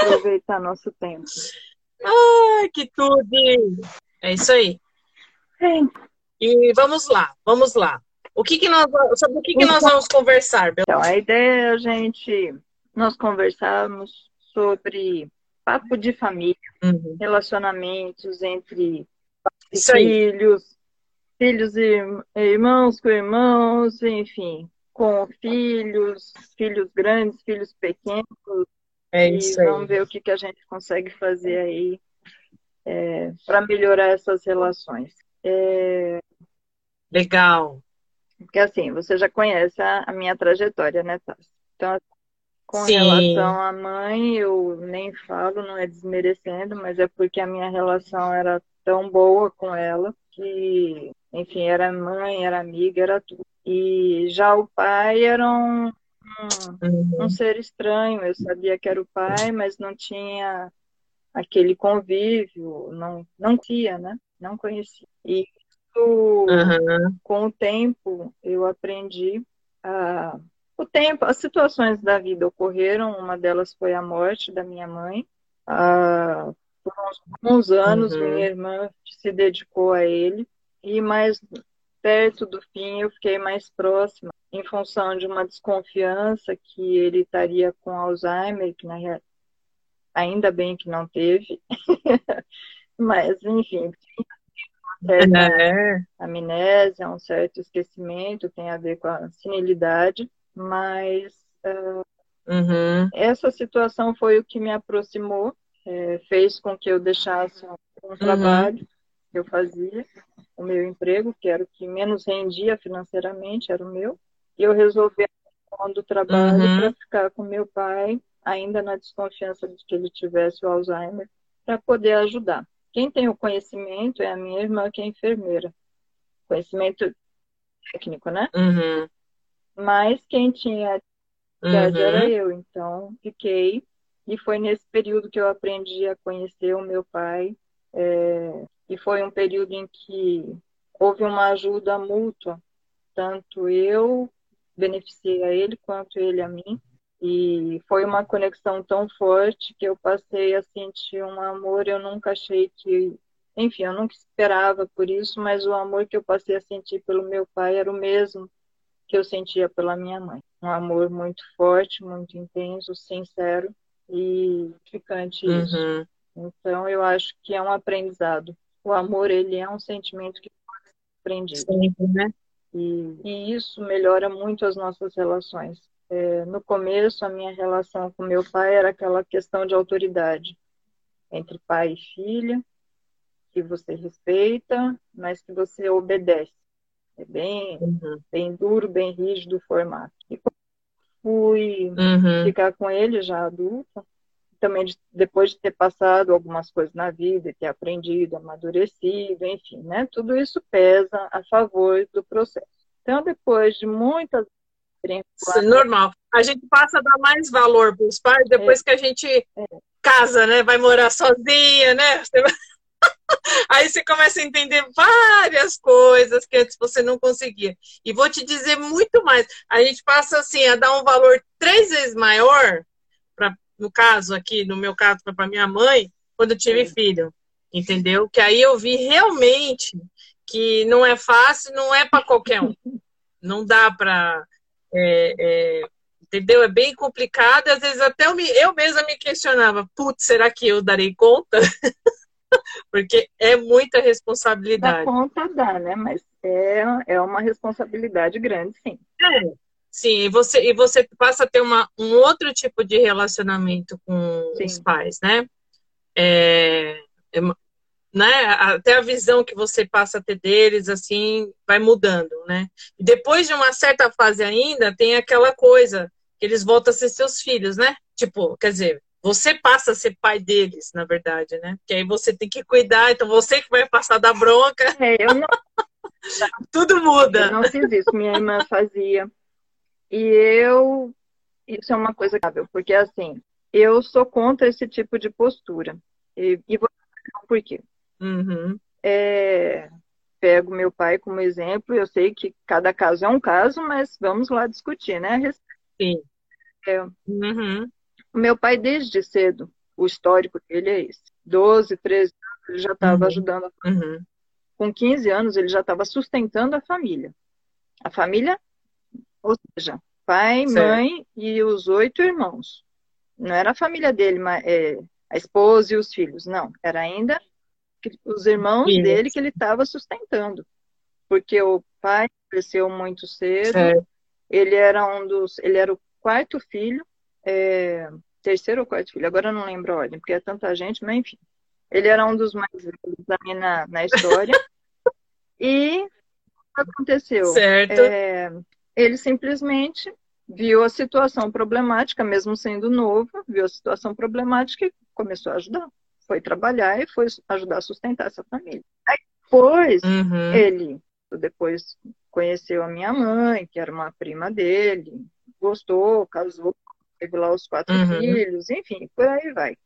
aproveitar nosso tempo. Ai, que tudo! É isso aí. E vamos lá, vamos lá. O que, que nós, sobre o que, que nós vamos conversar? Então, a ideia é a gente, nós conversarmos sobre papo de família, Uhum. relacionamentos entre filhos, filhos e irmãos com irmãos, enfim, com filhos, filhos grandes, filhos pequenos, É e isso aí. vamos ver o que, que a gente consegue fazer aí para melhorar essas relações. É, Legal. porque assim, você já conhece a, a minha trajetória, né, Tassi? Então, com Sim. relação à mãe, eu nem falo, não é desmerecendo, mas é porque a minha relação era tão boa com ela que, enfim, era mãe, era amiga, era tudo. E já o pai era um, um, Uhum. um ser estranho. Eu sabia que era o pai, mas não tinha aquele convívio, não, não tinha, né? Não conhecia. E isso, Uhum. com o tempo, eu aprendi a. O tempo, as situações da vida ocorreram, uma delas foi a morte da minha mãe. Ah, por uns, uns anos, Uhum. minha irmã se dedicou a ele, e mais perto do fim eu fiquei mais próxima, em função de uma desconfiança que ele estaria com Alzheimer, que na real, ainda bem que não teve, mas enfim, É. amnésia, um certo esquecimento, tem a ver com a senilidade, mas ah, Uhum. essa situação foi o que me aproximou, eh, fez com que eu deixasse um, um trabalho que eu fazia, o meu emprego, que era o que menos rendia financeiramente, era o meu, e eu resolvi abrir mão do trabalho Uhum. para ficar com meu pai, ainda na desconfiança de que ele tivesse o Alzheimer, para poder ajudar. Quem tem o conhecimento é a minha irmã, que é enfermeira. Conhecimento técnico, né? Uhum. Mas quem tinha atividade Uhum. era eu. Então, fiquei. E foi nesse período que eu aprendi a conhecer o meu pai. é, e foi um período em que houve uma ajuda mútua. Tanto eu beneficiei a ele, quanto ele a mim. E foi uma conexão tão forte que eu passei a sentir um amor. Eu nunca achei que. Enfim, eu nunca esperava por isso, mas o amor que eu passei a sentir pelo meu pai era o mesmo que eu sentia pela minha mãe. Um amor muito forte, muito intenso, sincero e ficante isso. Uhum. Então, eu acho que é um aprendizado. O amor, ele é um sentimento que pode ser aprendido. Sempre, né? E, e isso melhora muito as nossas relações. É, no começo, a minha relação com meu pai era aquela questão de autoridade entre pai e filha, que você respeita, mas que você obedece. É bem, Uhum. bem duro, bem rígido o formato. E quando fui Uhum. ficar com ele já adulta, também de- depois de ter passado algumas coisas na vida, ter aprendido, amadurecido, enfim, né? Tudo isso pesa a favor do processo. Então, depois de muitas Isso é normal. A gente passa a dar mais valor para os pais depois que a gente casa, né? Vai morar sozinha, né? Você vai- Aí você começa a entender várias coisas que antes você não conseguia. E vou te dizer muito mais. A gente passa assim a dar um valor três vezes maior, no caso aqui, no meu caso, para minha mãe, quando eu tive Sim. filho. Entendeu? Que aí eu vi realmente que não é fácil, não é para qualquer um. Não dá para. entendeu? É bem complicado. Às vezes até eu, me, eu mesma me questionava: putz, será que eu darei conta? Porque é muita da responsabilidade. conta dá, né? Mas é, é uma responsabilidade grande, sim. Sim, e você, e você passa a ter uma, um outro tipo de relacionamento com Sim. os pais, né? É, é né? Até a visão que você passa a ter deles, assim, vai mudando, né? Depois de uma certa fase ainda, tem aquela coisa que eles voltam a ser seus filhos, né? Tipo, quer dizer, você passa a ser pai deles, na verdade, né? Que aí você tem que cuidar, então você que vai passar da bronca, É, eu não, tudo eu muda. não fiz isso, minha irmã fazia. E eu, isso é uma coisa grave, porque assim, eu sou contra esse tipo de postura. E, e vou explicar por quê. Uhum. É, pego meu pai como exemplo, eu sei que cada caso é um caso, mas vamos lá discutir, né? Sim. É, Uhum. O meu pai, desde cedo, o histórico dele é esse. 12, 13 anos, ele já estava uhum. ajudando a família. Uhum. Com 15 anos, ele já estava sustentando a família. A família, ou seja, pai, certo. mãe e os oito irmãos. Não era a família dele, mas, é, a esposa e os filhos, não. Era ainda os irmãos Isso. dele que ele estava sustentando. Porque o pai cresceu muito cedo. Certo. Ele era um dos. Ele era o quarto filho. É, terceiro ou quarto filho, agora eu não lembro a ordem, porque é tanta gente, mas enfim. Ele era um dos mais velhos aí na, na história. e o que aconteceu? Certo. É, ele simplesmente viu a situação problemática, mesmo sendo novo, viu a situação problemática e começou a ajudar. Foi trabalhar e foi ajudar a sustentar essa família. Aí depois, uhum. ele depois conheceu a minha mãe, que era uma prima dele, gostou, casou, teve lá os quatro uhum. filhos, enfim, por aí vai.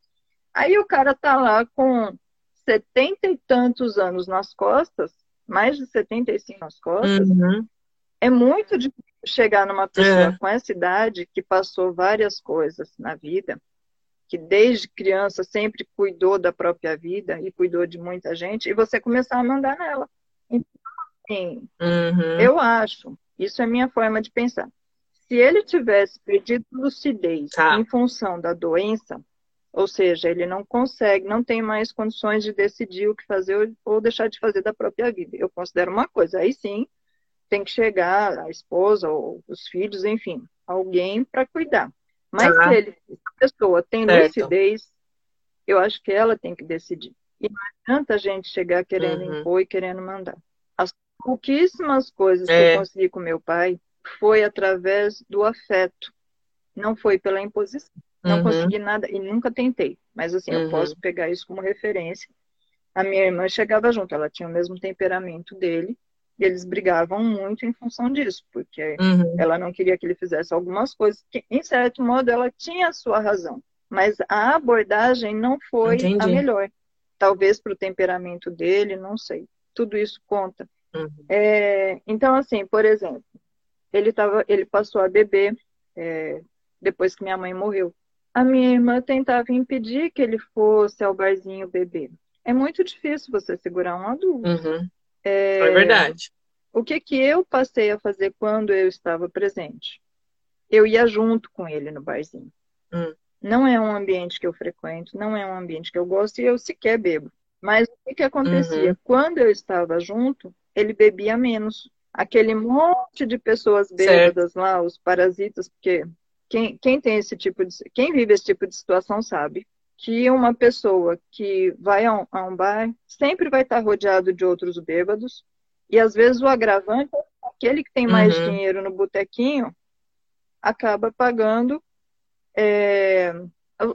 Aí o cara tá lá com setenta e tantos anos nas costas, mais de 75 nas costas, uhum. É muito difícil chegar numa pessoa é. com essa idade que passou várias coisas na vida, que desde criança sempre cuidou da própria vida e cuidou de muita gente, e você começar a mandar nela. Então, assim, uhum. eu acho, isso é minha forma de pensar. Se ele tivesse perdido lucidez tá. em função da doença, ou seja, ele não consegue, não tem mais condições de decidir o que fazer ou deixar de fazer da própria vida. Eu considero uma coisa, aí sim, tem que chegar a esposa ou os filhos, enfim, alguém para cuidar. Mas ah. se, ele, se a pessoa tem certo. lucidez, eu acho que ela tem que decidir. E não adianta a gente chegar querendo uhum. impor e querendo mandar. As pouquíssimas coisas é. que eu é. consegui com meu pai foi através do afeto. Não foi pela imposição. Não uhum. consegui nada e nunca tentei. Mas assim, uhum. eu posso pegar isso como referência. A minha irmã chegava junto, ela tinha o mesmo temperamento dele. E eles brigavam muito em função disso, porque uhum. ela não queria que ele fizesse algumas coisas que, em certo modo, ela tinha a sua razão. Mas a abordagem não foi Entendi. a melhor. Talvez para o temperamento dele, não sei. Tudo isso conta. Uhum. É, então, assim, por exemplo, ele, tava, ele passou a beber é, depois que minha mãe morreu. A minha irmã tentava impedir que ele fosse ao barzinho beber. É muito difícil você segurar um adulto. Uhum. É, é verdade. O que, que eu passei a fazer quando eu estava presente? Eu ia junto com ele no barzinho. Hum. Não é um ambiente que eu frequento, não é um ambiente que eu gosto e eu sequer bebo. Mas o que, que acontecia? Uhum. Quando eu estava junto, ele bebia menos. Aquele monte de pessoas bêbadas certo. lá, os parasitas, porque quem, quem tem esse tipo de. Quem vive esse tipo de situação sabe que uma pessoa que vai a um, a um bar sempre vai estar rodeado de outros bêbados, e às vezes o agravante é aquele que tem mais uhum. dinheiro no botequinho acaba pagando é,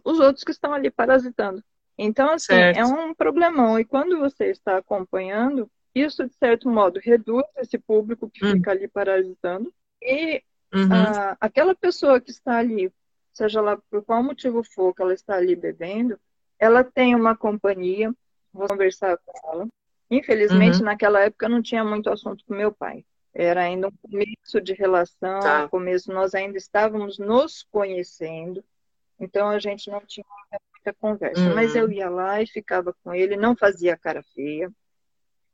os outros que estão ali parasitando. Então, assim, certo. é um problemão. E quando você está acompanhando, isso, de certo modo, reduz esse público que uhum. fica ali parasitando. E uhum. a, aquela pessoa que está ali seja lá por qual motivo for que ela está ali bebendo, ela tem uma companhia, vou conversar com ela. Infelizmente, uhum. naquela época não tinha muito assunto com meu pai. Era ainda um começo de relação, tá. começo nós ainda estávamos nos conhecendo, então a gente não tinha muita conversa. Uhum. Mas eu ia lá e ficava com ele, não fazia cara feia.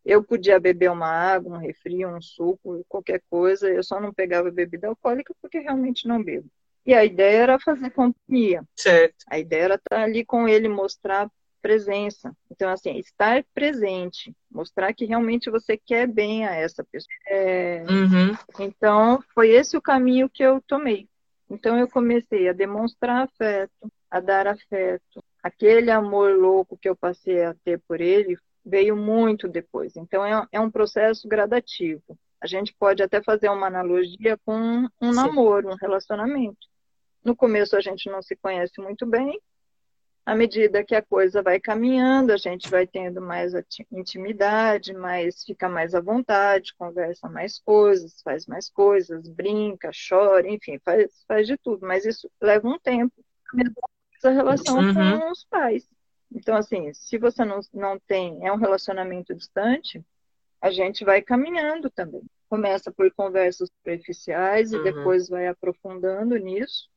Eu podia beber uma água, um refri, um suco, qualquer coisa. Eu só não pegava bebida alcoólica porque realmente não bebo. E a ideia era fazer companhia. Certo. A ideia era estar ali com ele, mostrar presença. Então, assim, estar presente, mostrar que realmente você quer bem a essa pessoa. É... Uhum. Então, foi esse o caminho que eu tomei. Então, eu comecei a demonstrar afeto, a dar afeto. Aquele amor louco que eu passei a ter por ele veio muito depois. Então, é, é um processo gradativo. A gente pode até fazer uma analogia com um Sim. namoro, um relacionamento. No começo a gente não se conhece muito bem. À medida que a coisa vai caminhando, a gente vai tendo mais intimidade, mais fica mais à vontade, conversa mais coisas, faz mais coisas, brinca, chora, enfim, faz, faz de tudo. Mas isso leva um tempo. A mesma coisa a relação uhum. com os pais. Então, assim, se você não, não tem, é um relacionamento distante, a gente vai caminhando também. Começa por conversas superficiais e uhum. depois vai aprofundando nisso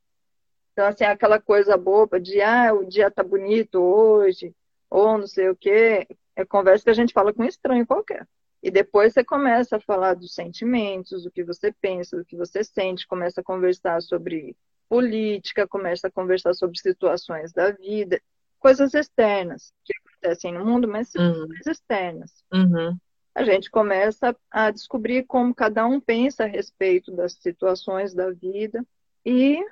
Então, assim, aquela coisa boba de, ah, o dia tá bonito hoje, ou não sei o quê, é conversa que a gente fala com um estranho qualquer. E depois você começa a falar dos sentimentos, do que você pensa, do que você sente, começa a conversar sobre política, começa a conversar sobre situações da vida, coisas externas que acontecem no mundo, mas uhum. situações uhum. externas. Uhum. A gente começa a descobrir como cada um pensa a respeito das situações da vida e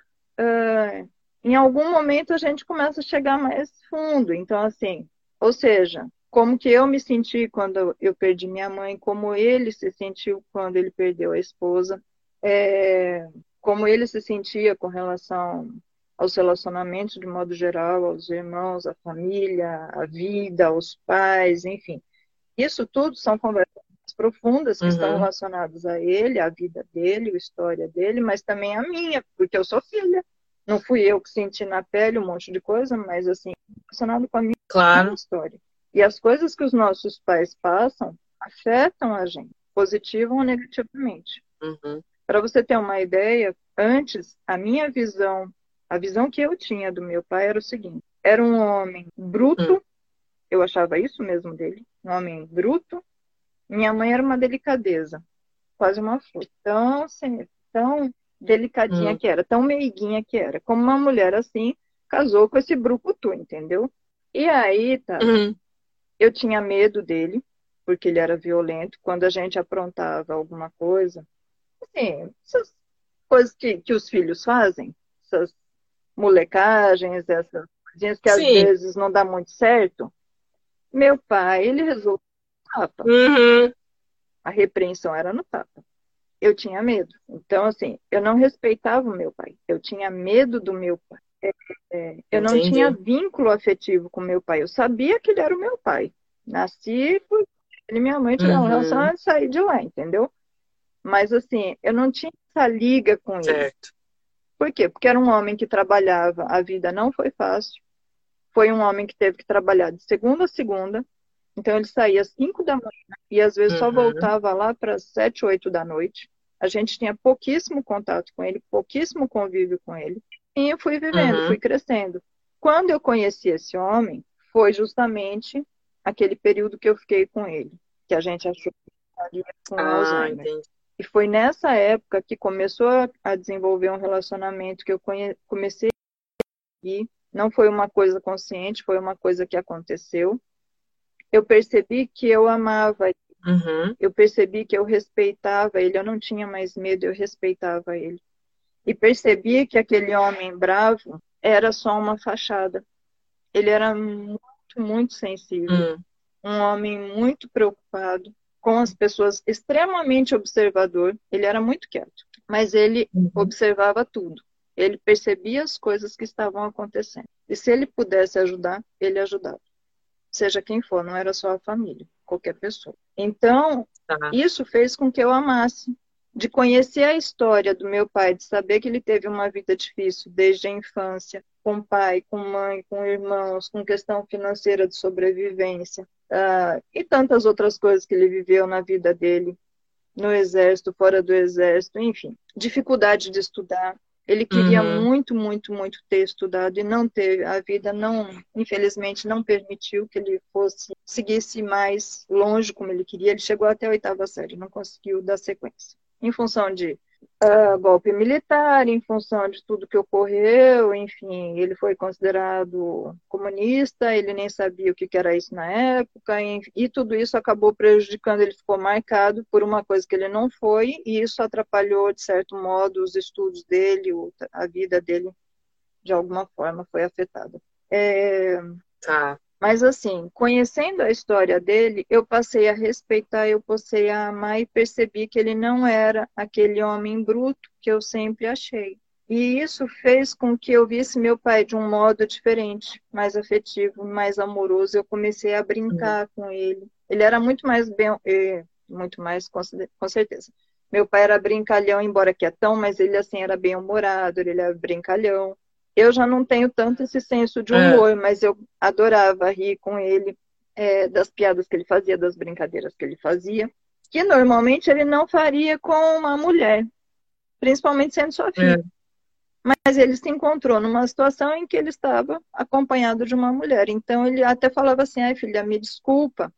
em algum momento a gente começa a chegar mais fundo. Então, assim, ou seja, como que eu me senti quando eu perdi minha mãe, como ele se sentiu quando ele perdeu a esposa, é, como ele se sentia com relação aos relacionamentos de modo geral, aos irmãos, à família, à vida, aos pais, enfim. Isso tudo são conversas profundas que uhum. estão relacionadas a ele, à vida dele, a história dele, mas também a minha, porque eu sou filha. Não fui eu que senti na pele um monte de coisa, mas assim, relacionado com a minha claro. história. E as coisas que os nossos pais passam afetam a gente, positiva ou negativamente. Uhum. Para você ter uma ideia, antes, a minha visão, a visão que eu tinha do meu pai era o seguinte: era um homem bruto, uhum. eu achava isso mesmo dele, um homem bruto. Minha mãe era uma delicadeza, quase uma flor. Tão, assim, tão delicadinha uhum. que era, tão meiguinha que era. Como uma mulher assim, casou com esse brucutu, entendeu? E aí, tá, uhum. eu tinha medo dele, porque ele era violento. Quando a gente aprontava alguma coisa, assim, essas coisas que, que os filhos fazem, essas molecagens, essas coisinhas que Sim. às vezes não dá muito certo. Meu pai, ele resolveu tapa. Uhum. A repreensão era no tapa. Eu tinha medo. Então, assim, eu não respeitava o meu pai. Eu tinha medo do meu pai. É, é, eu não Entendi. tinha vínculo afetivo com meu pai. Eu sabia que ele era o meu pai. Nasci ele e minha mãe tiveram uhum. relação e sair de lá, entendeu? Mas assim, eu não tinha essa liga com certo. ele. Por quê? Porque era um homem que trabalhava, a vida não foi fácil. Foi um homem que teve que trabalhar de segunda a segunda. Então ele saía às 5 da manhã e às vezes uhum. só voltava lá para 7, 8 da noite. A gente tinha pouquíssimo contato com ele, pouquíssimo convívio com ele. E eu fui vivendo, uhum. fui crescendo. Quando eu conheci esse homem, foi justamente aquele período que eu fiquei com ele, que a gente achou que estaria com ah, Alzheimer. Entendi. E foi nessa época que começou a desenvolver um relacionamento que eu comecei e não foi uma coisa consciente, foi uma coisa que aconteceu. Eu percebi que eu amava ele. Uhum. Eu percebi que eu respeitava ele, eu não tinha mais medo, eu respeitava ele. E percebi que aquele homem bravo era só uma fachada. Ele era muito, muito sensível. Uhum. Um homem muito preocupado, com as pessoas, extremamente observador. Ele era muito quieto, mas ele uhum. observava tudo. Ele percebia as coisas que estavam acontecendo. E se ele pudesse ajudar, ele ajudava. Seja quem for, não era só a família, qualquer pessoa. Então, tá. isso fez com que eu amasse. De conhecer a história do meu pai, de saber que ele teve uma vida difícil desde a infância, com pai, com mãe, com irmãos, com questão financeira de sobrevivência, uh, e tantas outras coisas que ele viveu na vida dele, no exército, fora do exército, enfim, dificuldade de estudar. Ele queria uhum. muito, muito, muito ter estudado e não teve. A vida não, infelizmente, não permitiu que ele fosse seguisse mais longe como ele queria. Ele chegou até a oitava série, não conseguiu dar sequência. Em função de uh, golpe militar, em função de tudo que ocorreu, enfim, ele foi considerado comunista, ele nem sabia o que era isso na época, e tudo isso acabou prejudicando, ele ficou marcado por uma coisa que ele não foi, e isso atrapalhou, de certo modo, os estudos dele, a vida dele, de alguma forma, foi afetada. É... Tá. Mas assim, conhecendo a história dele, eu passei a respeitar, eu passei a amar e percebi que ele não era aquele homem bruto que eu sempre achei. E isso fez com que eu visse meu pai de um modo diferente, mais afetivo, mais amoroso. Eu comecei a brincar uhum. com ele. Ele era muito mais bem, eh, muito mais com certeza. Meu pai era brincalhão, embora quietão, mas ele assim era bem humorado, ele era brincalhão. Eu já não tenho tanto esse senso de é. humor, é. mas eu adorava rir com ele, é, das piadas que ele fazia, das brincadeiras que ele fazia, que normalmente ele não faria com uma mulher, principalmente sendo sua filha. mas ele se encontrou numa situação em que ele estava acompanhado de uma mulher. Então ele até falava assim: ai filha, me desculpa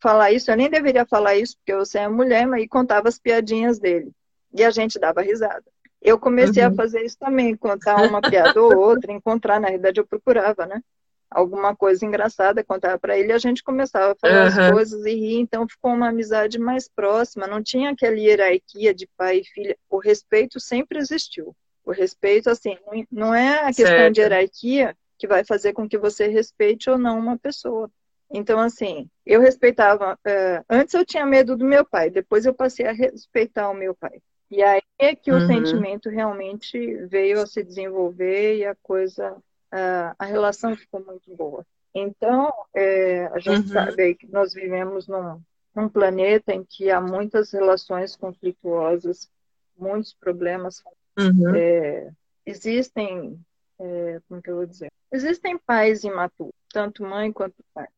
falar isso, eu nem deveria falar isso porque você é mulher, mas e contava as piadinhas dele. E a gente dava risada. Eu comecei uhum. a fazer isso também, contar uma piada ou outra, encontrar, na realidade eu procurava, né? Alguma coisa engraçada, contava para ele, e a gente começava a falar uhum. as coisas e rir, então ficou uma amizade mais próxima, não tinha aquela hierarquia de pai e filha, o respeito sempre existiu. O respeito, assim, não é a questão certo. de hierarquia que vai fazer com que você respeite ou não uma pessoa. Então, assim, eu respeitava. Uh, antes eu tinha medo do meu pai, depois eu passei a respeitar o meu pai. E aí é que uhum. o sentimento realmente veio a se desenvolver e a coisa, uh, a relação ficou muito boa. Então, é, a gente uhum. sabe que nós vivemos num, num planeta em que há muitas relações conflituosas, muitos problemas Uhum. É, existem, é, como que eu vou dizer? Existem pais imaturos, tanto mãe quanto pai.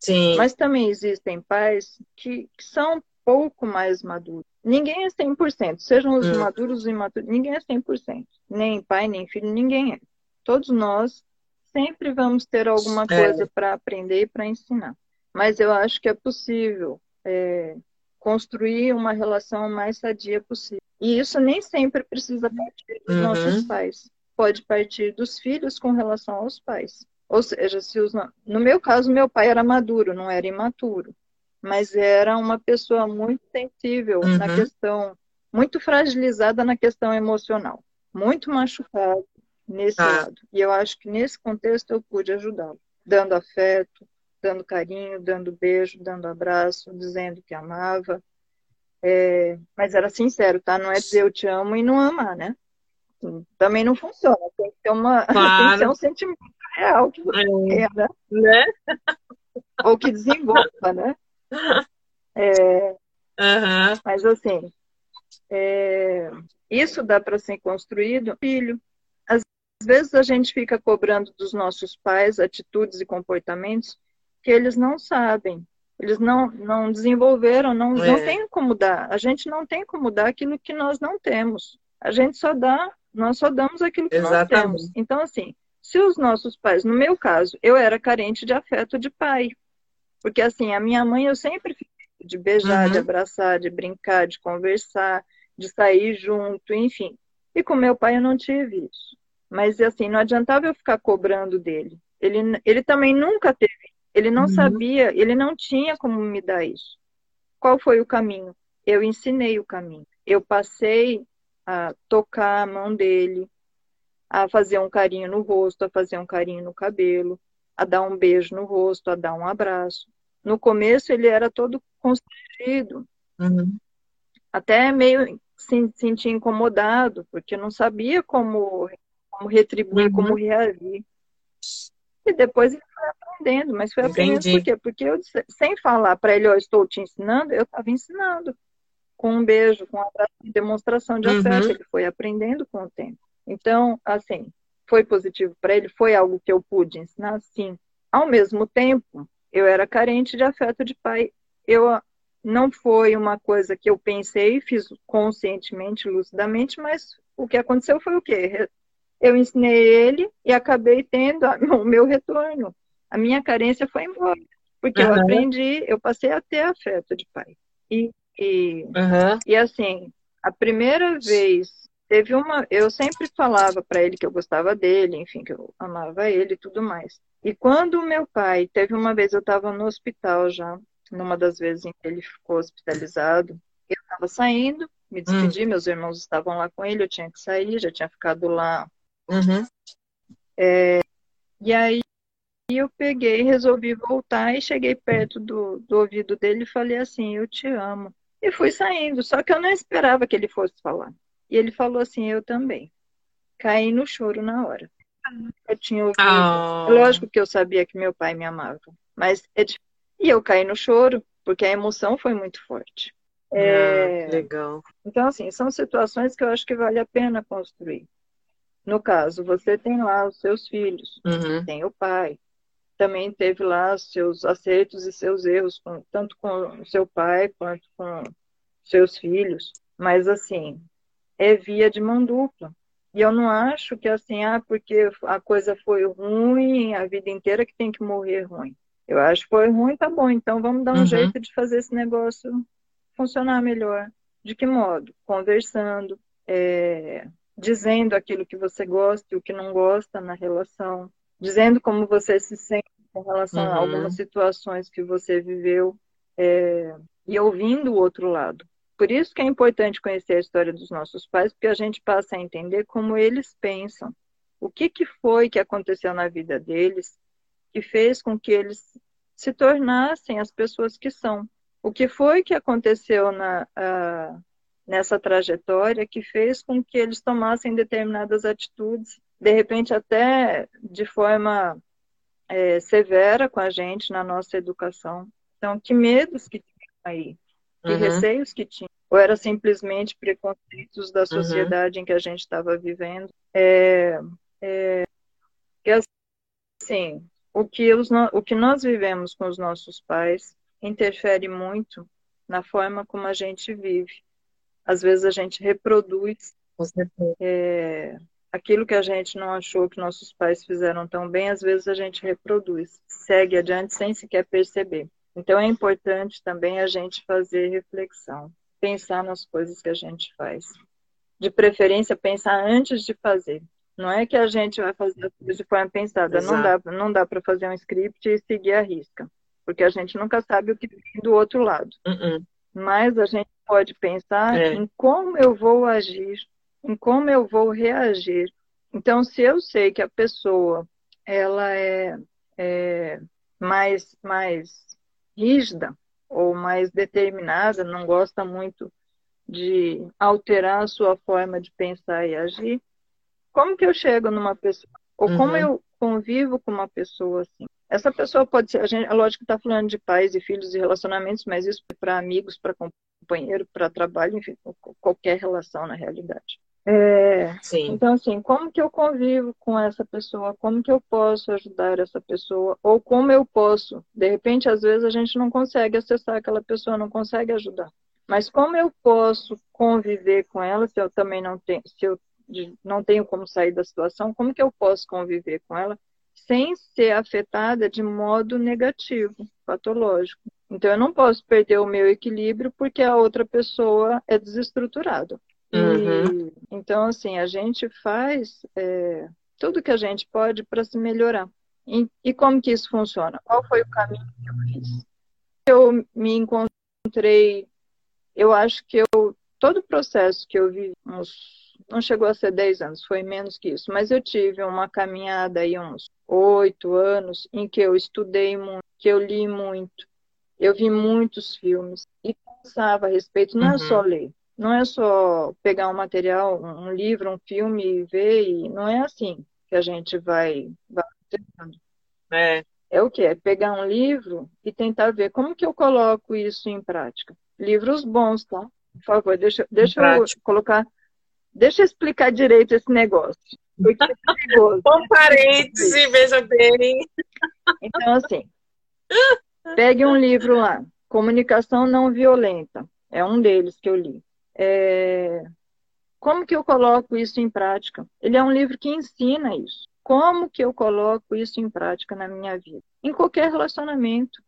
Sim. Mas também existem pais que, que são pouco mais maduros. Ninguém é 100%, sejam os uhum. maduros ou imaturos, ninguém é 100%. Nem pai, nem filho, ninguém é. Todos nós sempre vamos ter alguma é. coisa é. para aprender e para ensinar. Mas eu acho que é possível é, construir uma relação mais sadia possível. E isso nem sempre precisa partir dos uhum. nossos pais. Pode partir dos filhos com relação aos pais. Ou seja, se os, no meu caso, meu pai era maduro, não era imaturo. Mas era uma pessoa muito sensível uhum. na questão, muito fragilizada na questão emocional. Muito machucado nesse ah. lado. E eu acho que nesse contexto eu pude ajudá-lo. Dando afeto, dando carinho, dando beijo, dando abraço, dizendo que amava, é, mas era sincero, tá? Não é dizer eu te amo e não amar, né? Também não funciona. Tem que ter, uma, claro. tem que ter um sentimento real que você é. quer, né? né? Ou que desenvolva, né? É, uhum. Mas assim, é, isso dá para ser construído, filho. Às vezes a gente fica cobrando dos nossos pais atitudes e comportamentos que eles não sabem. Eles não, não desenvolveram, não, é. não tem como dar. A gente não tem como dar aquilo que nós não temos. A gente só dá, nós só damos aquilo que Exatamente. nós temos. Então, assim, se os nossos pais, no meu caso, eu era carente de afeto de pai. Porque, assim, a minha mãe eu sempre de beijar, uhum. de abraçar, de brincar, de conversar, de sair junto, enfim. E com meu pai eu não tive isso. Mas, assim, não adiantava eu ficar cobrando dele. Ele, ele também nunca teve ele não uhum. sabia, ele não tinha como me dar isso. Qual foi o caminho? Eu ensinei o caminho. Eu passei a tocar a mão dele, a fazer um carinho no rosto, a fazer um carinho no cabelo, a dar um beijo no rosto, a dar um abraço. No começo ele era todo constrangido, uhum. até meio se sentia incomodado, porque não sabia como, como retribuir, uhum. como reagir. E depois ele foi aprendendo, mas foi aprendendo Entendi. por quê? Porque eu, sem falar para ele, eu estou te ensinando, eu estava ensinando. Com um beijo, com uma demonstração de afeto, uhum. ele foi aprendendo com o tempo. Então, assim, foi positivo para ele? Foi algo que eu pude ensinar? Sim. Ao mesmo tempo, eu era carente de afeto de pai. Eu não foi uma coisa que eu pensei, fiz conscientemente, lucidamente, mas o que aconteceu foi o quê? Eu ensinei ele e acabei tendo o meu retorno a minha carência foi embora. Porque uhum. eu aprendi, eu passei a ter afeto de pai. E, e, uhum. e assim, a primeira vez, teve uma. Eu sempre falava para ele que eu gostava dele, enfim, que eu amava ele e tudo mais. E quando o meu pai, teve uma vez, eu estava no hospital já, numa das vezes em que ele ficou hospitalizado, eu estava saindo, me despedi, hum. meus irmãos estavam lá com ele, eu tinha que sair, já tinha ficado lá. Uhum. É, e aí e eu peguei, resolvi voltar e cheguei perto do, do ouvido dele e falei assim: Eu te amo. E fui saindo, só que eu não esperava que ele fosse falar. E ele falou assim: Eu também. Caí no choro na hora. Eu tinha ouvido. Oh. Lógico que eu sabia que meu pai me amava, mas é. E eu caí no choro, porque a emoção foi muito forte. É... Ah, legal. Então, assim, são situações que eu acho que vale a pena construir. No caso, você tem lá os seus filhos, uhum. tem o pai, também teve lá seus acertos e seus erros, com, tanto com seu pai quanto com seus filhos. Mas, assim, é via de mão dupla. E eu não acho que assim, ah, porque a coisa foi ruim a vida inteira que tem que morrer ruim. Eu acho que foi ruim, tá bom, então vamos dar um uhum. jeito de fazer esse negócio funcionar melhor. De que modo? Conversando, é, dizendo aquilo que você gosta e o que não gosta na relação, dizendo como você se sente em relação uhum. a algumas situações que você viveu é, e ouvindo o outro lado. Por isso que é importante conhecer a história dos nossos pais, porque a gente passa a entender como eles pensam. O que, que foi que aconteceu na vida deles que fez com que eles se tornassem as pessoas que são. O que foi que aconteceu na, uh, nessa trajetória que fez com que eles tomassem determinadas atitudes, de repente até de forma é, severa com a gente na nossa educação. Então, que medos que tinham aí, que uhum. receios que tinham, ou era simplesmente preconceitos da sociedade uhum. em que a gente estava vivendo. É, é, que assim, o que, os, o que nós vivemos com os nossos pais interfere muito na forma como a gente vive. Às vezes a gente reproduz é, aquilo que a gente não achou que nossos pais fizeram tão bem, às vezes a gente reproduz, segue adiante sem sequer perceber. Então é importante também a gente fazer reflexão, pensar nas coisas que a gente faz. De preferência, pensar antes de fazer. Não é que a gente vai fazer as coisas de forma pensada. Exato. Não dá, não dá para fazer um script e seguir a risca. Porque a gente nunca sabe o que vem do outro lado. Uh -uh. Mas a gente pode pensar é. em como eu vou agir, em como eu vou reagir. Então, se eu sei que a pessoa ela é, é mais, mais rígida ou mais determinada, não gosta muito de alterar a sua forma de pensar e agir, como que eu chego numa pessoa? Ou como uhum. eu convivo com uma pessoa assim? Essa pessoa pode ser, a gente, é lógico que está falando de pais e filhos e relacionamentos, mas isso é para amigos, para companheiro, para trabalho, enfim, qualquer relação na realidade. É, então, assim, como que eu convivo com essa pessoa? Como que eu posso ajudar essa pessoa? Ou como eu posso? De repente, às vezes, a gente não consegue acessar aquela pessoa, não consegue ajudar. Mas como eu posso conviver com ela se eu também não tenho, se eu não tenho como sair da situação, como que eu posso conviver com ela sem ser afetada de modo negativo, patológico? Então, eu não posso perder o meu equilíbrio porque a outra pessoa é desestruturada. Uhum. E, então, assim, a gente faz é, tudo que a gente pode para se melhorar. E, e como que isso funciona? Qual foi o caminho que eu fiz? Eu me encontrei, eu acho que eu, todo o processo que eu vi uns não chegou a ser 10 anos, foi menos que isso, mas eu tive uma caminhada aí uns oito anos em que eu estudei muito, que eu li muito, eu vi muitos filmes e pensava a respeito, não é uhum. é só ler, não é só pegar um material, um livro, um filme e ver, e não é assim que a gente vai, é. é o que? É pegar um livro e tentar ver como que eu coloco isso em prática. Livros bons, tá? Por favor, deixa, deixa eu colocar Deixa eu explicar direito esse negócio. Porque é perigoso. Com parênteses, veja bem. Então, assim, pegue um livro lá, Comunicação Não Violenta. É um deles que eu li. É... Como que eu coloco isso em prática? Ele é um livro que ensina isso. Como que eu coloco isso em prática na minha vida? Em qualquer relacionamento.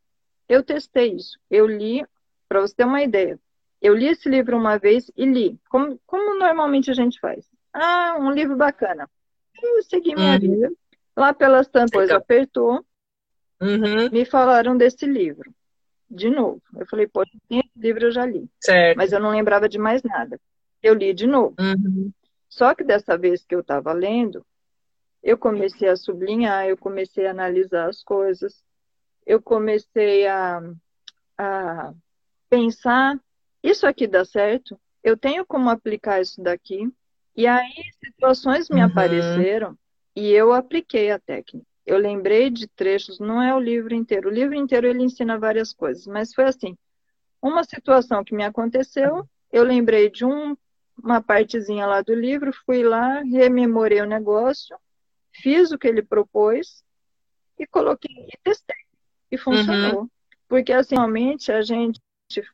Eu testei isso. Eu li, para você ter uma ideia, eu li esse livro uma vez e li, como, como normalmente a gente faz. Ah, um livro bacana. Eu segui minha uhum. vida. Lá pelas tantas apertou, uhum. me falaram desse livro. De novo. Eu falei, pô, esse livro eu já li. Certo. Mas eu não lembrava de mais nada. Eu li de novo. Uhum. Só que dessa vez que eu estava lendo, eu comecei a sublinhar, eu comecei a analisar as coisas, eu comecei a, a pensar isso aqui dá certo? Eu tenho como aplicar isso daqui? E aí situações me uhum. apareceram e eu apliquei a técnica. Eu lembrei de trechos, não é o livro inteiro. O livro inteiro ele ensina várias coisas, mas foi assim. Uma situação que me aconteceu, eu lembrei de um, uma partezinha lá do livro, fui lá, rememorei o negócio, fiz o que ele propôs e coloquei e testei. E funcionou. Uhum. Porque assim, realmente a gente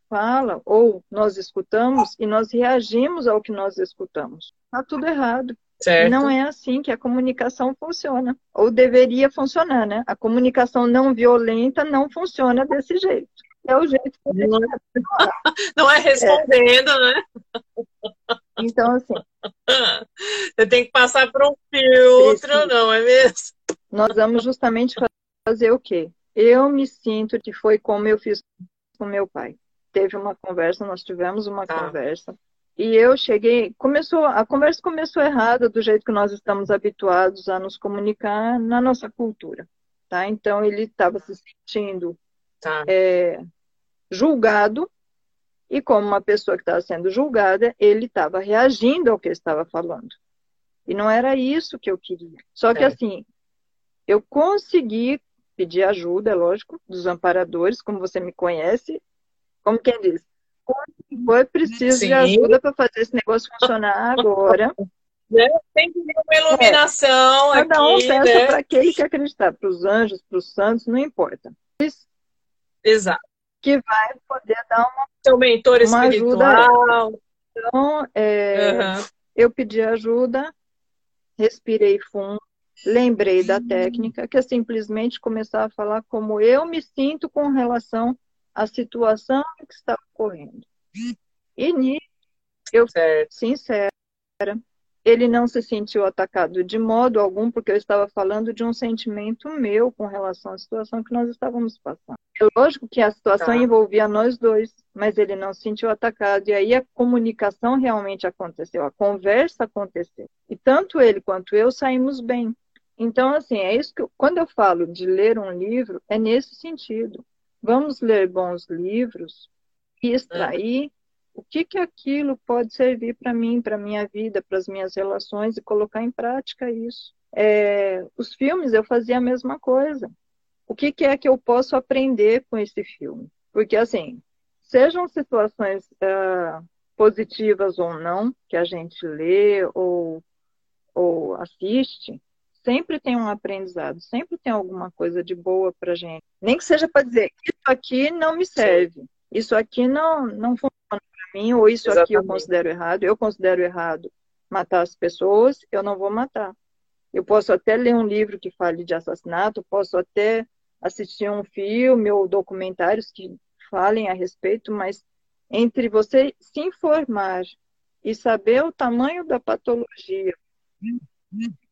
fala ou nós escutamos e nós reagimos ao que nós escutamos. Está tudo errado. Certo. Não é assim que a comunicação funciona. Ou deveria funcionar, né? A comunicação não violenta não funciona desse jeito. É o jeito que não, é, não é respondendo, é. né? Então, assim. Você tem que passar por um filtro, não é mesmo? Nós vamos justamente fazer o quê? Eu me sinto que foi como eu fiz com meu pai. Teve uma conversa, nós tivemos uma ah. conversa e eu cheguei, começou, a conversa começou errada do jeito que nós estamos habituados a nos comunicar na nossa cultura, tá? Então ele estava se sentindo tá. é, julgado e como uma pessoa que estava sendo julgada, ele estava reagindo ao que eu estava falando. E não era isso que eu queria. Só que é. assim, eu consegui pedir ajuda, é lógico, dos amparadores, como você me conhece, como quem diz, foi preciso Sim. de ajuda para fazer esse negócio funcionar agora. Né? Tem que ter uma iluminação é. Cada um peça né? para aquele que acreditar, para os anjos, para os santos, não importa. Exato. Que vai poder dar uma, Seu mentor uma espiritual. Ajuda. Então, é, uhum. eu pedi ajuda, respirei fundo, lembrei da técnica, que é simplesmente começar a falar como eu me sinto com relação à situação que está ocorrendo. E nisso, eu, certo. sincera, ele não se sentiu atacado de modo algum, porque eu estava falando de um sentimento meu com relação à situação que nós estávamos passando. É lógico que a situação tá. envolvia nós dois, mas ele não se sentiu atacado. E aí a comunicação realmente aconteceu, a conversa aconteceu. E tanto ele quanto eu saímos bem. Então, assim, é isso que eu, quando eu falo de ler um livro, é nesse sentido. Vamos ler bons livros, e extrair o que que aquilo pode servir para mim, para minha vida, para as minhas relações e colocar em prática isso. É, os filmes eu fazia a mesma coisa. O que, que é que eu posso aprender com esse filme? Porque assim, sejam situações uh, positivas ou não que a gente lê ou, ou assiste, sempre tem um aprendizado, sempre tem alguma coisa de boa para gente. Nem que seja para dizer aqui não me serve isso aqui não, não funciona para mim, ou isso Exatamente. aqui eu considero errado, eu considero errado matar as pessoas, eu não vou matar. Eu posso até ler um livro que fale de assassinato, posso até assistir um filme ou documentários que falem a respeito, mas entre você se informar e saber o tamanho da patologia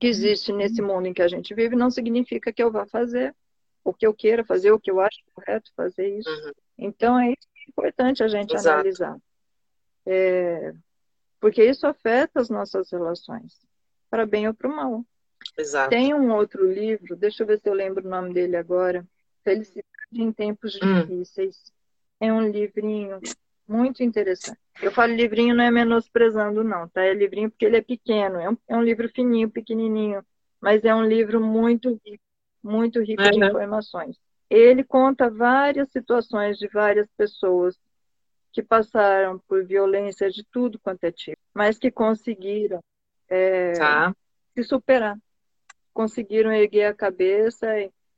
que existe nesse mundo em que a gente vive, não significa que eu vá fazer o que eu queira fazer, o que eu acho correto fazer isso. Uhum. Então é isso que é importante a gente Exato. analisar. É, porque isso afeta as nossas relações, para bem ou para o mal. Exato. Tem um outro livro, deixa eu ver se eu lembro o nome dele agora, Felicidade em Tempos hum. Difíceis. É um livrinho muito interessante. Eu falo livrinho não é menosprezando, não, tá? É livrinho porque ele é pequeno, é um, é um livro fininho, pequenininho, mas é um livro muito rico muito rico uhum. de informações. Ele conta várias situações de várias pessoas que passaram por violência de tudo quanto é tipo, mas que conseguiram é, tá. se superar, conseguiram erguer a cabeça.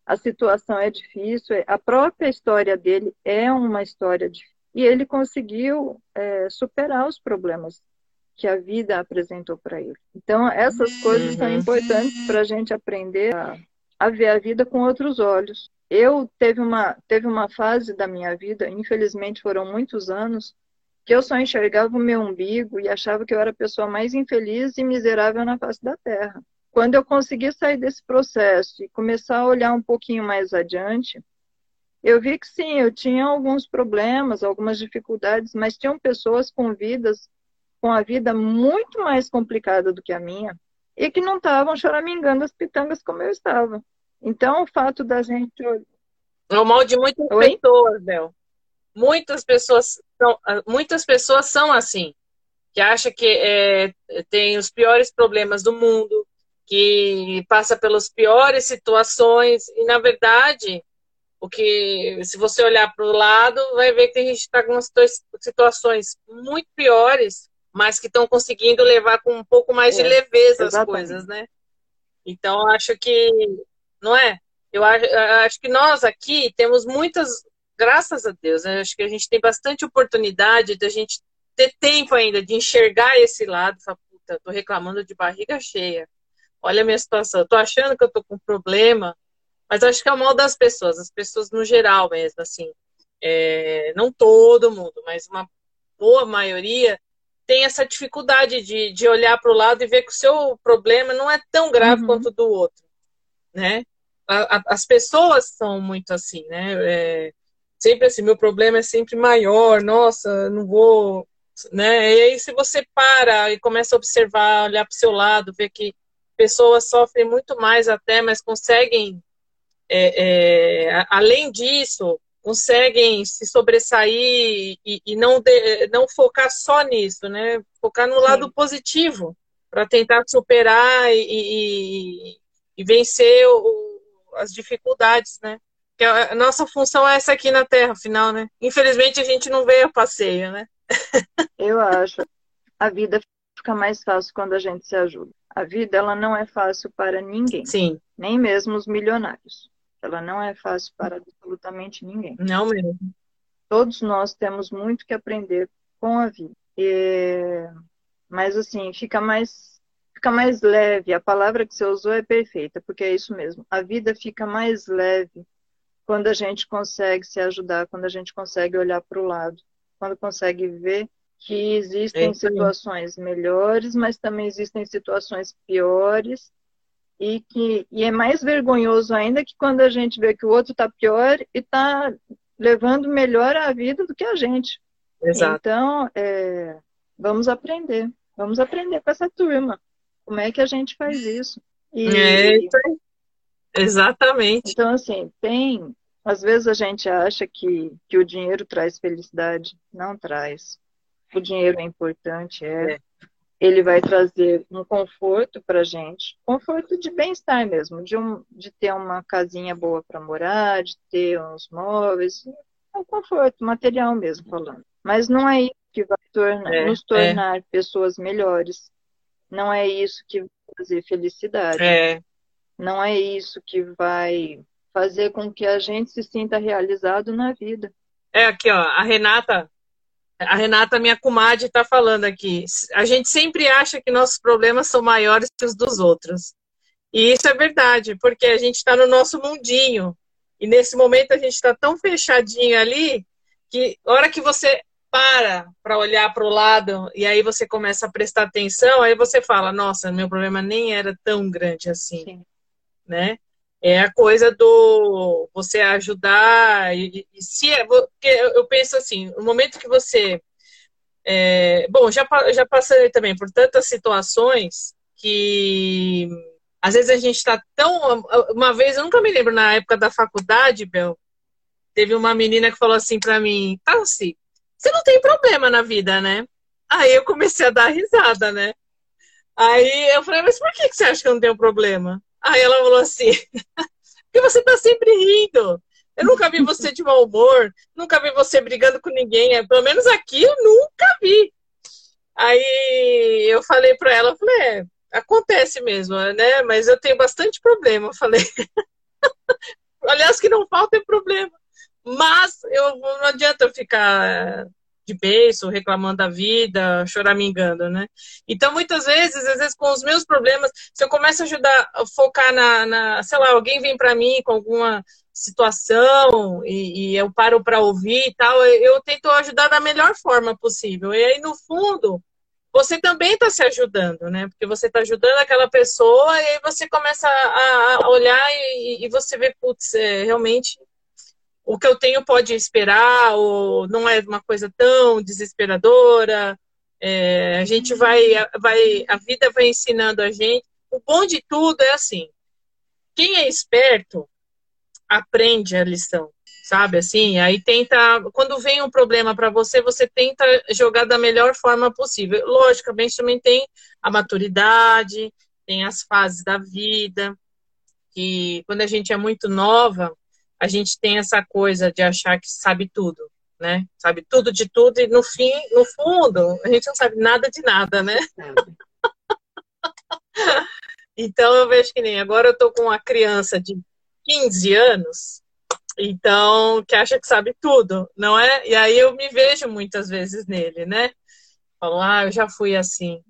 A situação é difícil, a própria história dele é uma história difícil. E ele conseguiu é, superar os problemas que a vida apresentou para ele. Então, essas coisas uhum. são importantes para a gente aprender a a ver a vida com outros olhos. Eu teve uma, teve uma fase da minha vida, infelizmente foram muitos anos, que eu só enxergava o meu umbigo e achava que eu era a pessoa mais infeliz e miserável na face da Terra. Quando eu consegui sair desse processo e começar a olhar um pouquinho mais adiante, eu vi que sim, eu tinha alguns problemas, algumas dificuldades, mas tinham pessoas com vidas, com a vida muito mais complicada do que a minha, e que não estavam choramingando as pitangas como eu estava. Então, o fato da gente. É o mal de muitas Oi? pessoas, Bel. Muitas pessoas são, muitas pessoas são assim, que acha que é, tem os piores problemas do mundo, que passa pelas piores situações, e na verdade, o que se você olhar para o lado, vai ver que tem gente está com situações muito piores mas que estão conseguindo levar com um pouco mais é, de leveza exatamente. as coisas, né? Então, acho que, não é? Eu acho, eu acho que nós aqui temos muitas, graças a Deus, né? acho que a gente tem bastante oportunidade de a gente ter tempo ainda de enxergar esse lado, puta, tô reclamando de barriga cheia. Olha a minha situação, eu tô achando que eu tô com problema, mas acho que é o mal das pessoas, as pessoas no geral mesmo, assim. É, não todo mundo, mas uma boa maioria tem essa dificuldade de, de olhar para o lado e ver que o seu problema não é tão grave uhum. quanto o do outro, né? A, a, as pessoas são muito assim, né? É, sempre assim, meu problema é sempre maior, nossa, não vou, né? E aí se você para e começa a observar, olhar para o seu lado, ver que pessoas sofrem muito mais até, mas conseguem, é, é, além disso, conseguem se sobressair e, e não, de, não focar só nisso, né? Focar no Sim. lado positivo para tentar superar e, e, e vencer o, as dificuldades, né? Que a nossa função é essa aqui na Terra, afinal, né? Infelizmente a gente não veio a passeio, né? Eu acho. A vida fica mais fácil quando a gente se ajuda. A vida ela não é fácil para ninguém. Sim. Nem mesmo os milionários. Ela não é fácil para absolutamente ninguém. Não mesmo. Todos nós temos muito que aprender com a vida. E... Mas assim, fica mais fica mais leve. A palavra que você usou é perfeita, porque é isso mesmo. A vida fica mais leve quando a gente consegue se ajudar, quando a gente consegue olhar para o lado, quando consegue ver que existem é situações melhores, mas também existem situações piores e que e é mais vergonhoso ainda que quando a gente vê que o outro está pior e está levando melhor a vida do que a gente. Exato. Então, é, vamos aprender, vamos aprender com essa turma. Como é que a gente faz isso? E, é, exatamente. Então, assim, tem. Às vezes a gente acha que, que o dinheiro traz felicidade. Não traz. O dinheiro é importante, é. é ele vai trazer um conforto para gente, conforto de bem-estar mesmo, de, um, de ter uma casinha boa para morar, de ter uns móveis, é um conforto material mesmo falando. Mas não é isso que vai tornar, é, nos tornar é. pessoas melhores. Não é isso que vai trazer felicidade. É. Não é isso que vai fazer com que a gente se sinta realizado na vida. É aqui, ó, a Renata a Renata, minha comadre, está falando aqui. A gente sempre acha que nossos problemas são maiores que os dos outros. E isso é verdade, porque a gente está no nosso mundinho. E nesse momento a gente está tão fechadinho ali que hora que você para para olhar para o lado e aí você começa a prestar atenção, aí você fala, nossa, meu problema nem era tão grande assim, Sim. né? É a coisa do você ajudar e, e se é, porque eu penso assim, no momento que você é, bom, já já passei também por tantas situações que às vezes a gente está tão uma vez eu nunca me lembro na época da faculdade, Bel, teve uma menina que falou assim para mim, tá assim, você não tem problema na vida, né? Aí eu comecei a dar risada, né? Aí eu falei, mas por que você acha que eu não tenho problema? Aí ela falou assim: porque você tá sempre rindo. Eu nunca vi você de mau humor, nunca vi você brigando com ninguém. É, pelo menos aqui eu nunca vi. Aí eu falei para ela, falei, é, acontece mesmo, né? Mas eu tenho bastante problema. Eu falei, aliás, que não falta é problema. Mas eu não adianta eu ficar de beijo, reclamando da vida, choramingando, né? Então, muitas vezes, às vezes com os meus problemas, se eu começo a ajudar, a focar na, na sei lá, alguém vem para mim com alguma situação e, e eu paro para ouvir e tal, eu, eu tento ajudar da melhor forma possível. E aí, no fundo, você também está se ajudando, né? Porque você está ajudando aquela pessoa e aí você começa a, a olhar e, e, você vê, putz, é, realmente o que eu tenho pode esperar, ou não é uma coisa tão desesperadora. É, a gente vai, vai, a vida vai ensinando a gente. O bom de tudo é assim: quem é esperto aprende a lição, sabe? Assim, aí tenta, quando vem um problema para você, você tenta jogar da melhor forma possível. Logicamente, também tem a maturidade, tem as fases da vida, que quando a gente é muito nova, a gente tem essa coisa de achar que sabe tudo, né? Sabe tudo de tudo e no fim, no fundo, a gente não sabe nada de nada, né? então eu vejo que nem agora eu tô com uma criança de 15 anos, então que acha que sabe tudo, não é? E aí eu me vejo muitas vezes nele, né? Falam, ah, eu já fui assim.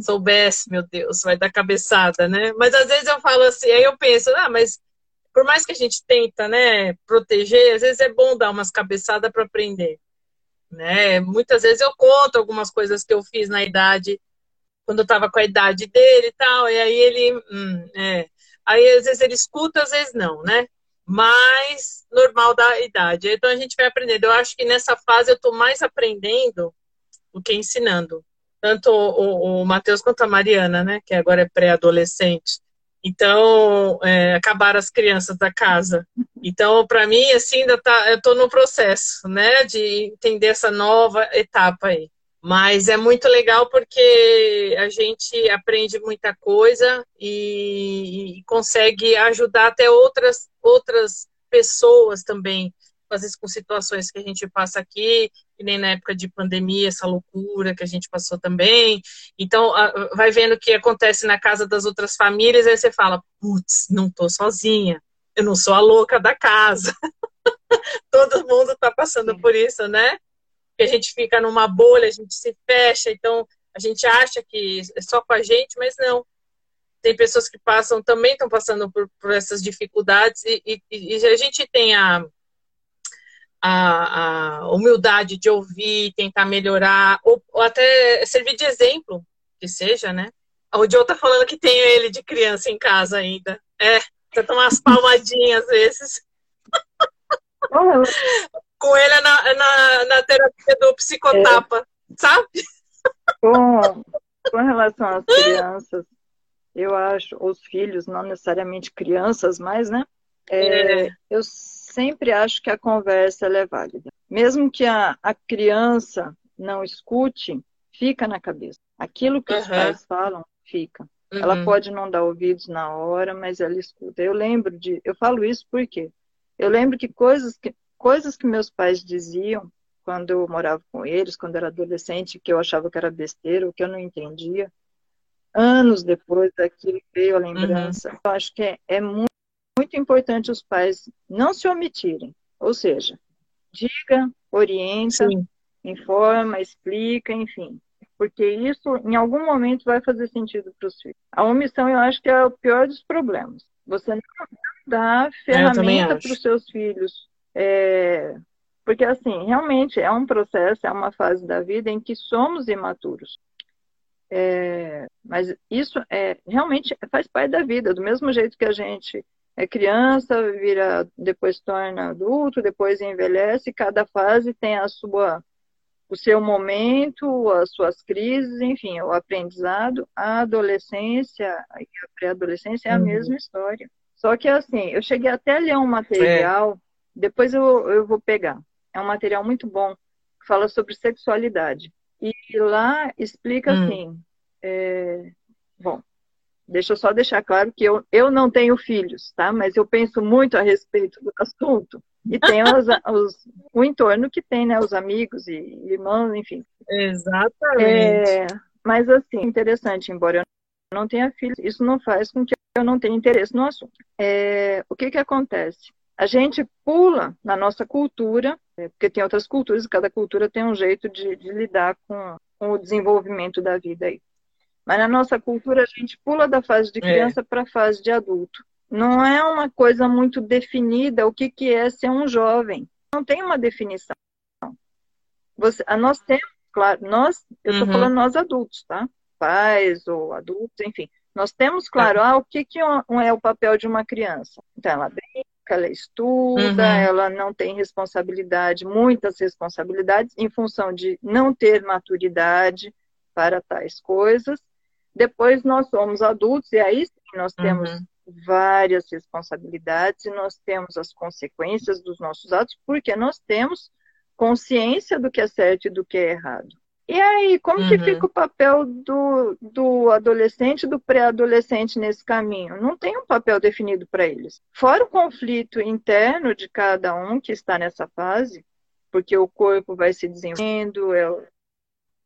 Soubesse, meu Deus, vai dar cabeçada, né? Mas às vezes eu falo assim, aí eu penso, ah, mas por mais que a gente tenta, né, proteger, às vezes é bom dar umas cabeçadas para aprender, né? Muitas vezes eu conto algumas coisas que eu fiz na idade, quando eu estava com a idade dele e tal, e aí ele, hum, é. Aí às vezes ele escuta, às vezes não, né? Mas normal da idade. Então a gente vai aprendendo. Eu acho que nessa fase eu estou mais aprendendo do que ensinando. Tanto o, o Matheus quanto a Mariana, né? Que agora é pré-adolescente. Então, é, acabaram as crianças da casa. Então, para mim, assim, ainda tá, eu estou no processo, né, de entender essa nova etapa aí. Mas é muito legal porque a gente aprende muita coisa e, e consegue ajudar até outras, outras pessoas também às vezes com situações que a gente passa aqui, que nem na época de pandemia, essa loucura que a gente passou também. Então, vai vendo o que acontece na casa das outras famílias, aí você fala, putz, não tô sozinha, eu não sou a louca da casa. Todo mundo está passando por isso, né? Que a gente fica numa bolha, a gente se fecha, então a gente acha que é só com a gente, mas não. Tem pessoas que passam, também estão passando por, por essas dificuldades, e, e, e a gente tem a, a, a humildade de ouvir, tentar melhorar, ou, ou, até servir de exemplo, que seja, né? O Joe tá falando que tem ele de criança em casa ainda. É, você toma umas palmadinhas às vezes. Com ele na, na, na, terapia do psicotapa, é. sabe? Com, com relação às crianças, eu acho, os filhos, não necessariamente crianças, mas, né? É, é. Eu sempre acho que a conversa é válida. Mesmo que a, a criança não escute, fica na cabeça. Aquilo que uhum. os pais falam, fica. Uhum. Ela pode não dar ouvidos na hora, mas ela escuta. Eu lembro de. Eu falo isso porque eu lembro que coisas que, coisas que meus pais diziam quando eu morava com eles, quando eu era adolescente, que eu achava que era besteira, ou que eu não entendia, anos depois daquilo veio a uhum. lembrança. Uhum. Eu acho que é, é muito muito importante os pais não se omitirem, ou seja, diga, orienta, Sim. informa, explica, enfim, porque isso em algum momento vai fazer sentido para os filhos. A omissão eu acho que é o pior dos problemas. Você não dá ferramenta para os seus filhos. É, porque, assim, realmente é um processo, é uma fase da vida em que somos imaturos. É, mas isso é realmente faz parte da vida, do mesmo jeito que a gente é criança, vira, depois torna adulto, depois envelhece, cada fase tem a sua o seu momento, as suas crises, enfim, o aprendizado, a adolescência e a pré-adolescência é a uhum. mesma história. Só que assim, eu cheguei até a ler um material, é. depois eu, eu vou pegar. É um material muito bom, que fala sobre sexualidade. E lá explica hum. assim, é, bom, Deixa eu só deixar claro que eu, eu não tenho filhos, tá? Mas eu penso muito a respeito do assunto. E tem os, os, o entorno que tem, né? Os amigos e irmãos, enfim. Exatamente. É, mas assim, interessante, embora eu não tenha filhos, isso não faz com que eu não tenha interesse no assunto. É, o que que acontece? A gente pula na nossa cultura, é, porque tem outras culturas, cada cultura tem um jeito de, de lidar com, com o desenvolvimento da vida aí. Mas na nossa cultura a gente pula da fase de é. criança é. para a fase de adulto. Não é uma coisa muito definida o que, que é ser um jovem. Não tem uma definição. Você, nós temos, claro, nós, eu estou uhum. falando nós adultos, tá? Pais ou adultos, enfim. Nós temos, claro, ah, o que, que é o papel de uma criança. Então, ela brinca, ela estuda, uhum. ela não tem responsabilidade, muitas responsabilidades, em função de não ter maturidade para tais coisas. Depois nós somos adultos e aí sim nós temos uhum. várias responsabilidades e nós temos as consequências dos nossos atos, porque nós temos consciência do que é certo e do que é errado. E aí, como uhum. que fica o papel do, do adolescente, do pré-adolescente nesse caminho? Não tem um papel definido para eles. Fora o conflito interno de cada um que está nessa fase, porque o corpo vai se desenvolvendo, é,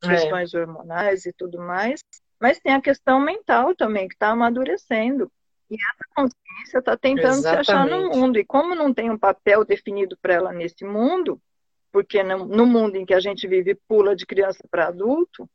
é. questões é. hormonais e tudo mais, mas tem a questão mental também, que está amadurecendo. E essa consciência está tentando Exatamente. se achar no mundo. E como não tem um papel definido para ela nesse mundo, porque no, no, mundo em que a gente vive pula de criança para adulto,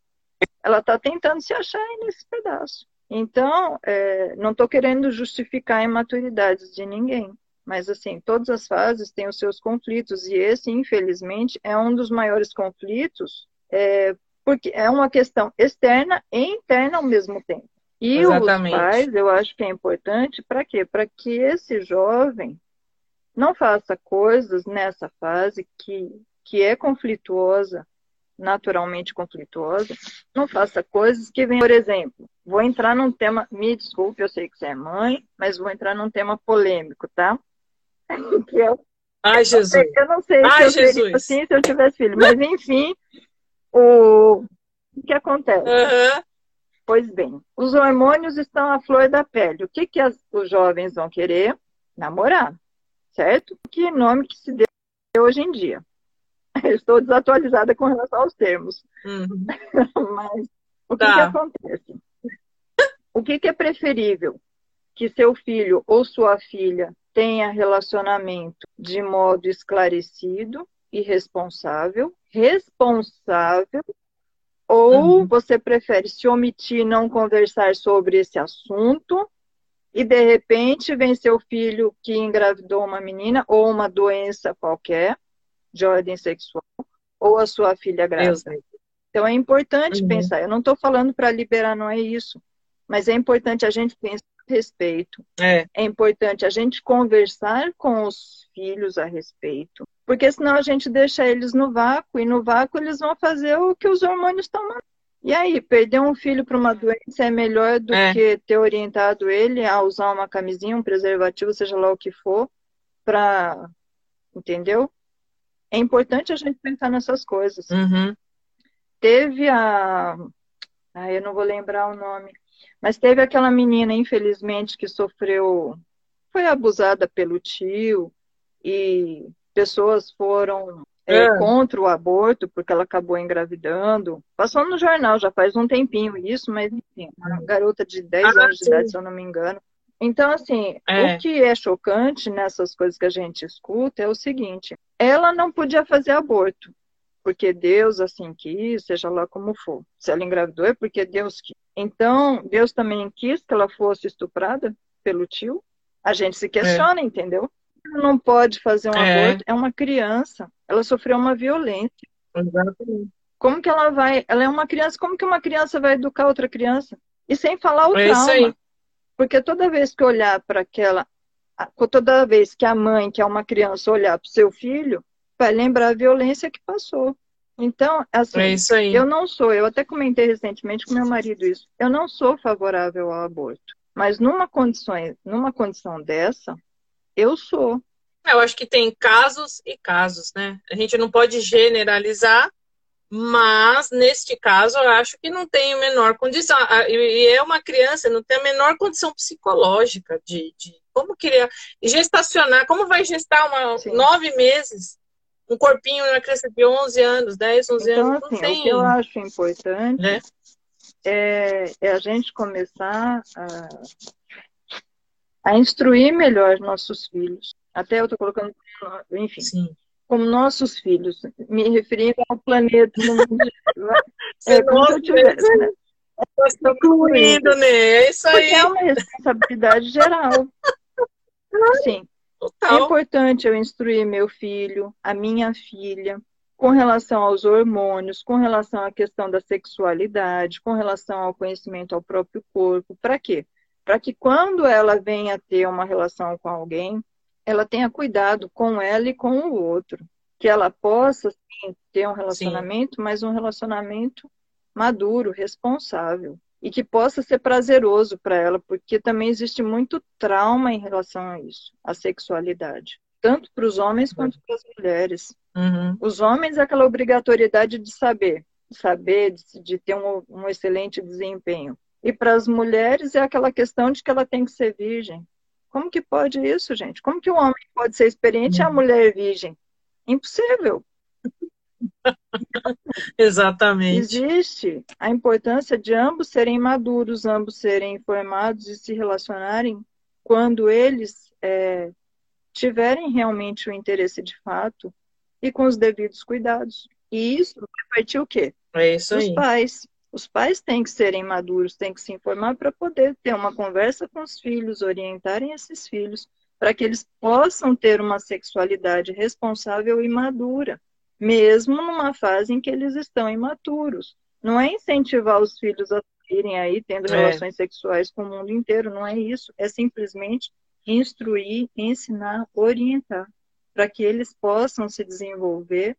ela está tentando se achar nesse pedaço. Então, é, não estou querendo justificar a imaturidade de ninguém, mas assim, todas as fases têm os seus conflitos e esse, infelizmente, é um dos maiores conflitos, é, porque é uma questão externa e interna ao mesmo tempo. E Exatamente. os pais, eu acho que é importante para quê? Para que esse jovem não faça coisas nessa fase que, que é conflituosa, naturalmente conflituosa, não faça coisas que venham, por exemplo, vou entrar num tema, me desculpe, eu sei que você é mãe, mas vou entrar num tema polêmico, tá? que é, Ai, Jesus. Eu não sei Ai, se eu Jesus. seria assim se eu tivesse filho, mas enfim, o, o que acontece? Uhum. Pois bem, os hormônios estão à flor da pele. O que, que as, os jovens vão querer? Namorar, certo? Que nome que se deu hoje em dia. Estou desatualizada com relação aos termos. Uhum. Mas o que, tá. que acontece? O que, que é preferível? Que seu filho ou sua filha tenha relacionamento de modo esclarecido e responsável, responsável, ou uhum. você prefere se omitir não conversar sobre esse assunto e de repente vem seu filho que engravidou uma menina ou uma doença qualquer de ordem sexual ou a sua filha grávida. Então é importante uhum. pensar. Eu não estou falando para liberar, não é isso. Mas é importante a gente pensar a respeito. É. é importante a gente conversar com os filhos a respeito. Porque senão a gente deixa eles no vácuo, e no vácuo eles vão fazer o que os hormônios estão mandando. E aí, perder um filho para uma doença é melhor do é. que ter orientado ele a usar uma camisinha, um preservativo, seja lá o que for, para. Entendeu? é importante a gente pensar nessas coisas. Uhum. Teve a. Ah, eu não vou lembrar o nome. Mas teve aquela menina, infelizmente, que sofreu. Foi abusada pelo tio e pessoas foram é, é. contra o aborto porque ela acabou engravidando. Passou no jornal já faz um tempinho isso, mas enfim, uma garota de 10 ah, anos sim. de idade, se eu não me engano. Então, assim, é. o que é chocante nessas coisas que a gente escuta é o seguinte: ela não podia fazer aborto, porque Deus assim quis, seja lá como for. Se ela engravidou é porque Deus quis. Então, Deus também quis que ela fosse estuprada pelo tio. A gente se questiona, é. entendeu? Não pode fazer um é. aborto, é uma criança. Ela sofreu uma violência. Exatamente. Como que ela vai? Ela é uma criança, como que uma criança vai educar outra criança? E sem falar o é trauma. Porque toda vez que olhar para aquela. Toda vez que a mãe, que é uma criança, olhar para o seu filho, vai lembrar a violência que passou. Então, assim, é eu não sou, eu até comentei recentemente com meu marido isso, eu não sou favorável ao aborto. Mas numa condição, numa condição dessa, eu sou. Eu acho que tem casos e casos, né? A gente não pode generalizar, mas, neste caso, eu acho que não tem a menor condição. E é uma criança, não tem a menor condição psicológica de, de como criar. Gestacionar, como vai gestar uma, nove meses? Um corpinho na criança de 11 anos, 10, 11 então, anos, assim, tem. O que eu acho importante né? é, é a gente começar a, a instruir melhor nossos filhos. Até eu estou colocando, enfim. Sim como nossos filhos, me referindo ao planeta. é como se eu tivesse, né? Estou concluindo, né? É isso aí. Porque é uma responsabilidade geral. Sim. É importante eu instruir meu filho, a minha filha, com relação aos hormônios, com relação à questão da sexualidade, com relação ao conhecimento ao próprio corpo. Para quê? Para que quando ela venha ter uma relação com alguém, ela tenha cuidado com ela e com o outro. Que ela possa sim, ter um relacionamento, sim. mas um relacionamento maduro, responsável. E que possa ser prazeroso para ela, porque também existe muito trauma em relação a isso, a sexualidade. Tanto para os homens quanto para as mulheres. Uhum. Os homens, aquela obrigatoriedade de saber, de saber, de, de ter um, um excelente desempenho. E para as mulheres é aquela questão de que ela tem que ser virgem. Como que pode isso, gente? Como que o homem pode ser experiente e a uhum. mulher virgem? Impossível. Exatamente. Existe a importância de ambos serem maduros, ambos serem informados e se relacionarem quando eles é, tiverem realmente o interesse de fato e com os devidos cuidados. E isso vai partir o quê? É isso Dos aí. pais. Os pais têm que serem maduros, têm que se informar para poder ter uma conversa com os filhos, orientarem esses filhos, para que eles possam ter uma sexualidade responsável e madura, mesmo numa fase em que eles estão imaturos. Não é incentivar os filhos a irem aí tendo é. relações sexuais com o mundo inteiro, não é isso. É simplesmente instruir, ensinar, orientar, para que eles possam se desenvolver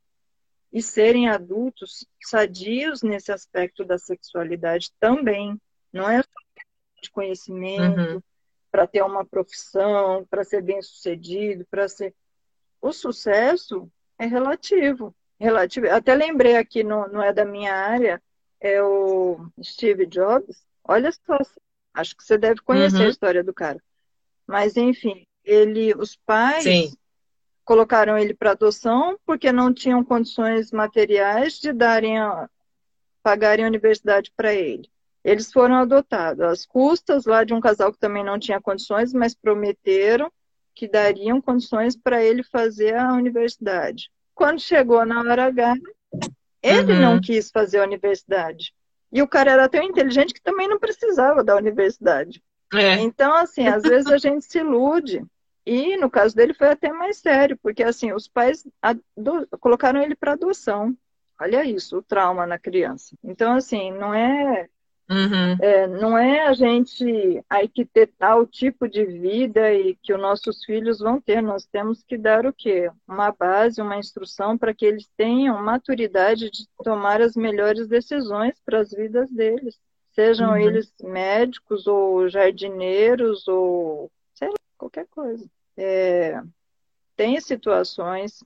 e serem adultos sadios nesse aspecto da sexualidade também. Não é só de conhecimento, uhum. para ter uma profissão, para ser bem sucedido, para ser. O sucesso é relativo. relativo. Até lembrei aqui, não, não é da minha área, é o Steve Jobs. Olha só, acho que você deve conhecer uhum. a história do cara. Mas, enfim, ele, os pais Sim. Colocaram ele para adoção porque não tinham condições materiais de darem a, pagarem a universidade para ele. Eles foram adotados às custas lá de um casal que também não tinha condições, mas prometeram que dariam condições para ele fazer a universidade. Quando chegou na hora H, ele uhum. não quis fazer a universidade. E o cara era tão inteligente que também não precisava da universidade. É. Então, assim, às vezes a gente se ilude. E no caso dele foi até mais sério, porque assim, os pais colocaram ele para adoção. Olha isso, o trauma na criança. Então, assim, não é Uhum. É, não é a gente arquitetar o tipo de vida e que os nossos filhos vão ter. Nós temos que dar o quê? Uma base, uma instrução para que eles tenham maturidade de tomar as melhores decisões para as vidas deles. Sejam uhum. eles médicos ou jardineiros ou sei lá, qualquer coisa. É, tem situações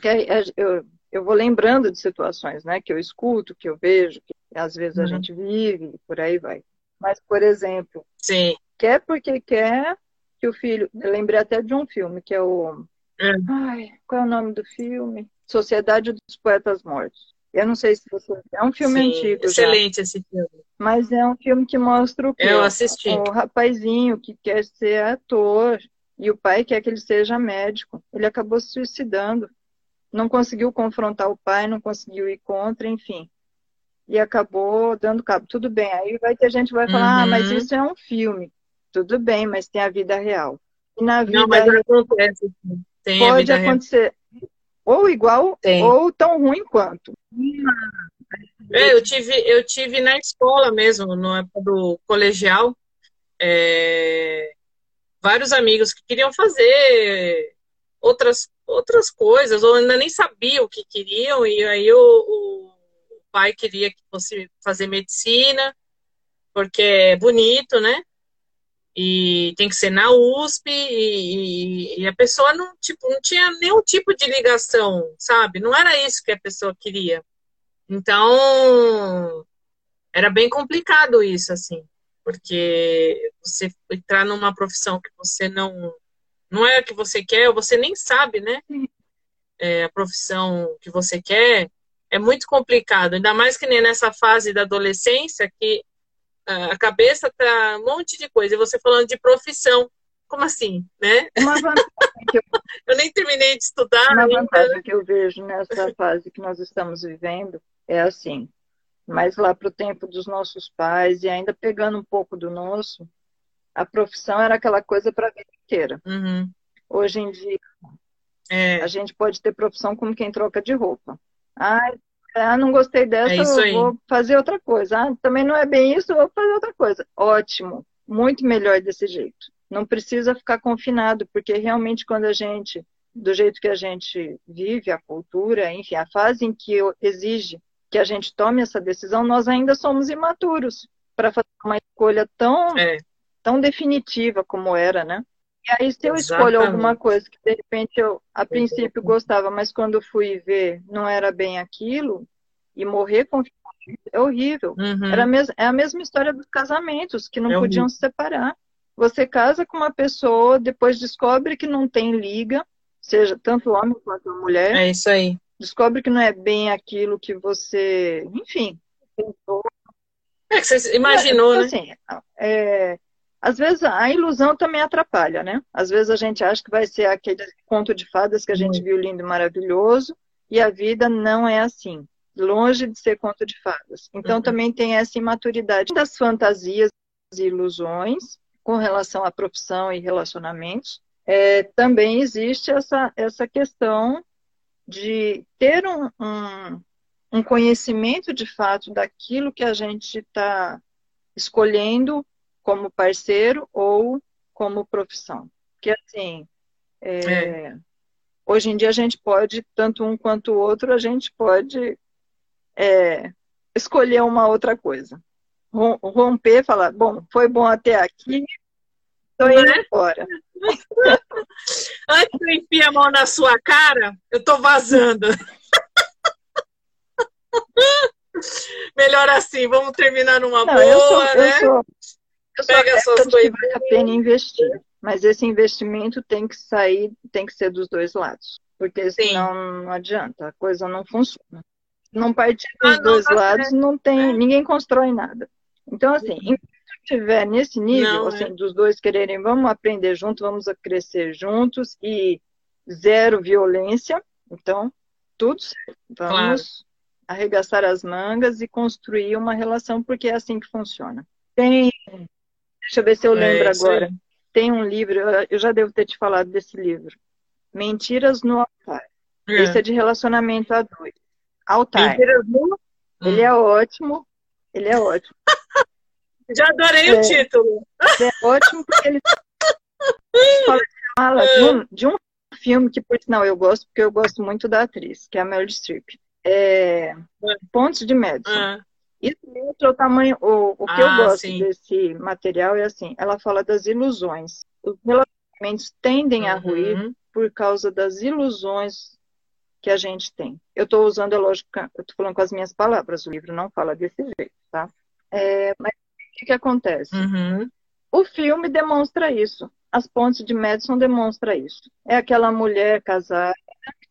que eu, eu vou lembrando de situações, né, que eu escuto, que eu vejo, que às vezes uhum. a gente vive, por aí vai. Mas, por exemplo, Sim. quer porque quer que o filho. Eu lembrei até de um filme, que é o. Uhum. Ai, qual é o nome do filme? Sociedade dos Poetas Mortos. Eu não sei se você. É um filme Sim, antigo. Excelente já. esse filme. Mas é um filme que mostra o quê? Eu assisti. O rapazinho que quer ser ator e o pai quer que ele seja médico. Ele acabou se suicidando. Não conseguiu confrontar o pai, não conseguiu ir contra, enfim e acabou dando cabo. Tudo bem, aí vai ter gente que vai falar, uhum. ah, mas uhum. isso é um filme. Tudo bem, mas tem a vida real. E na vida Não, mas acontece. Tem pode acontecer real. ou igual tem. ou tão ruim quanto. É, eu tive, eu tive na escola mesmo, na época do colegial, é, vários amigos que queriam fazer outras, outras coisas, ou ainda nem sabiam o que queriam, e aí o, o pai queria que fosse fazer medicina, porque é bonito, né? E tem que ser na USP, e, e, a pessoa não, tipo, não tinha nenhum tipo de ligação, sabe? Não era isso que a pessoa queria. Então, era bem complicado isso, assim, porque você entrar numa profissão que você não não é a que você quer, ou você nem sabe, né? É, a profissão que você quer, é muito complicado, ainda mais que nem nessa fase da adolescência, que a cabeça tá um monte de coisa. E você falando de profissão, como assim, né? Uma vantagem que eu... eu nem terminei de estudar. Uma vantagem que eu vejo nessa fase que nós estamos vivendo é assim, mas lá para o tempo dos nossos pais e ainda pegando um pouco do nosso, a profissão era aquela coisa para a vida inteira. Uhum. Hoje em dia, é. a gente pode ter profissão como quem troca de roupa. Ah, ah não gostei dessa, é eu vou fazer outra coisa. Ah, também não é bem isso, vou fazer outra coisa. Ótimo, muito melhor desse jeito. Não precisa ficar confinado, porque realmente quando a gente, do jeito que a gente vive, a cultura, enfim, a fase em que exige que a gente tome essa decisão, nós ainda somos imaturos para fazer uma escolha tão, é. tão definitiva como era, né? E aí, se eu Exatamente. escolho alguma coisa que de repente eu, a princípio, gostava, mas quando fui ver não era bem aquilo, e morrer com é horrível. Uhum. Era a mes é a mesma história dos casamentos, que não é podiam se separar. Você casa com uma pessoa, depois descobre que não tem liga, seja tanto homem quanto mulher. É isso aí. Descobre que não é bem aquilo que você, enfim, pensou. É que você imaginou, é, né? Assim, é, às vezes a ilusão também atrapalha, né? Às vezes a gente acha que vai ser aquele conto de fadas que a gente viu lindo e maravilhoso, e a vida não é assim. longe de ser conto de fadas. Então uhum. também tem essa imaturidade das fantasias e ilusões com relação à profissão e relacionamentos. É, também existe essa, essa questão de ter um, um, um conhecimento de fato daquilo que a gente está escolhendo como parceiro ou como profissão. Porque assim, é, é. hoje em dia a gente pode, tanto um quanto o outro, a gente pode é, escolher uma outra coisa. Romper, falar, bom, foi bom até aqui, estou indo é? embora. Antes de eu enfiar a mão na sua cara, eu estou vazando. Melhor assim, vamos terminar numa Não, boa, eu sou, né? Eu sou, eu Pega suas coisas. Vale a pena investir, mas esse investimento tem que sair, tem que ser dos dois lados, porque Sim. senão não adianta, a coisa não funciona. Não partir dos ah, não, dois lados, certo. não tem, é. ninguém constrói nada. Então, assim, estiver nesse nível, não, assim, é. dos dois quererem, vamos aprender juntos, vamos crescer juntos e zero violência, então, tudo certo. Vamos claro. arregaçar as mangas e construir uma relação, porque é assim que funciona. Tem, deixa eu ver se eu é lembro é agora. Aí. Tem um livro, eu já devo ter te falado desse livro. Mentiras no altar. É. Esse é de relacionamento a dois. Altar. Ele é ótimo. Ele é ótimo. Já adorei é, o título. É ótimo porque ele fala de um, de um filme que, por sinal, eu gosto, porque eu gosto muito da atriz, que é a Meryl Streep. É, Pontos de Madison. Ah. Isso mostra o tamanho. O, o que ah, eu gosto sim. desse material é assim: ela fala das ilusões. Os relacionamentos tendem a ruir uhum. por causa das ilusões que a gente tem. Eu estou usando a lógica, eu estou falando com as minhas palavras, o livro não fala desse jeito, tá? É, mas que, que acontece? Uhum. O filme demonstra isso. As pontes de Madison demonstra isso. É aquela mulher casada,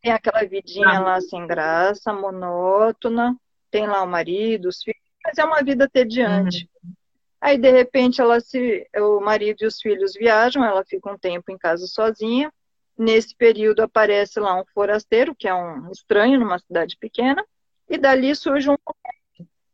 tem aquela vidinha ah. lá sem graça, monótona, tem lá o marido, os filhos, mas é uma vida tediante. Uhum. Aí, de repente, ela se, o marido e os filhos viajam, ela fica um tempo em casa sozinha, Nesse período aparece lá um forasteiro, que é um estranho numa cidade pequena, e dali surge um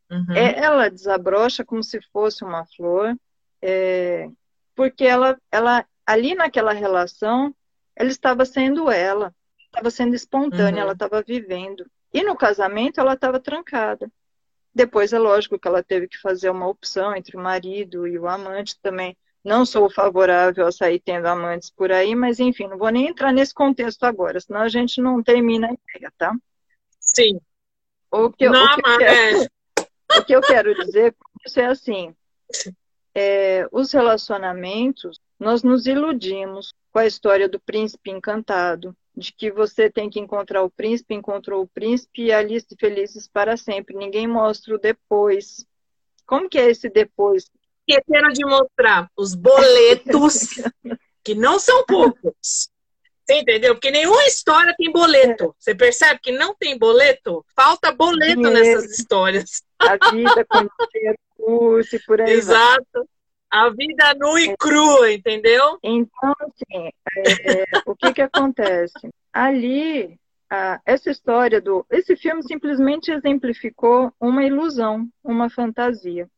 uhum. é, ela desabrocha como se fosse uma flor, é, porque ela, ela ali naquela relação, ela estava sendo ela, estava sendo espontânea, uhum. ela estava vivendo. E no casamento ela estava trancada. Depois é lógico que ela teve que fazer uma opção entre o marido e o amante também. Não sou favorável a sair tendo amantes por aí, mas enfim, não vou nem entrar nesse contexto agora, senão a gente não termina a ideia, tá? Sim. O que, não, o que, eu, quero, é. O que eu quero dizer com isso é assim: é, os relacionamentos, nós nos iludimos com a história do príncipe encantado, de que você tem que encontrar o príncipe, encontrou o príncipe e ali felizes para sempre. Ninguém mostra o depois. Como que é esse depois? esqueceram de mostrar os boletos, que não são poucos. Você entendeu? Porque nenhuma história tem boleto. Você percebe que não tem boleto? Falta boleto Dinheiro, nessas histórias. A vida com curso e por aí Exato. Vai. A vida nua e crua, entendeu? Então, assim, é, o que que acontece? Ali, a, essa história do... Esse filme simplesmente exemplificou uma ilusão, uma fantasia.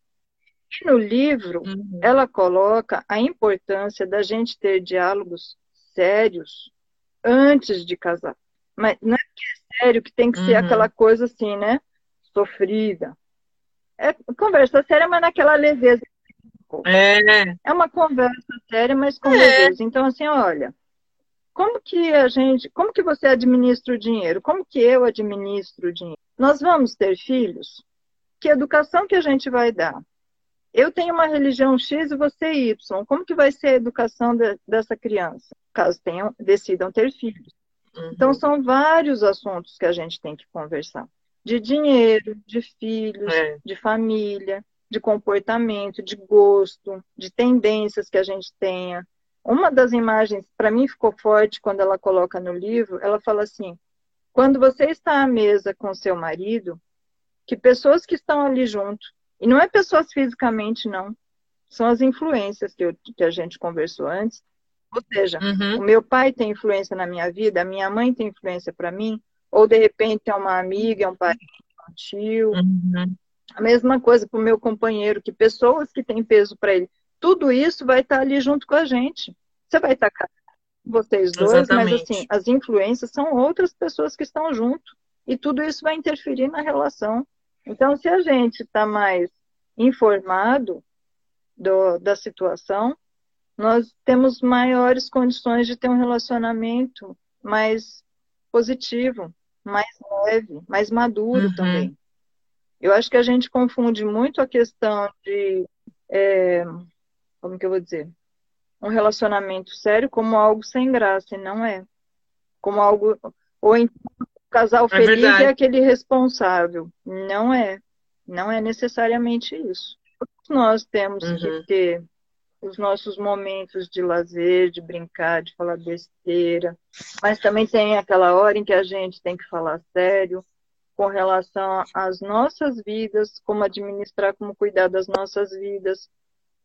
E no livro, uhum. ela coloca a importância da gente ter diálogos sérios antes de casar. Mas não é que é sério que tem que ser uhum. aquela coisa assim, né? Sofrida. É conversa séria, mas naquela leveza. É. é uma conversa séria, mas com é. leveza. Então, assim, olha, como que a gente, como que você administra o dinheiro? Como que eu administro o dinheiro? Nós vamos ter filhos? Que educação que a gente vai dar? Eu tenho uma religião X e você Y. Como que vai ser a educação de, dessa criança, caso tenham, decidam ter filhos? Uhum. Então, são vários assuntos que a gente tem que conversar. De dinheiro, de filhos, é. de família, de comportamento, de gosto, de tendências que a gente tenha. Uma das imagens, para mim, ficou forte quando ela coloca no livro, ela fala assim, quando você está à mesa com seu marido, que pessoas que estão ali junto e não é pessoas fisicamente, não. São as influências que, eu, que a gente conversou antes. Ou seja, uhum. o meu pai tem influência na minha vida, a minha mãe tem influência para mim, ou de repente é uma amiga, é um parente, tio. Uhum. A mesma coisa para o meu companheiro, que pessoas que têm peso para ele. Tudo isso vai estar ali junto com a gente. Você vai estar vocês dois, Exatamente. mas assim, as influências são outras pessoas que estão junto. E tudo isso vai interferir na relação. Então, se a gente está mais informado do, da situação, nós temos maiores condições de ter um relacionamento mais positivo, mais leve, mais maduro uhum. também. Eu acho que a gente confunde muito a questão de, é, como que eu vou dizer, um relacionamento sério como algo sem graça, e não é. Como algo, ou então, casal é feliz verdade. é aquele responsável. Não é. Não é necessariamente isso. Nós temos uhum. que ter os nossos momentos de lazer, de brincar, de falar besteira, mas também tem aquela hora em que a gente tem que falar sério com relação às nossas vidas, como administrar, como cuidar das nossas vidas,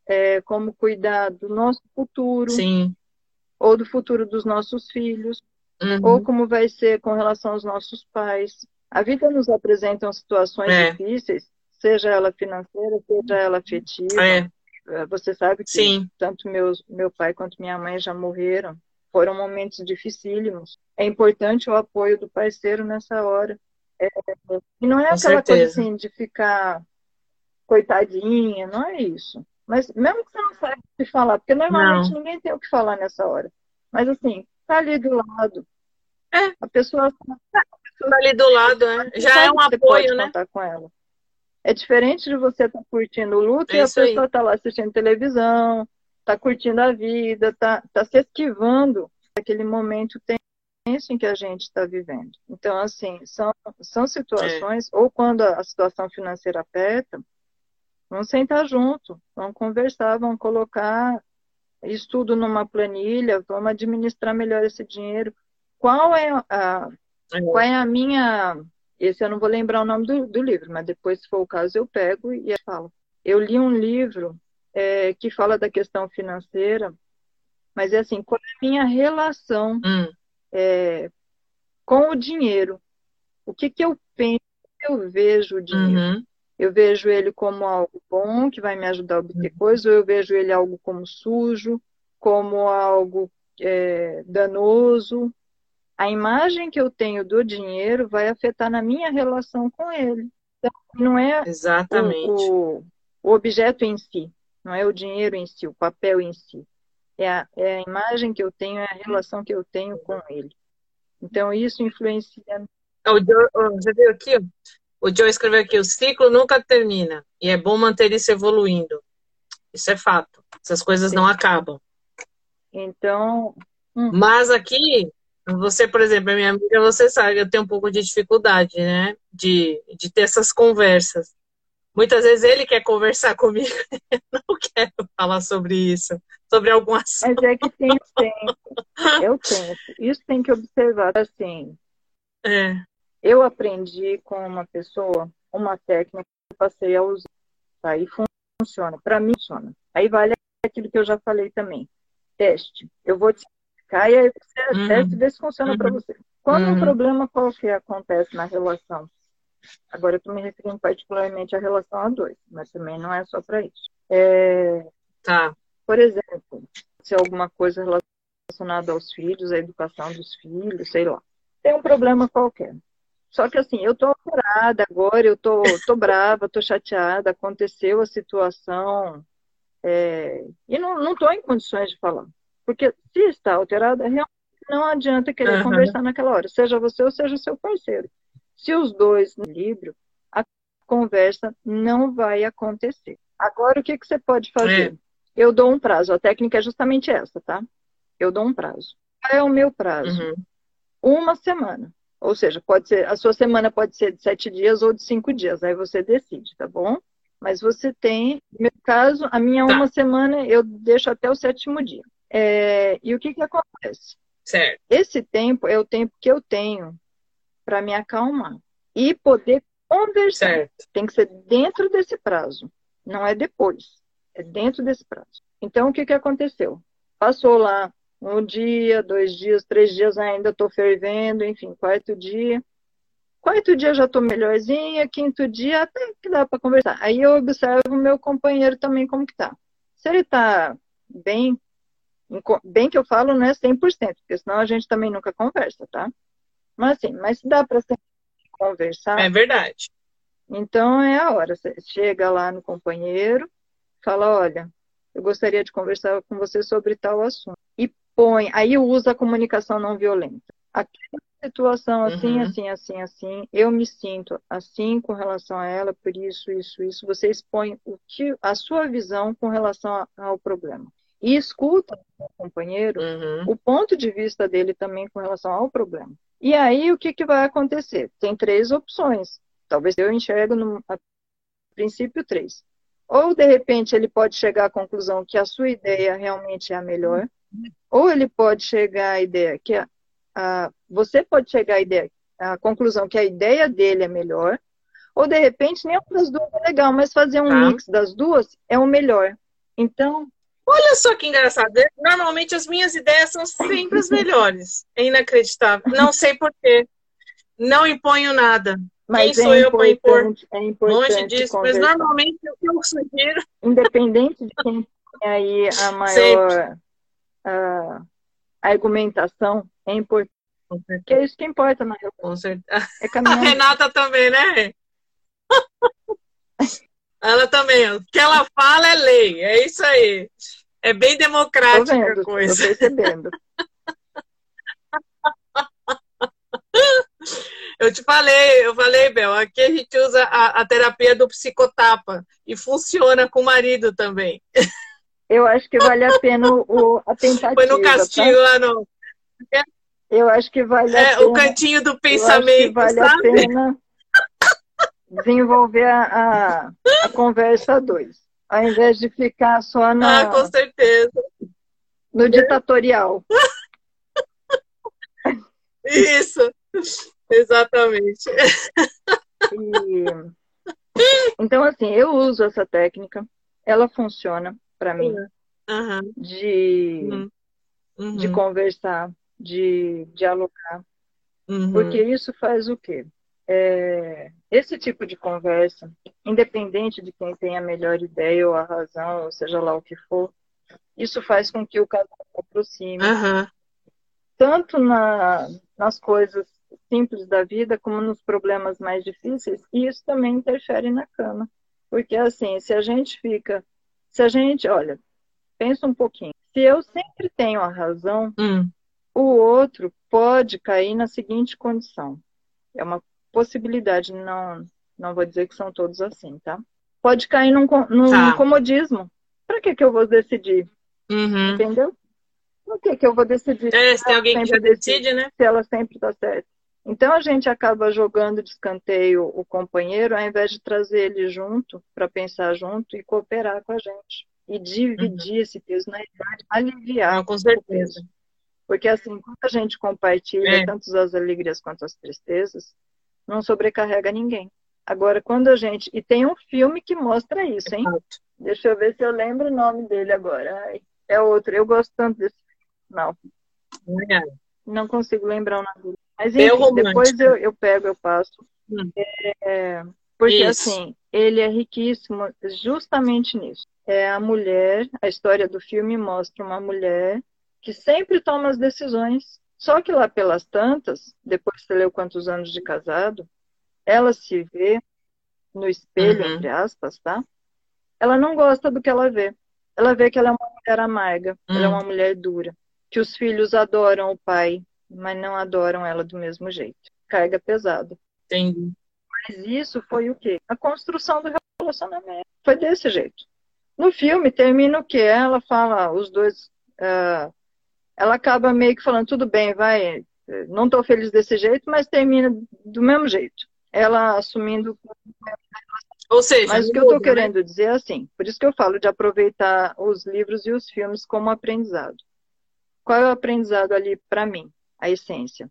é, como cuidar do nosso futuro, Sim. ou do futuro dos nossos filhos, uhum. ou como vai ser com relação aos nossos pais. A vida nos apresenta situações é. difíceis, seja ela financeira, seja ela afetiva. É. é você sabe que Sim. tanto meus, meu pai quanto minha mãe já morreram. Foram momentos dificílimos. É importante o apoio do parceiro nessa hora. É, e não é Com aquela certeza. coisa assim de ficar coitadinha, não é isso. Mas mesmo que você não saiba o que falar, porque normalmente não. ninguém tem o que falar nessa hora. Mas assim, tá ali do lado. É. A pessoa tá ali do lado, é. já é um apoio, né? Contar com ela. É diferente de você estar tá curtindo o luto é e a pessoa está lá assistindo televisão, está curtindo a vida, está tá se esquivando daquele momento tenso em que a gente está vivendo. Então, assim, são, são situações, é. ou quando a situação financeira aperta, vamos sentar junto, vamos conversar, vamos colocar estudo numa planilha, vamos administrar melhor esse dinheiro. Qual é a, é. qual é a minha esse eu não vou lembrar o nome do, do livro, mas depois, se for o caso, eu pego e falo. Eu li um livro é, que fala da questão financeira, mas é assim, qual é a minha relação hum. é, com o dinheiro? O que, que eu penso, eu vejo o dinheiro? Uhum. Eu vejo ele como algo bom, que vai me ajudar a obter uhum. coisas, ou eu vejo ele algo como sujo, como algo é, danoso, a imagem que eu tenho do dinheiro vai afetar na minha relação com ele. Então, não é Exatamente. O, o, objeto em si, não é o dinheiro em si, o papel em si. É a, é a imagem que eu tenho, é a relação que eu tenho com ele. Então, isso influencia. O Joe, você viu aqui? O Joe escreveu aqui: o ciclo nunca termina e é bom manter isso evoluindo. Isso é fato. Essas coisas Sim. não acabam. Então. Hum. Mas aqui você, por exemplo, a minha amiga, você sabe, eu tenho um pouco de dificuldade, né? De, de ter essas conversas. Muitas vezes ele quer conversar comigo, eu não quero falar sobre isso, sobre algum assunto. Mas é que tem tempo. Eu penso, isso tem que observar assim. É. Eu aprendi com uma pessoa uma técnica que eu passei a usar. Aí tá? funciona. Para mim funciona. Aí vale aquilo que eu já falei também. Teste. Eu vou te e aí você uhum. testa e vê se funciona uhum. para você. Quando uhum. um problema qualquer acontece na relação, agora eu estou me referindo particularmente à relação a dois, mas também não é só para isso. É, tá. Por exemplo, se alguma coisa relacionada aos filhos, à educação dos filhos, sei lá. Tem um problema qualquer. Só que assim, eu tô alterada agora, eu tô, tô brava, tô chateada, aconteceu a situação, é, e não, não tô em condições de falar. Porque se está alterada, realmente não adianta querer uhum. conversar naquela hora, seja você ou seja o seu parceiro. Se os dois no equilíbrio, a conversa não vai acontecer. Agora, o que, que você pode fazer? É. Eu dou um prazo. A técnica é justamente essa, tá? Eu dou um prazo. Qual é o meu prazo? Uhum. Uma semana. Ou seja, pode ser, a sua semana pode ser de sete dias ou de cinco dias. Aí você decide, tá bom? Mas você tem, no meu caso, a minha tá. uma semana eu deixo até o sétimo dia. É, e o que, que acontece? Certo. Esse tempo é o tempo que eu tenho para me acalmar e poder conversar. Certo. Tem que ser dentro desse prazo, não é depois, é dentro desse prazo. Então, o que, que aconteceu? Passou lá um dia, dois dias, três dias ainda estou fervendo, enfim, quarto dia. Quarto dia já estou melhorzinha, quinto dia até que dá para conversar. Aí eu observo o meu companheiro também como que tá. Se ele está bem, bem que eu falo não é 100%, porque senão a gente também nunca conversa, tá? Mas assim, mas se dá para conversar. É verdade. Então é a hora. Você chega lá no companheiro, fala, olha, eu gostaria de conversar com você sobre tal assunto. E põe, aí usa a comunicação não violenta. Aquela situação assim, uhum. assim, assim, assim, eu me sinto assim com relação a ela, por isso, isso, isso. Você expõe o que, a sua visão com relação ao problema. E escuta o companheiro uhum. o ponto de vista dele também com relação ao problema. E aí, o que, que vai acontecer? Tem três opções. Talvez eu enxergo no a princípio três. Ou, de repente, ele pode chegar à conclusão que a sua ideia realmente é a melhor, ou ele pode chegar à ideia que a, a, você pode chegar à, ideia, à conclusão que a ideia dele é melhor, ou de repente nenhuma das duas é legal, mas fazer um tá. mix das duas é o melhor. Então. Olha só que engraçado. Normalmente as minhas ideias são sempre as melhores. É inacreditável. Não sei porquê. Não imponho nada. Mas Quem é sou eu para impor? É importante longe disso, conversar. mas normalmente o que eu sugiro. Independente de quem tem aí a maior uh, argumentação, é importante. Que é isso que importa na Com certeza. É a Renata também, né? Ela também. O que ela fala é lei. É isso aí. É bem democrática vendo, a coisa. Tô percebendo. Eu te falei, eu falei, Bel, aqui a gente usa a, a terapia do psicotapa e funciona com o marido também. Eu acho que vale a pena o, a tentativa. Foi no castigo tá? lá no. Eu acho que vale é, a pena. O cantinho do pensamento. vale sabe? a pena desenvolver a, a, a conversa dois. Ao invés de ficar só na. Ah, com certeza. No ditatorial. Isso. Exatamente. E... Então, assim, eu uso essa técnica, ela funciona para mim uhum. de, uhum. de conversar, de dialogar. Uhum. Porque isso faz o quê? É, esse tipo de conversa, independente de quem tem a melhor ideia ou a razão, ou seja lá o que for, isso faz com que o casal se aproxime. Tanto na, nas coisas simples da vida como nos problemas mais difíceis, e isso também interfere na cama. Porque assim, se a gente fica, se a gente, olha, pensa um pouquinho, se eu sempre tenho a razão, hum. o outro pode cair na seguinte condição. É uma possibilidade, não, não vou dizer que são todos assim, tá? Pode cair num, num tá. comodismo. Para que, que eu vou decidir? Uhum. Entendeu? Por que, que eu vou decidir? É, se tem alguém que já decide, né? Se ela sempre está certa. Então a gente acaba jogando de escanteio o companheiro ao invés de trazer ele junto para pensar junto e cooperar com a gente e dividir uhum. esse peso na idade, aliviar. Não, com certeza. Porque assim, quando a gente compartilha é. tanto as alegrias quanto as tristezas, não sobrecarrega ninguém. Agora, quando a gente. E tem um filme que mostra isso, hein? Deixa eu ver se eu lembro o nome dele agora. Ai, é outro. Eu gosto tanto desse não. É. Não consigo lembrar o nome dele. Mas enfim, depois eu, eu pego, eu passo. Hum. É, porque Isso. assim, ele é riquíssimo justamente nisso. É a mulher, a história do filme mostra uma mulher que sempre toma as decisões. Só que lá pelas tantas, depois você leu quantos anos de casado, ela se vê no espelho, uhum. entre aspas, tá? Ela não gosta do que ela vê. Ela vê que ela é uma mulher amarga, uhum. ela é hum. uma mulher dura. Que os filhos adoram o pai, mas não adoram ela do mesmo jeito. Carga pesada. Entendi. Mas isso foi o quê? A construção do relacionamento. Foi desse jeito. No filme termina o quê? Ela fala, os dois. Uh, ela acaba meio que falando, tudo bem, vai, não estou feliz desse jeito, mas termina do mesmo jeito. Ela assumindo. Ou seja, mas o que eu estou né? querendo dizer é assim, por isso que eu falo de aproveitar os livros e os filmes como aprendizado. Qual é o aprendizado ali para mim? a essência.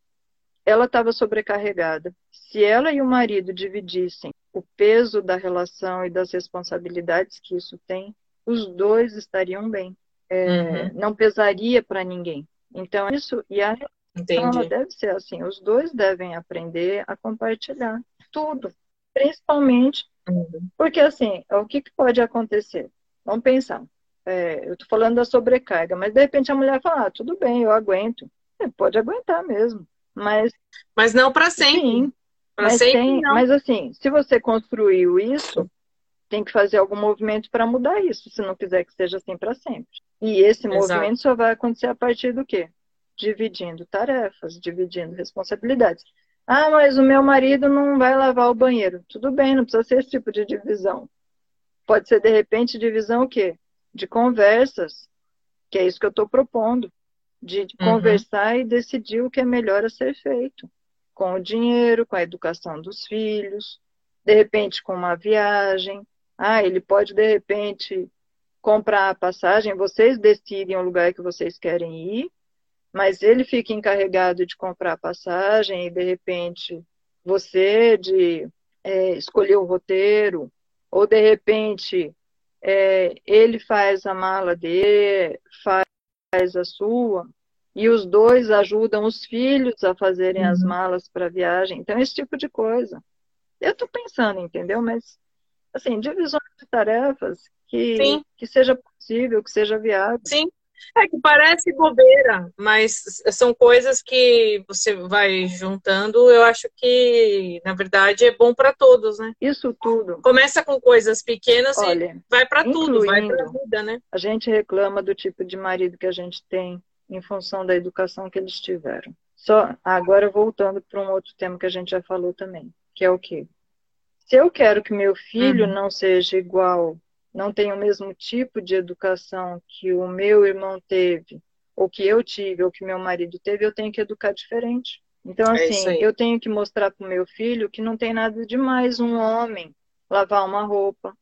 Ela estava sobrecarregada. Se ela e o marido dividissem o peso da relação e das responsabilidades que isso tem, os dois estariam bem. É, uhum. Não pesaria para ninguém. Então, isso e a. Então, ela deve ser assim. Os dois devem aprender a compartilhar tudo, principalmente uhum. porque assim, o que, que pode acontecer? Vamos pensar. É, eu estou falando da sobrecarga, mas de repente a mulher fala, ah, tudo bem, eu aguento. É, pode aguentar mesmo, mas mas não para sempre. Sim, mas, sempre tem, mas assim, se você construiu isso, tem que fazer algum movimento para mudar isso, se não quiser que seja assim para sempre. E esse Exato. movimento só vai acontecer a partir do quê? Dividindo tarefas, dividindo responsabilidades. Ah, mas o meu marido não vai lavar o banheiro. Tudo bem, não precisa ser esse tipo de divisão. Pode ser, de repente, divisão o quê? De conversas, que é isso que eu estou propondo. De, uhum. conversar e decidir o que é melhor a ser feito. Com o dinheiro, com a educação dos filhos, de repente com uma viagem. Ah, ele pode, de repente, comprar a passagem, vocês decidem o lugar que vocês querem ir, mas ele fica encarregado de comprar a passagem e, de repente, você de é, escolher o roteiro, ou, de repente, é, ele faz a mala dele, faz a sua, e os dois ajudam os filhos a fazerem uhum. as malas para a viagem. Então, esse tipo de coisa. Eu estou pensando, entendeu? Mas, assim, divisões de tarefas que, que seja possível, que seja viável. Sim. É que parece bobeira, mas são coisas que você vai juntando. Eu acho que, na verdade, é bom para todos, né? Isso tudo. Começa com coisas pequenas Olha, e vai para tudo, vai para vida, né? A gente reclama do tipo de marido que a gente tem em função da educação que eles tiveram. Só agora voltando para um outro tema que a gente já falou também, que é o quê? Se eu quero que meu filho uhum. não seja igual não tem o mesmo tipo de educação que o meu irmão teve, ou que eu tive, ou que meu marido teve, eu tenho que educar diferente. Então, é assim, é eu tenho que mostrar para o meu filho que não tem nada de mais um homem lavar uma roupa,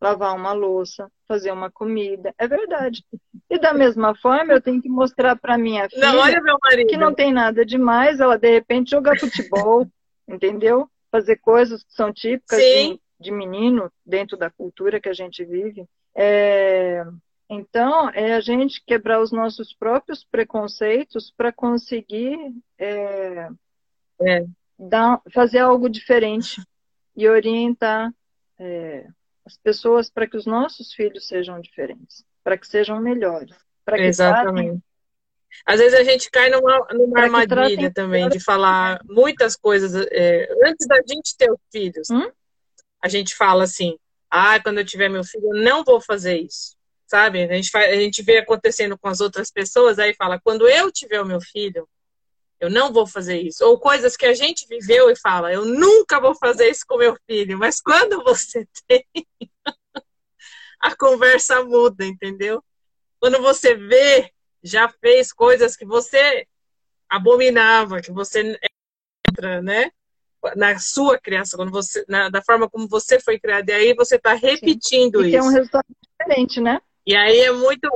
lavar uma louça, fazer uma comida. É verdade. E da mesma forma, eu tenho que mostrar para minha filha não, que não tem nada demais ela de repente jogar futebol, entendeu? Fazer coisas que são típicas de, de menino dentro da cultura que a gente vive. É, então, é a gente quebrar os nossos próprios preconceitos para conseguir é, é. Dar, fazer algo diferente e orientar é, as pessoas para que os nossos filhos sejam diferentes, para que sejam melhores. Que Exatamente. Às vezes a gente cai numa, numa armadilha também de falar muitas coisas é, antes da gente ter os filhos. Hum? a gente fala assim, ah, quando eu tiver meu filho, eu não vou fazer isso. Sabe? A gente, faz, a gente vê acontecendo com as outras pessoas, aí fala, quando eu tiver o meu filho, eu não vou fazer isso. Ou coisas que a gente viveu e fala, eu nunca vou fazer isso com meu filho. Mas quando você tem, a conversa muda, entendeu? Quando você vê, já fez coisas que você abominava, que você entra, né? na sua criação, quando você, na, da forma como você foi criado, e aí você está repetindo Sim. e isso. É um resultado diferente, né? E aí é muito.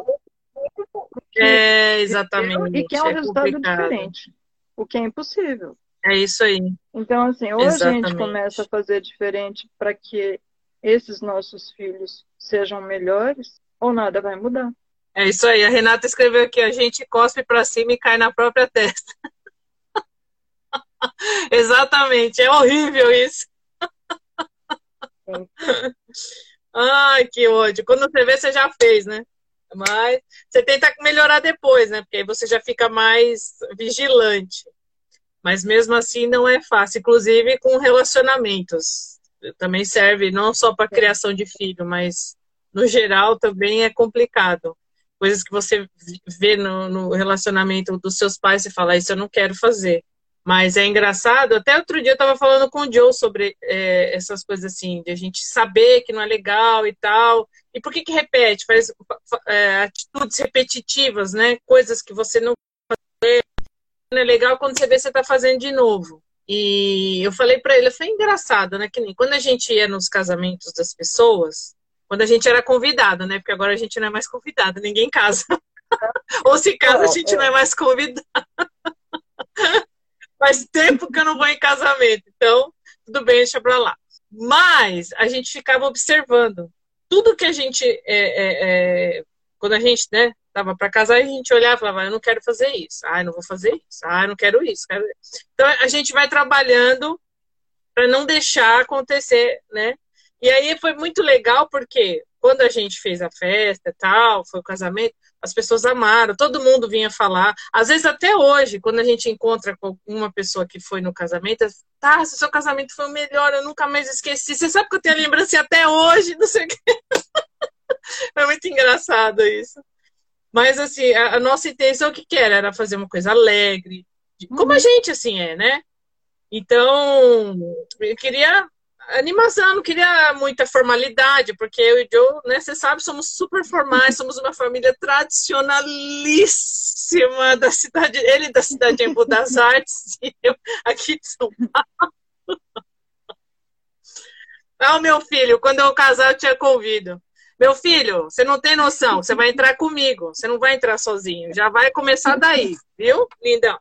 É, exatamente. E que é um é resultado complicado. diferente. O que é impossível. É isso aí. Então, assim, ou exatamente. a gente começa a fazer diferente para que esses nossos filhos sejam melhores, ou nada vai mudar. É isso aí. A Renata escreveu aqui: a gente cospe para cima e cai na própria testa. Exatamente, é horrível isso. Ai, que ódio. Quando você vê, você já fez, né? Mas você tenta melhorar depois, né? Porque aí você já fica mais vigilante. Mas mesmo assim não é fácil, inclusive com relacionamentos. Também serve não só para criação de filho, mas no geral também é complicado. Coisas que você vê no, no relacionamento dos seus pais e fala, isso eu não quero fazer. Mas é engraçado, até outro dia eu estava falando com o Joe sobre é, essas coisas assim, de a gente saber que não é legal e tal. E por que que repete? Faz é, atitudes repetitivas, né? Coisas que você não fazer. Não é legal quando você vê você está fazendo de novo. E eu falei para ele, foi engraçado, né? Que nem quando a gente ia nos casamentos das pessoas, quando a gente era convidado, né? Porque agora a gente não é mais convidado, ninguém casa. Ou se casa, a gente não é mais convidado. Faz tempo que eu não vou em casamento, então tudo bem, deixa pra lá. Mas a gente ficava observando tudo que a gente, é, é, é, quando a gente, né, Tava para casar a gente olhava e falava, eu não quero fazer isso. Ah, não vou fazer isso. Ah, não quero isso. Quero... Então a gente vai trabalhando para não deixar acontecer, né? E aí foi muito legal porque quando a gente fez a festa e tal, foi o casamento, as pessoas amaram, todo mundo vinha falar. Às vezes até hoje, quando a gente encontra com uma pessoa que foi no casamento, tá, seu casamento foi o melhor, eu nunca mais esqueci. Você sabe que eu tenho a lembrança até hoje, não sei o quê. é muito engraçado isso. Mas, assim, a, a nossa intenção, o que, que era? Era fazer uma coisa alegre, como a uhum. gente, assim, é, né? Então, eu queria animação, não queria muita formalidade, porque eu e Joe, né, você sabe, somos super formais, somos uma família tradicionalíssima da cidade, ele da cidade de Embu das Artes e eu aqui de São Paulo. Ah, meu filho, quando eu casar eu te convido. Meu filho, você não tem noção, você vai entrar comigo, você não vai entrar sozinho, já vai começar daí, viu, lindão?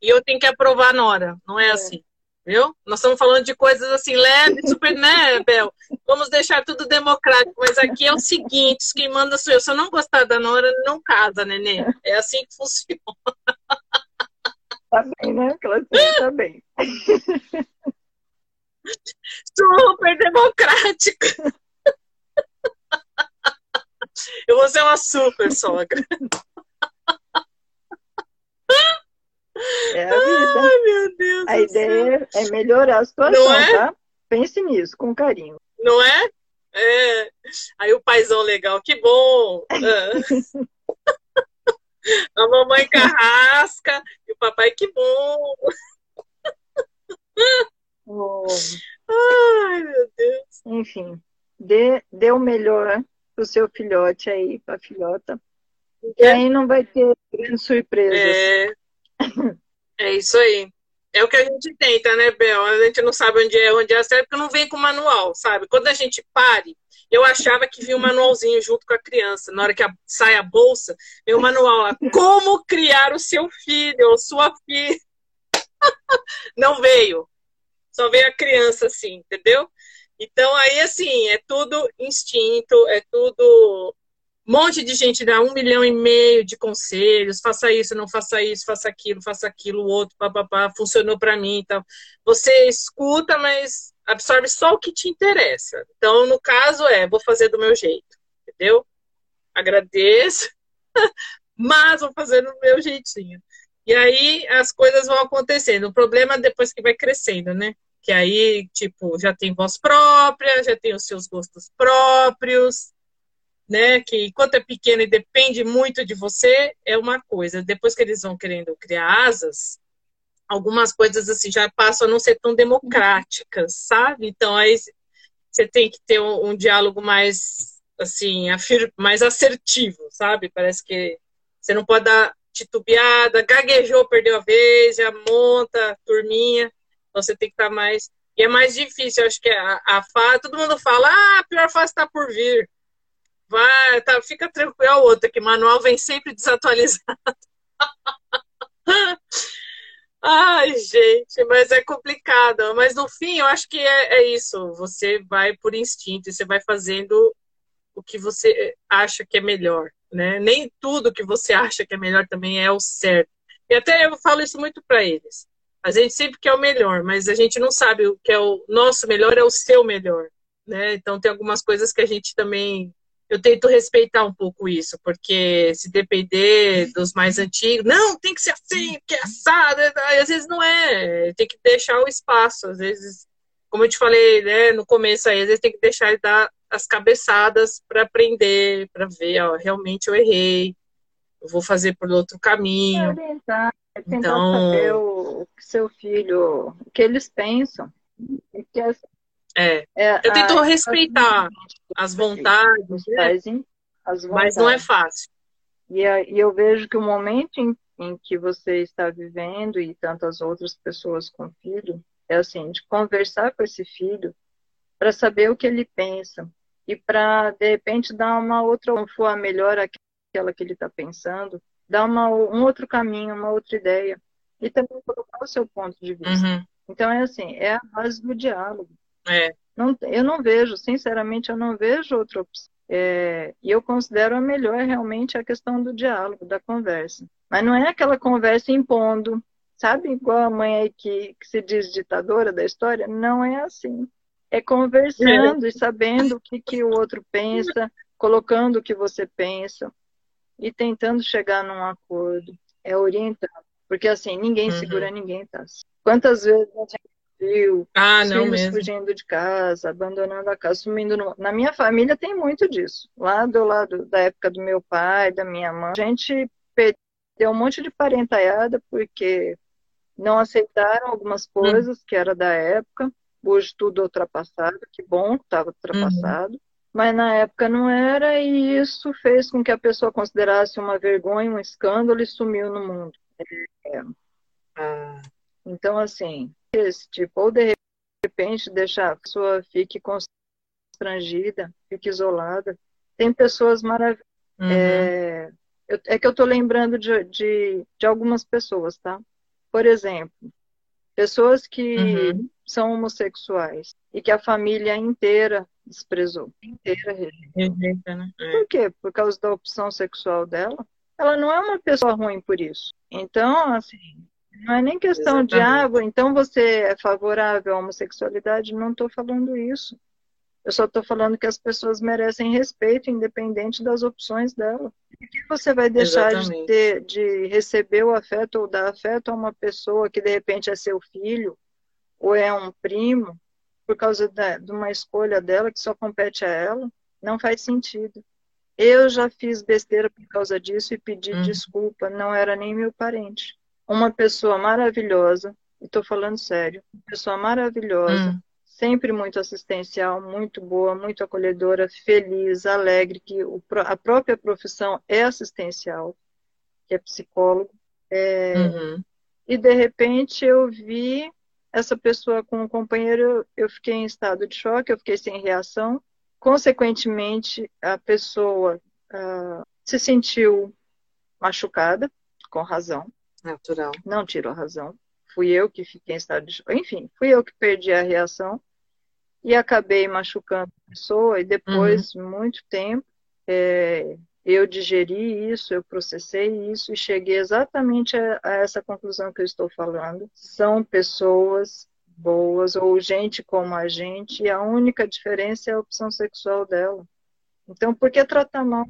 E eu tenho que aprovar na hora, não é, é. assim, viu? Nós estamos falando de coisas assim leves, super, né, Bel? Vamos deixar tudo democrático, mas aqui é o seguinte, quem manda sou eu. Se eu não gostar da Nora, não casa, nenê. É assim que funciona. Tá bem, né? Claudinha, tá bem. Super democrático. Eu vou ser uma super sogra. É a vida. Ai, meu Deus. A ideia é melhorar a situação, é? tá? Pense nisso, com carinho. Não é? É. Aí o paizão legal, que bom. Ah. a mamãe carrasca e o papai, que bom. Oh. Ai, meu Deus. Enfim, dê, dê o melhor pro seu filhote aí, pra filhota. E é. aí não vai ter grandes surpresas. É. É isso aí. É o que a gente tenta, né, Bel? A gente não sabe onde é, onde é certo, porque não vem com manual, sabe? Quando a gente pare, eu achava que vinha um manualzinho junto com a criança. Na hora que a, sai a bolsa, vem o um manual lá. Como criar o seu filho ou sua filha. não veio. Só veio a criança, assim, entendeu? Então, aí, assim, é tudo instinto, é tudo monte de gente dá um milhão e meio de conselhos, faça isso, não faça isso, faça aquilo, faça aquilo, o outro, papapá, funcionou para mim, então você escuta, mas absorve só o que te interessa. Então, no caso é, vou fazer do meu jeito, entendeu? Agradeço, mas vou fazer do meu jeitinho. E aí as coisas vão acontecendo. O problema é depois que vai crescendo, né? Que aí, tipo, já tem voz própria, já tem os seus gostos próprios, né? Que enquanto é pequeno e depende muito de você, é uma coisa. Depois que eles vão querendo criar asas, algumas coisas assim já passam a não ser tão democráticas, sabe? Então aí você tem que ter um, um diálogo mais assim, mais assertivo, sabe? Parece que você não pode dar titubeada, gaguejou, perdeu a vez, já monta, turminha. Então você tem que estar mais. E é mais difícil, acho que a, a fase, todo mundo fala, ah, a pior fase está por vir. Vai, tá, fica tranquilo. A outra, que manual vem sempre desatualizado. Ai, gente, mas é complicado. Mas no fim, eu acho que é, é, isso. Você vai por instinto e você vai fazendo o que você acha que é melhor, né? Nem tudo que você acha que é melhor também é o certo. E até eu falo isso muito para eles. A gente sempre quer o melhor, mas a gente não sabe o que é o nosso melhor é o seu melhor, né? Então tem algumas coisas que a gente também eu tento respeitar um pouco isso, porque se depender dos mais antigos, não, tem que ser assim, que é assado, às vezes não é, tem que deixar o espaço, às vezes, como eu te falei, né, no começo aí, às vezes tem que deixar ele dar as cabeçadas para aprender, para ver, ó, realmente eu errei, eu vou fazer por outro caminho. tentar, é tentar então... saber o, o seu filho, o que eles pensam. Porque, assim, é. é eu tento a, respeitar as vontades, né? as vontades, mas não é fácil. E, e eu vejo que o momento em, em, que você está vivendo e tantas outras pessoas com filho é assim, de conversar com esse filho para saber o que ele pensa e para de repente dar uma outra, não for a melhor aquela que ele está pensando, dar uma, um outro caminho, uma outra ideia e também colocar o seu ponto de vista. Uhum. Então é assim, é a base do diálogo. É. Não, eu não vejo, sinceramente, eu não vejo outra opção. É, e eu considero a melhor realmente a questão do diálogo, da conversa. Mas não é aquela conversa impondo, sabe? Igual a mãe aí que, que se diz ditadora da história. Não é assim. É conversando é. e sabendo o que, que o outro pensa, colocando o que você pensa e tentando chegar num acordo. É orientando. Porque assim, ninguém uhum. segura ninguém, tá? Quantas vezes a gente viu ah, não filhos mesmo. fugindo de casa, abandonando a casa, sumindo no... Na minha família tem muito disso. Lá do lado da época do meu pai, da minha mãe, a gente perdeu um monte de parentaiada porque não aceitaram algumas hum. coisas que era da época. Hoje tudo ultrapassado, que bom que estava ultrapassado. Uhum. Mas na época não era, e isso fez com que a pessoa considerasse uma vergonha, um escândalo e sumiu no mundo. É. Ah. Então, assim, esse tipo, ou de repente deixar a pessoa fique constrangida, fique isolada. Tem pessoas maravilhosas. Uhum. É, é, que eu estou lembrando de, de, de, algumas pessoas, tá? Por exemplo, pessoas que uhum. são homossexuais e que a família inteira desprezou, inteira rejeita. Né? É. Por quê? Por causa da opção sexual dela. Ela não é uma pessoa ruim por isso. Então, assim, não é nem questão Exatamente. de água, então você é favorável à homossexualidade, não estou falando isso. Eu só estou falando que as pessoas merecem respeito, independente das opções dela. Por que você vai deixar de, ter, de receber o afeto ou dar afeto a uma pessoa que de repente é seu filho ou é um primo, por causa da, de uma escolha dela que só compete a ela? Não faz sentido. Eu já fiz besteira por causa disso e pedi hum. desculpa, não era nem meu parente uma pessoa maravilhosa, e estou falando sério, uma pessoa maravilhosa, hum. sempre muito assistencial, muito boa, muito acolhedora, feliz, alegre, que o, a própria profissão é assistencial, que é psicólogo. É, uhum. E de repente eu vi essa pessoa com um companheiro, eu fiquei em estado de choque, eu fiquei sem reação. Consequentemente, a pessoa uh, se sentiu machucada, com razão. Natural. Não tirou a razão. Fui eu que fiquei em estado de. Enfim, fui eu que perdi a reação e acabei machucando a pessoa. E depois, uhum. muito tempo, é, eu digeri isso, eu processei isso e cheguei exatamente a, a essa conclusão que eu estou falando. São pessoas boas ou gente como a gente, e a única diferença é a opção sexual dela. Então, por que tratar mal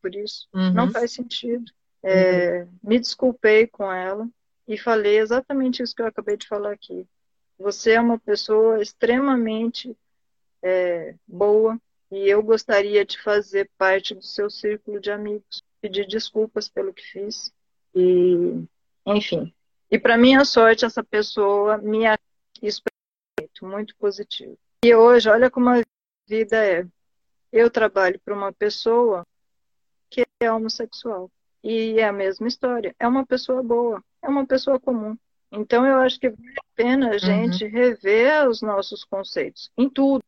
por isso? Uhum. Não faz sentido. É, me desculpei com ela e falei exatamente isso que eu acabei de falar aqui. Você é uma pessoa extremamente é, boa e eu gostaria de fazer parte do seu círculo de amigos. Pedir desculpas pelo que fiz e, enfim. E para minha sorte, essa pessoa me isso é muito, positivo. E hoje, olha como a vida é. Eu trabalho para uma pessoa que é homossexual. E é a mesma história. É uma pessoa boa, é uma pessoa comum. Então eu acho que vale a pena a uhum. gente uhum. rever os nossos conceitos em tudo.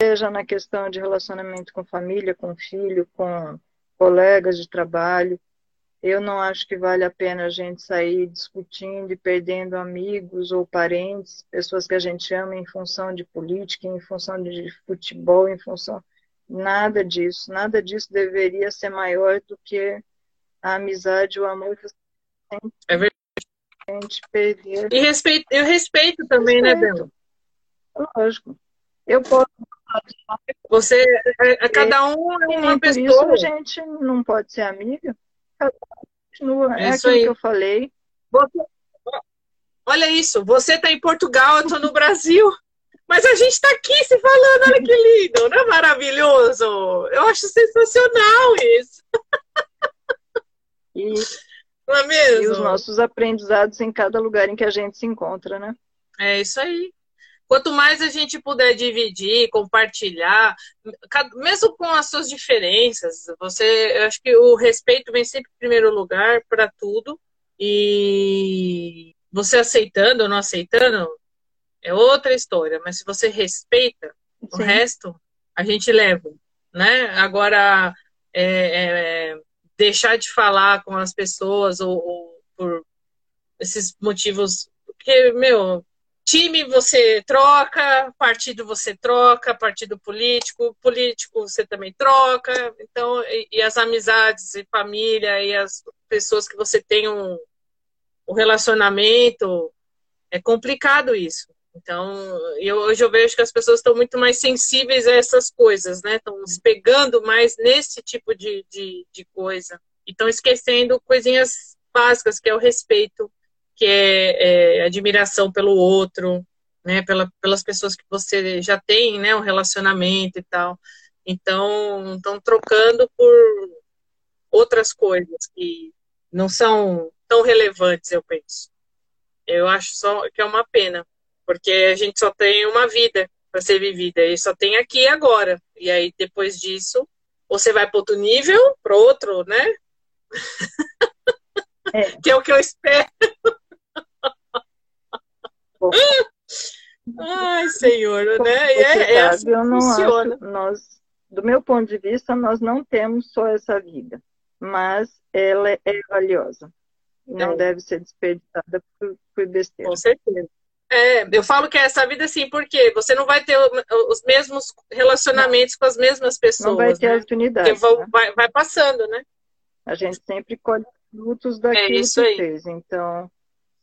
Seja na questão de relacionamento com família, com filho, com colegas de trabalho. Eu não acho que vale a pena a gente sair discutindo e perdendo amigos ou parentes, pessoas que a gente ama em função de política, em função de futebol, em função Nada disso, nada disso deveria ser maior do que a amizade, o amor que você É verdade. A gente perder. E respeito, eu respeito também, né, respeito. né, Bel? Lógico. Eu posso. Você, é, é cada um é uma pessoa. Isso a gente não pode ser amiga. Cada um continua. É, é aquilo aí. que eu falei. Você, olha isso, você está em Portugal, eu estou no Brasil. Mas a gente está aqui se falando, olha que lindo, não é maravilhoso? Eu acho sensacional isso. E, não é mesmo? E os nossos aprendizados em cada lugar em que a gente se encontra, né? É isso aí. Quanto mais a gente puder dividir, compartilhar, mesmo com as suas diferenças, você, eu acho que o respeito vem sempre em primeiro lugar para tudo. E você aceitando ou não aceitando, é outra história, mas se você respeita Sim. o resto, a gente leva, né? Agora, é, é, deixar de falar com as pessoas ou, ou, por esses motivos, porque, meu, time você troca, partido você troca, partido político, político você também troca. Então, e, e as amizades e família e as pessoas que você tem um, um relacionamento, é complicado isso. Então, eu, hoje eu vejo que as pessoas estão muito mais sensíveis a essas coisas, né? Estão se pegando mais nesse tipo de, de, de coisa. E estão esquecendo coisinhas básicas, que é o respeito, que é, é admiração pelo outro, né? Pela, pelas pessoas que você já tem, né? Um relacionamento e tal. Então, estão trocando por outras coisas que não são tão relevantes, eu penso. Eu acho só que é uma pena porque a gente só tem uma vida para ser vivida e só tem aqui e agora. E aí depois disso, você vai para outro nível, para outro, né? É. que é o que eu espero. Ai, Senhor, né? E é, é assim eu não funciona. Acho, nós, do meu ponto de vista, nós não temos só essa vida, mas ela é valiosa. Não é. deve ser desperdiçada por, por besteira. Com certeza. É, eu falo que é essa vida assim, porque você não vai ter os mesmos relacionamentos não. com as mesmas pessoas. Não vai ter né? né? vai, vai, passando, né? A gente sempre colhe frutos daquilo é que aí. fez. Então,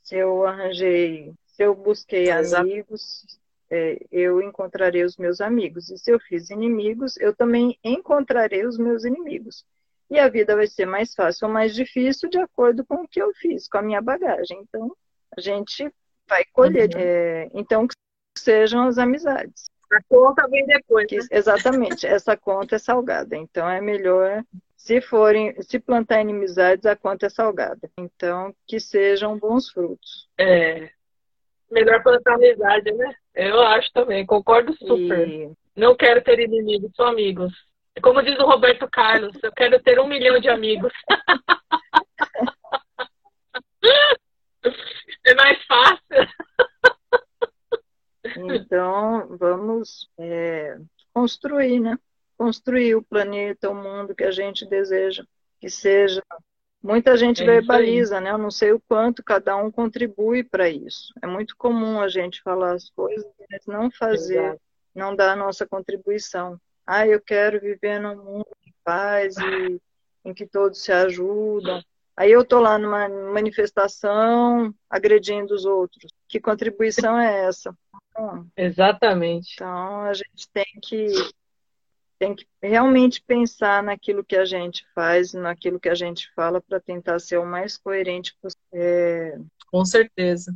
se eu arranjei, se eu busquei amigos, é, eu encontrarei os meus amigos. E se eu fiz inimigos, eu também encontrarei os meus inimigos. E a vida vai ser mais fácil ou mais difícil de acordo com o que eu fiz, com a minha bagagem. Então, a gente vai colher. Uhum. É, então, que sejam as amizades. A conta vem depois. Que, né? Exatamente, essa conta é salgada. Então, é melhor, se forem, se plantar inimizades, a conta é salgada. Então, que sejam bons frutos. É. Melhor plantar amizade, né? Eu acho também, concordo super. E... Não quero ter inimigos, só amigos. Como diz o Roberto Carlos, eu quero ter um milhão de amigos. É mais fácil. Então, vamos é, construir, né? Construir o planeta, o mundo que a gente deseja que seja. Muita gente é verbaliza, né? Eu não sei o quanto cada um contribui para isso. É muito comum a gente falar as coisas, mas não fazer, Exato. não dar a nossa contribuição. Ah, eu quero viver num mundo de paz e em que todos se ajudam. Aí eu estou lá numa manifestação agredindo os outros. Que contribuição é essa? Então, Exatamente. Então a gente tem que tem que realmente pensar naquilo que a gente faz, naquilo que a gente fala para tentar ser o mais coerente possível. É... Com certeza.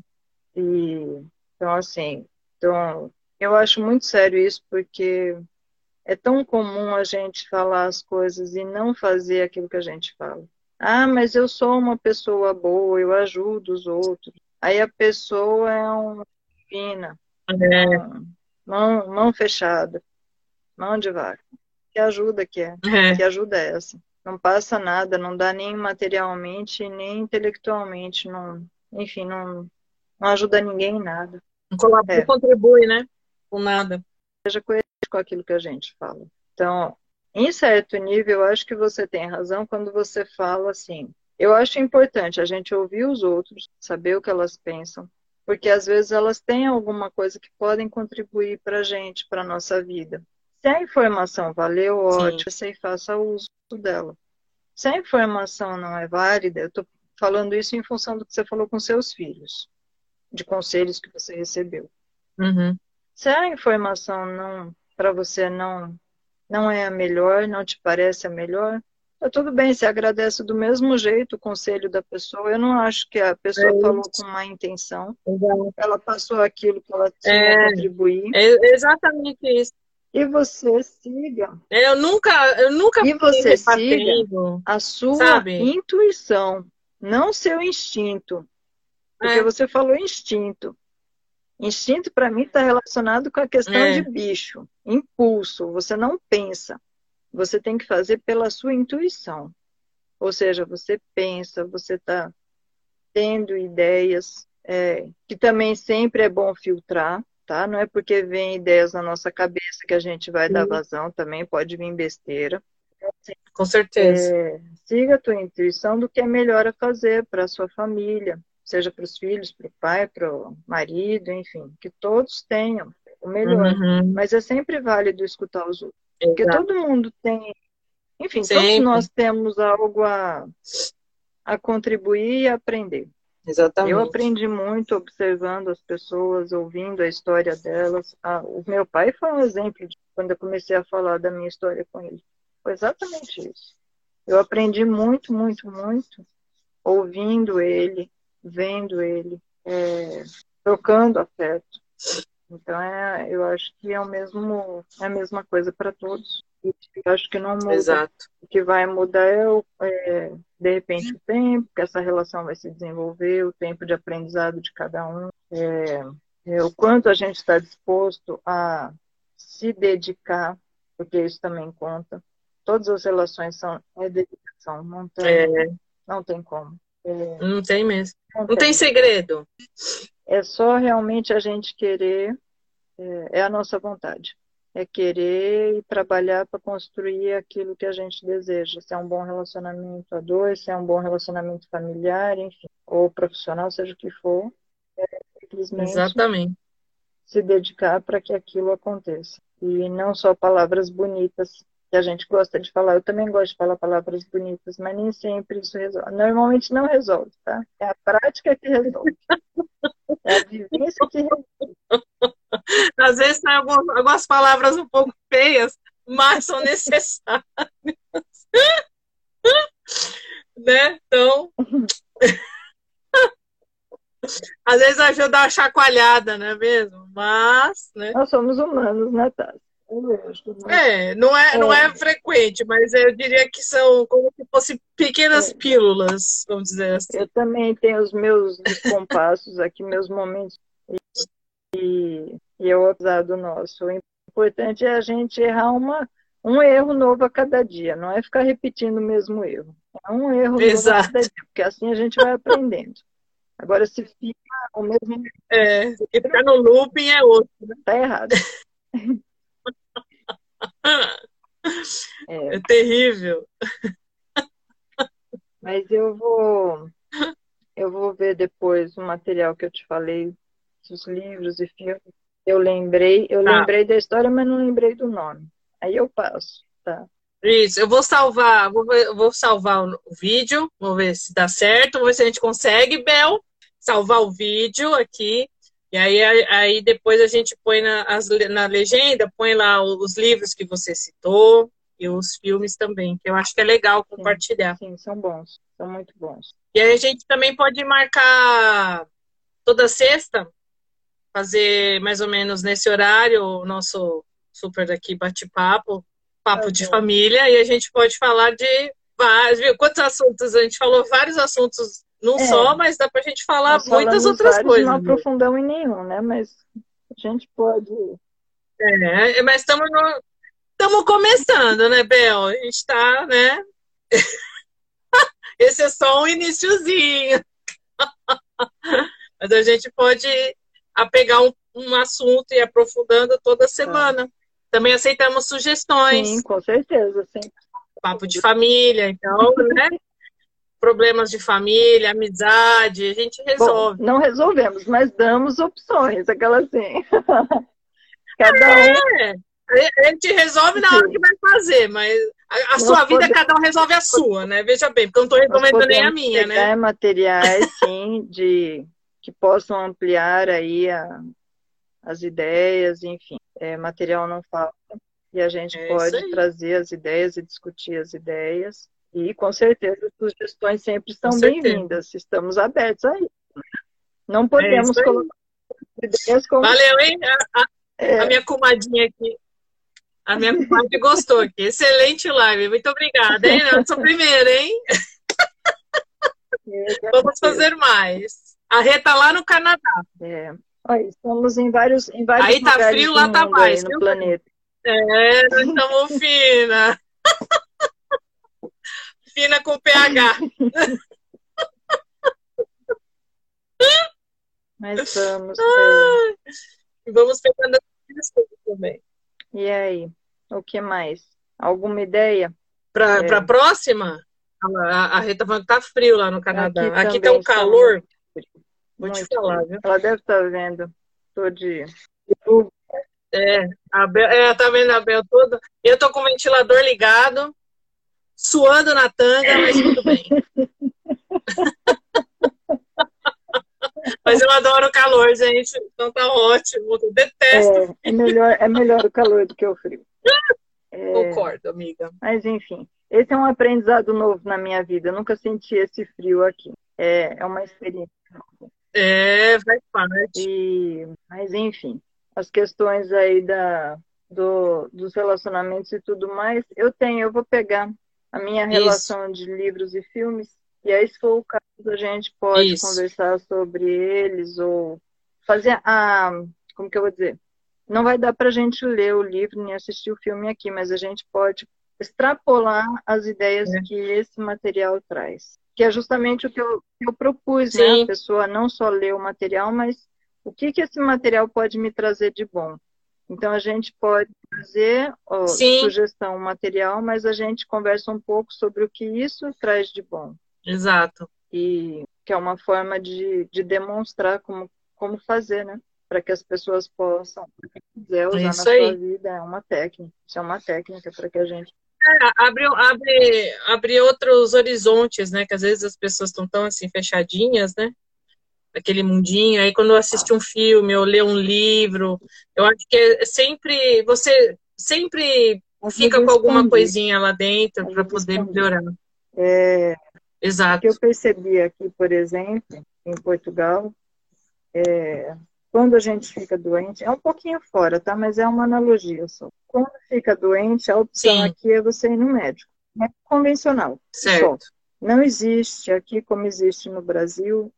E então assim, então eu acho muito sério isso porque é tão comum a gente falar as coisas e não fazer aquilo que a gente fala. Ah, mas eu sou uma pessoa boa, eu ajudo os outros. Aí a pessoa é uma divina, é. mão, mão fechada, mão de vaca. Que ajuda que é? é? Que ajuda é essa? Não passa nada, não dá nem materialmente, nem intelectualmente, não, enfim, não, não ajuda ninguém em nada. Não colabora, é. contribui, né? Com nada. Seja coerente com aquilo que a gente fala. Então, em certo nível, eu acho que você tem razão quando você fala assim. Eu acho importante a gente ouvir os outros, saber o que elas pensam, porque às vezes elas têm alguma coisa que podem contribuir para a gente, para a nossa vida. Se a informação valeu, ótimo, você faça uso dela. Se a informação não é válida, eu estou falando isso em função do que você falou com seus filhos, de conselhos que você recebeu. Uhum. Se a informação não para você não não é a melhor, não te parece a melhor, tá tudo bem, você agradece do mesmo jeito o conselho da pessoa. Eu não acho que a pessoa é falou com má intenção. Exato. Ela passou aquilo que ela tinha é, a contribuir. É exatamente isso. E você siga. Eu nunca, eu nunca E você siga a sua sabe? intuição, não seu instinto. Porque é. você falou instinto. Instinto, para mim, está relacionado com a questão é. de bicho, impulso. Você não pensa. Você tem que fazer pela sua intuição. Ou seja, você pensa, você está tendo ideias, é, que também sempre é bom filtrar, tá? Não é porque vem ideias na nossa cabeça que a gente vai Sim. dar vazão, também pode vir besteira. Com certeza. É, siga a tua intuição do que é melhor a fazer para a sua família, seja para os filhos, para o pai, para o marido, enfim, que todos tenham o melhor. Uhum. Mas é sempre válido escutar os outros. Exato. Porque todo mundo tem, enfim, sempre. todos nós temos algo a, a contribuir e aprender. Exatamente. Eu aprendi muito observando as pessoas, ouvindo a história delas. Ah, o meu pai foi um exemplo de quando eu comecei a falar da minha história com ele. Foi exatamente isso. Eu aprendi muito, muito, muito ouvindo ele, vendo ele, é, trocando afeto. Então, é, eu acho que é, o mesmo, é a mesma coisa para todos. Eu acho que não muda. Exato. O que vai mudar é, o, é, de repente, o tempo que essa relação vai se desenvolver, o tempo de aprendizado de cada um, é, é, o quanto a gente está disposto a se dedicar, porque isso também conta. Todas as relações são é dedicação, não tem, é. não tem como. É. não tem mesmo. Não, não tem. tem. segredo. É só realmente a gente querer, é, é a nossa vontade. É querer e trabalhar para construir aquilo que a gente deseja. Se é um bom relacionamento a dois, se é um bom relacionamento familiar, enfim, ou profissional, seja o que for. É simplesmente Exatamente. se dedicar para que aquilo aconteça. E não só palavras bonitas que a gente gosta de falar. Eu também gosto de falar palavras bonitas, mas nem sempre isso resolve. Normalmente não resolve, tá? É a prática que resolve. É a vivência que resolve. Às vezes tem algumas, algumas palavras um pouco feias, mas são necessárias. né? Então. Às vezes ajuda a chacoalhada, não é mesmo? Mas, né? Nós somos humanos, né, Tati? É, não é, não é, é frequente, mas eu diria que são como se fossem pequenas é. pílulas, vamos dizer assim. Eu também tenho os meus compassos aqui, meus momentos, e, e eu apesar do nosso. O importante é a gente errar uma, um erro novo a cada dia, não é ficar repetindo o mesmo erro. É um erro Exato. novo a cada dia, porque assim a gente vai aprendendo. Agora, se fica o mesmo. É, ficar no looping é outro. Né? Tá errado. É. é terrível. Mas eu vou eu vou ver depois o material que eu te falei, os livros e filmes. Eu lembrei, eu tá. lembrei da história, mas não lembrei do nome. Aí eu passo, tá? Isso, eu vou salvar, vou, vou salvar o vídeo, vou ver se dá certo, vou ver se a gente consegue, Bel, salvar o vídeo aqui e aí, aí depois a gente põe na, as, na legenda, põe lá os livros que você citou e os filmes também, que eu acho que é legal compartilhar. Sim, sim são bons, são muito bons. E aí a gente também pode marcar toda sexta, fazer mais ou menos nesse horário o nosso super daqui bate-papo, papo tá de família, e a gente pode falar de vários, viu? Quantos assuntos? A gente falou vários assuntos não é, só, mas dá pra gente falar muitas outras coisas. Não aprofundamos em nenhum, né? Mas a gente pode. É, mas estamos estamos começando, né, Bel? A gente está, né? Esse é só um iníciozinho. mas a gente pode apegar um, um assunto e aprofundando toda semana. É. Também aceitamos sugestões. Sim, com certeza. Sim. Papo de família, então, né? problemas de família, amizade, a gente resolve. Bom, não resolvemos, mas damos opções, aquela assim. cada um. É, a gente resolve na hora que vai fazer, mas a, a sua vida, cada um resolve a sua, né? Veja bem, porque eu não estou resolvendo nem a minha, né? materiais, sim, de que possam ampliar aí a, as ideias, enfim. É, material não falta. E a gente é pode trazer as ideias e discutir as ideias. E com certeza sugestões sempre são bem-vindas. Estamos abertos a isso. Não podemos é colocar ideias como. Valeu, hein? A, a, é. a, minha comadinha aqui. A minha comadre gostou aqui. Excelente live. Muito obrigada, hein? Eu sou primeira, hein? É, Vamos fazer mais. A Rê tá lá no Canadá. É. Olha, estamos em vários, em vários Aí tá frio, lá tá mais. No planeta. É, nós estamos fina. Fina com PH. Mas vamos. Ah, vamos pegando as coisas também. E aí? O que mais? Alguma ideia? Para é. a próxima? A, a Rita falando que tá frio lá no Canadá. Aqui, Aqui tá um calor. Vou te falar, viu? Ela deve estar tá vendo. Tô de. É, a Bel, é, tá vendo a Bel toda? Eu tô com o ventilador ligado, suando na tanga, mas tudo bem. mas eu adoro o calor, gente. Então tá ótimo. Eu detesto. É, é, melhor, é melhor o calor do que o frio. É, Concordo, amiga. Mas enfim, esse é um aprendizado novo na minha vida. Eu nunca senti esse frio aqui. É, é uma experiência. É, faz parte. E, mas enfim, as questões aí da, do, dos relacionamentos e tudo mais, eu tenho, eu vou pegar a minha relação Isso. de livros e filmes, e aí, se for o caso, a gente pode Isso. conversar sobre eles ou fazer a. Como que eu vou dizer? Não vai dar para a gente ler o livro nem assistir o filme aqui, mas a gente pode extrapolar as ideias é. que esse material traz. Que é justamente o que eu, eu propus, né? Sim. né? A pessoa não só ler o material, mas o que, que esse material pode me trazer de bom. Então, a gente pode fazer ó, sugestão material, mas a gente conversa um pouco sobre o que isso traz de bom. Exato. E que é uma forma de, de demonstrar como, como fazer, né? Para que as pessoas possam, quem quiser usar é na sua aí. vida, é uma técnica. Isso é uma técnica para que a gente é, abre, abre, abre outros horizontes, né? Que às vezes as pessoas estão tão assim fechadinhas, né? Aquele mundinho. Aí quando eu assisto um filme ou ler um livro, eu acho que é sempre você sempre fica com alguma coisinha lá dentro para poder melhorar. É, Exato. O que eu percebi aqui, por exemplo, em Portugal, é, quando a gente fica doente, é um pouquinho fora, tá? Mas é uma analogia só. Quando fica doente, a opção Sim. aqui é você ir no médico. É convencional. Certo. Só. Não existe aqui, como existe no Brasil,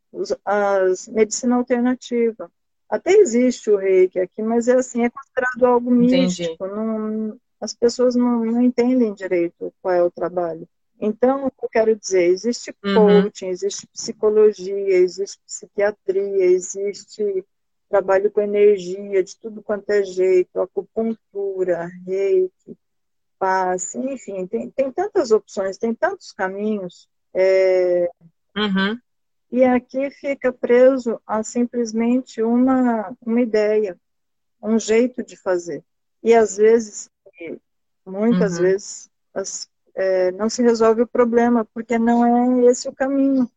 as medicina alternativa. Até existe o reiki aqui, mas é assim, é considerado algo místico. Não, as pessoas não, não, entendem direito qual é o trabalho. Então, o que eu quero dizer, existe uhum. coaching, existe psicologia, existe psiquiatria, existe trabalho com energia, de tudo quanto é jeito, acupuntura, reiki, passe, enfim, tem, tem tantas opções, tem tantos caminhos. É, uhum. E aqui fica preso a simplesmente uma, uma ideia, um jeito de fazer. E às vezes, muitas uhum. vezes, as, é, não se resolve o problema, porque não é esse o caminho.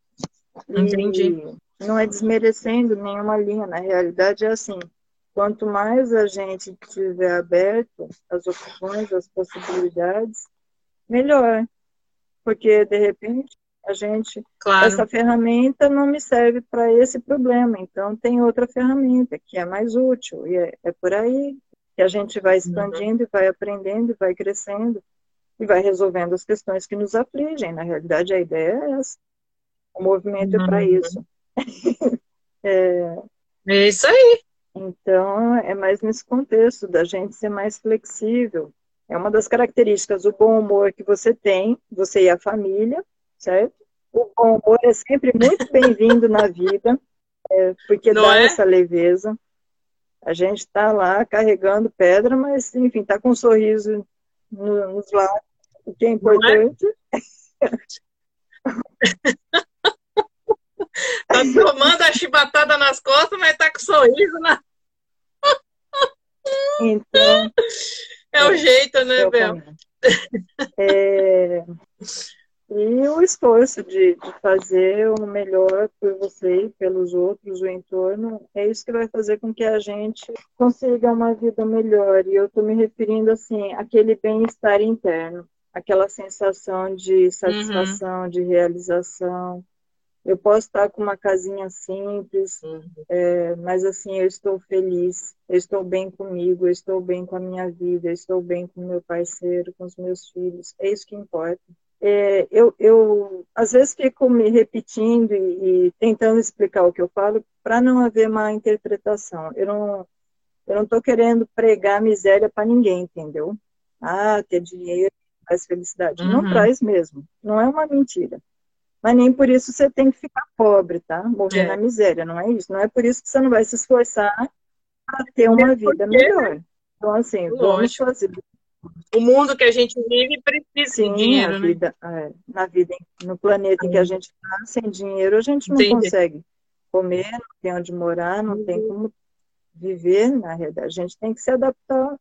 Entendi. E não é desmerecendo nenhuma linha, na realidade é assim. Quanto mais a gente tiver aberto as opções, as possibilidades, melhor. Porque, de repente, a gente, claro. essa ferramenta não me serve para esse problema, então tem outra ferramenta que é mais útil, e é, é por aí que a gente vai expandindo uhum. e vai aprendendo e vai crescendo e vai resolvendo as questões que nos afligem. Na realidade, a ideia é essa. O movimento uhum. é para isso. é... é isso aí. Então, é mais nesse contexto da gente ser mais flexível. É uma das características, o bom humor que você tem, você e a família, certo? O bom humor é sempre muito bem-vindo na vida, é, porque Não dá é? essa leveza. A gente está lá carregando pedra, mas, enfim, está com um sorriso no, nos lábios, o que é, é? importante. tá tomando a chibatada nas costas, mas tá com sorriso na. Então. É o jeito, né, Bel? É, e o esforço de, de, fazer o melhor por você e pelos outros, o entorno, é isso que vai fazer com que a gente consiga uma vida melhor. E eu estou me referindo, assim, àquele bem-estar interno, aquela sensação de satisfação, uhum. de realização. Eu posso estar com uma casinha simples, uhum. é, mas assim, eu estou feliz, eu estou bem comigo, eu estou bem com a minha vida, eu estou bem com o meu parceiro, com os meus filhos. É isso que importa é, eu, eu às vezes fico me repetindo e, e tentando explicar o que eu falo para não haver má interpretação. Eu não eu não estou querendo pregar miséria para ninguém, entendeu? Ah, ter dinheiro traz felicidade. Uhum. Não traz mesmo. Não é uma mentira. Mas nem por isso você tem que ficar pobre, tá? Morrer é. na miséria, não é isso. Não é por isso que você não vai se esforçar para ter uma é vida melhor. Então, assim, Lógico. vamos fazer o mundo que a gente vive precisa Sim, de dinheiro, vida, né? É, na vida, no planeta em que a gente está, sem dinheiro, a gente não Entendi. consegue comer, não tem onde morar, não tem uhum. como viver, na realidade. A gente tem que se adaptar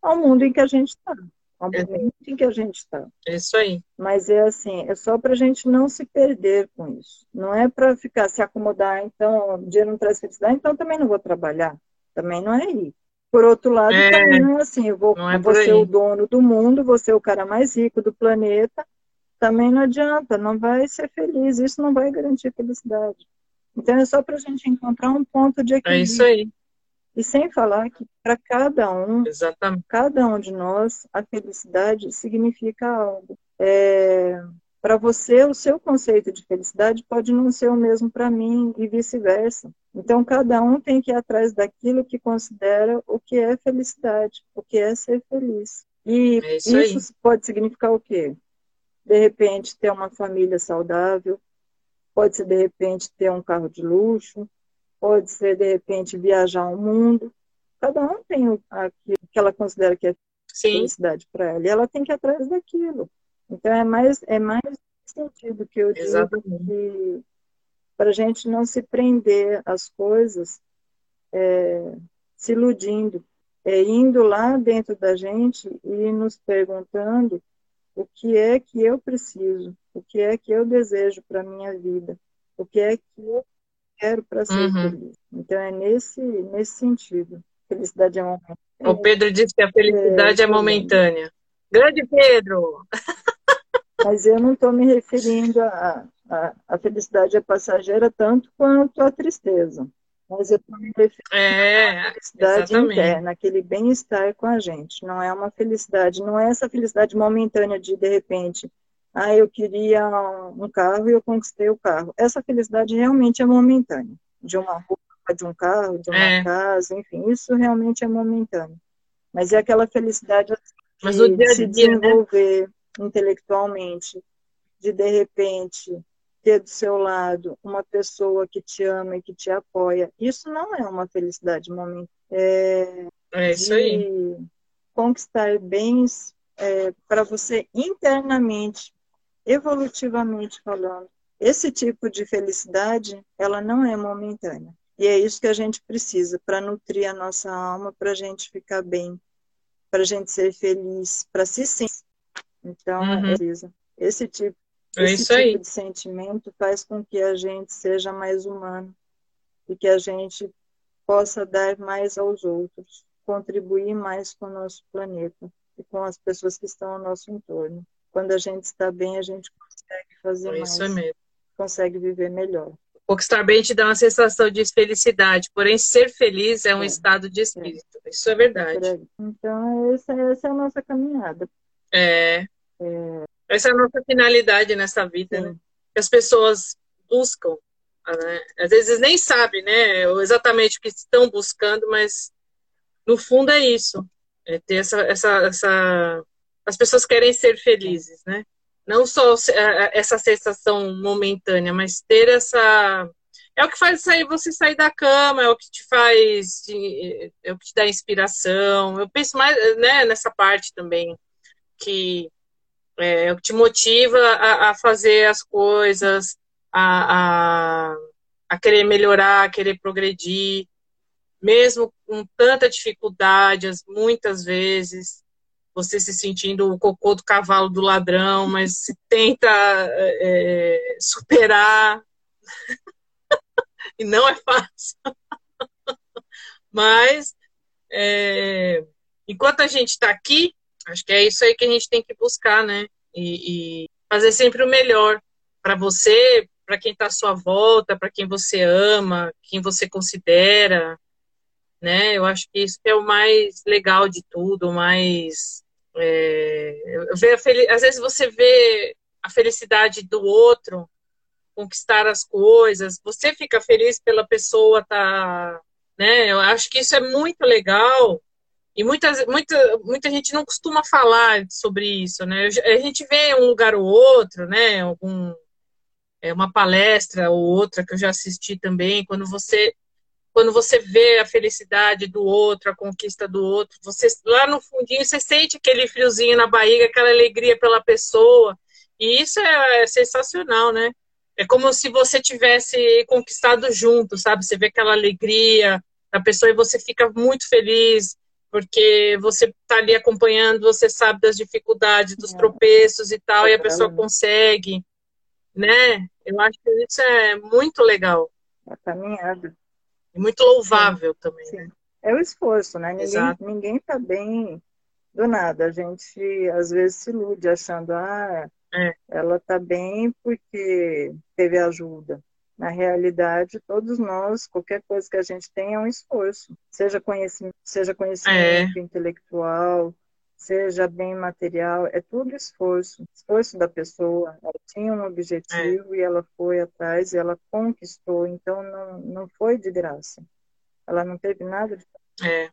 ao mundo em que a gente está, ao é. momento em que a gente está. É isso aí. Mas é assim, é só para a gente não se perder com isso. Não é para ficar se acomodar, então, o dinheiro não traz felicidade, então também não vou trabalhar. Também não é isso. Por outro lado, é, também é assim, eu vou, é ser o dono do mundo, vou ser o cara mais rico do planeta, também não adianta, não vai ser feliz, isso não vai garantir felicidade. Então é só para a gente encontrar um ponto de equilíbrio. É isso aí. E sem falar que para cada um, Exatamente. cada um de nós, a felicidade significa algo. É, para você, o seu conceito de felicidade pode não ser o mesmo para mim e vice-versa. Então, cada um tem que ir atrás daquilo que considera o que é felicidade, o que é ser feliz. E é isso, isso pode significar o quê? De repente, ter uma família saudável, pode ser, de repente, ter um carro de luxo, pode ser, de repente, viajar ao mundo. Cada um tem aquilo que ela considera que é Sim. felicidade para ela, e ela tem que ir atrás daquilo. Então, é mais, é mais sentido que eu digo Exatamente. que para a gente não se prender às coisas é, se iludindo, é, indo lá dentro da gente e nos perguntando o que é que eu preciso, o que é que eu desejo para a minha vida, o que é que eu quero para ser uhum. feliz. Então é nesse, nesse sentido. Felicidade é momentânea. O Pedro disse que a felicidade é, é momentânea. Grande Pedro! Mas eu não estou me referindo a, a, a, felicidade é passageira tanto quanto a tristeza. Mas eu estou me referindo é, à felicidade exatamente. interna, aquele bem-estar com a gente. Não é uma felicidade, não é essa felicidade momentânea de, de repente, ah, eu queria um carro e eu conquistei o carro. Essa felicidade realmente é momentânea. De uma roupa, de um carro, de uma é. casa, enfim, isso realmente é momentâneo. Mas é aquela felicidade assim, de se né? desenvolver né? intelectualmente, de de repente ter do seu lado uma pessoa que te ama e que te apoia. Isso não é uma felicidade momentânea. É, é isso aí. Conquistar bens é, para você internamente evolutivamente falando. Esse tipo de felicidade, ela não é momentânea. E é isso que a gente precisa para nutrir a nossa alma, para a gente ficar bem, para a gente ser feliz, para se sentir. Então, uhum. é precisa. Esse tipo, é esse tipo aí. de sentimento faz com que a gente seja mais humano e que a gente possa dar mais aos outros, contribuir mais com o nosso planeta e com as pessoas que estão ao nosso entorno quando a gente está bem, a gente consegue fazer é mais. Isso é mesmo. Consegue viver melhor. O estar bem te dá uma sensação de felicidade, porém ser feliz é um é, estado de espírito. É. Isso é verdade. Então, essa, essa, é a nossa caminhada. É. é. Essa é a nossa finalidade nessa vida, Sim. né? Que as pessoas buscam, né? Às vezes nem sabem, né? Exatamente o que estão buscando, mas no fundo é isso. É ter essa, essa, essa as pessoas querem ser felizes, né? Não só essa sensação momentânea, mas ter essa é o que faz sair, você sair da cama, é o que te faz, é o que te dá inspiração. Eu penso mais né, nessa parte também, que é, o que te motiva a, a fazer as coisas, a, a, a, querer melhorar, a querer progredir, mesmo com tanta dificuldade, muitas vezes você se sentindo o cocô do cavalo do ladrão, mas se tenta é, superar. e não é fácil. mas, é, enquanto a gente está aqui, acho que é isso aí que a gente tem que buscar, né? E, e fazer sempre o melhor para você, para quem está à sua volta, para quem você ama, quem você considera, né? Eu acho que isso é o mais legal de tudo, mais é, às vezes você vê a felicidade do outro conquistar as coisas, você fica feliz pela pessoa tá, né? Eu acho que isso é muito legal e muitas, muita, muita gente não costuma falar sobre isso, né? A gente vê um lugar ou outro, né? Algum, é, uma palestra ou outra que eu já assisti também, quando você quando você vê a felicidade do outro, a conquista do outro, você lá no fundinho você sente aquele friozinho na barriga, aquela alegria pela pessoa. E isso é, é sensacional, né? é como se você tivesse conquistado junto, sabe? Você vê aquela alegria da pessoa e você fica muito feliz porque você está ali acompanhando, você sabe das dificuldades, dos é. tropeços e tal, e a pessoa consegue, né? Eu acho que isso é muito legal. É caminhada. E muito louvável Sim. também. Sim. Né? É o esforço, né? Ninguém, ninguém tá bem do nada. A gente às vezes se ilude achando, ah, é. ela tá bem porque teve ajuda. Na realidade, todos nós, qualquer coisa que a gente tem é um esforço, seja conhecimento, seja conhecimento é. intelectual, seja bem material, é tudo esforço, esforço da pessoa. Ela tinha um objetivo é. e ela foi atrás e ela conquistou, então não, não foi de graça. Ela não teve nada de é.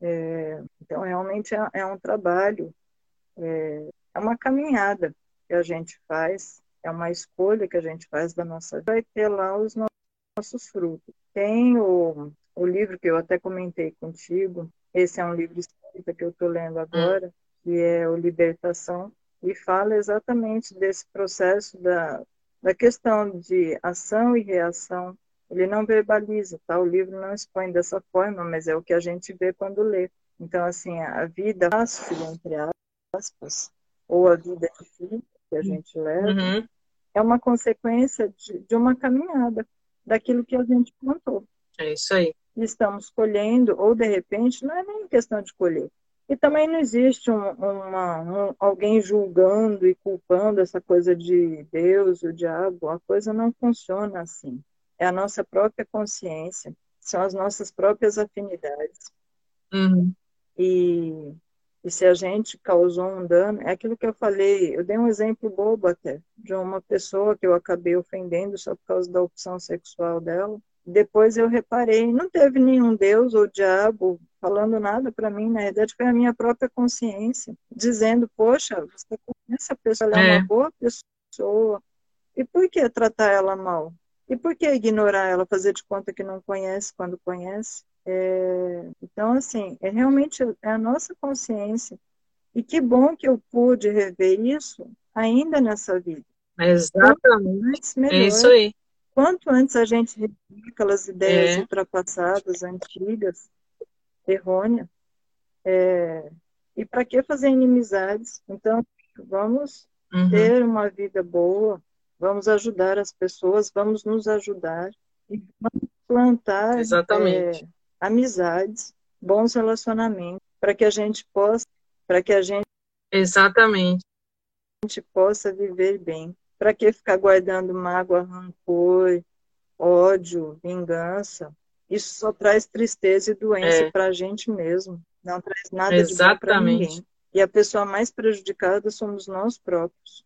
é então realmente é, é um trabalho, é, é uma caminhada que a gente faz é uma escolha que a gente faz da nossa vida, vai ter lá os nossos frutos. Tem o, o livro que eu até comentei contigo, esse é um livro espírita que eu estou lendo agora, que é o Libertação, e fala exatamente desse processo da, da questão de ação e reação. Ele não verbaliza, tá? O livro não expõe dessa forma, mas é o que a gente vê quando lê. Então, assim, a vida fácil, entre aspas, ou a vida difícil que a gente leva, uhum é uma consequência de, de uma caminhada, daquilo que a gente plantou. É isso aí. Estamos colhendo, ou de repente, não é nem questão de colher. E também não existe um, uma, um, alguém julgando e culpando essa coisa de Deus, o diabo. A coisa não funciona assim. É a nossa própria consciência, são as nossas próprias afinidades. Uhum. E e se a gente causou um dano, é aquilo que eu falei, eu dei um exemplo bobo até, de uma pessoa que eu acabei ofendendo só por causa da opção sexual dela. Depois eu reparei, não teve nenhum Deus ou diabo falando nada para mim, na verdade foi a minha própria consciência, dizendo, poxa, você conhece a pessoa, ela é, é uma boa pessoa, e por que tratar ela mal? E por que ignorar ela, fazer de conta que não conhece quando conhece? É, então, assim, é realmente é a nossa consciência. E que bom que eu pude rever isso ainda nessa vida. Exatamente. Melhor, é isso aí. Quanto antes a gente rever aquelas ideias é. ultrapassadas, antigas, errôneas, é, e para que fazer inimizades? Então, vamos uhum. ter uma vida boa, vamos ajudar as pessoas, vamos nos ajudar e vamos plantar Exatamente. É, amizades, bons relacionamentos, para que a gente possa, para que a gente Exatamente. A gente possa viver bem. Para que ficar guardando mágoa, rancor, ódio, vingança? Isso só traz tristeza e doença é. para a gente mesmo. Não traz nada Exatamente. de bom para ninguém. E a pessoa mais prejudicada somos nós próprios.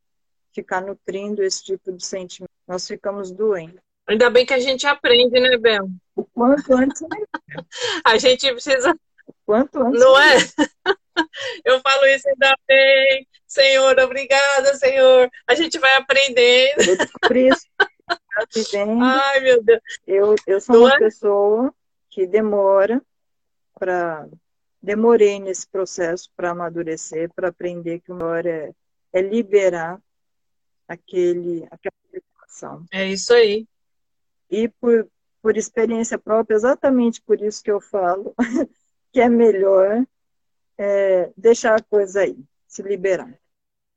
Ficar nutrindo esse tipo de sentimento. Nós ficamos doentes. Ainda bem que a gente aprende, né, Bel? O quanto antes. a gente precisa. O quanto antes. Não é? Eu falo isso ainda bem. Senhor, obrigada, Senhor. A gente vai aprendendo. Eu descobri isso. Ai, meu Deus. Eu, eu sou Não uma é? pessoa que demora para. Demorei nesse processo para amadurecer, para aprender que o melhor é, é liberar aquele, aquela situação. É isso aí. E por, por experiência própria, exatamente por isso que eu falo que é melhor é, deixar a coisa aí, se liberar.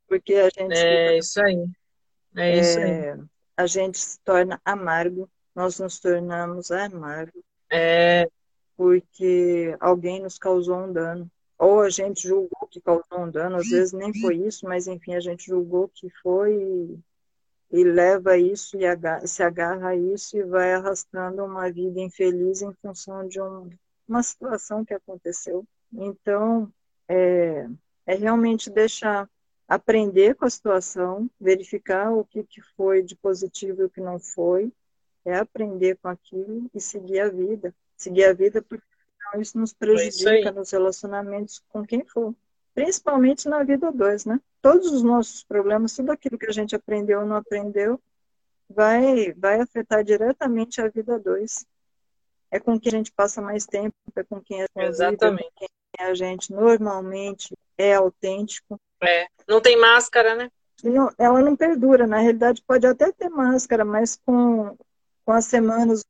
Porque a gente. É isso aí. É, isso aí. É, a gente se torna amargo, nós nos tornamos amargo. É. Porque alguém nos causou um dano. Ou a gente julgou que causou um dano, às vezes nem foi isso, mas enfim, a gente julgou que foi e leva isso e agarra, se agarra a isso e vai arrastando uma vida infeliz em função de um, uma situação que aconteceu. Então, é, é realmente deixar aprender com a situação, verificar o que, que foi de positivo e o que não foi, é aprender com aquilo e seguir a vida. Seguir a vida porque isso nos prejudica isso nos relacionamentos com quem for principalmente na vida dois, né? Todos os nossos problemas, tudo aquilo que a gente aprendeu ou não aprendeu, vai, vai afetar diretamente a vida dois. É com quem a gente passa mais tempo, é com quem a gente Exatamente. Vive, é quem a gente normalmente é autêntico. É, não tem máscara, né? não, ela não perdura. Na realidade, pode até ter máscara, mas com, com as semanas,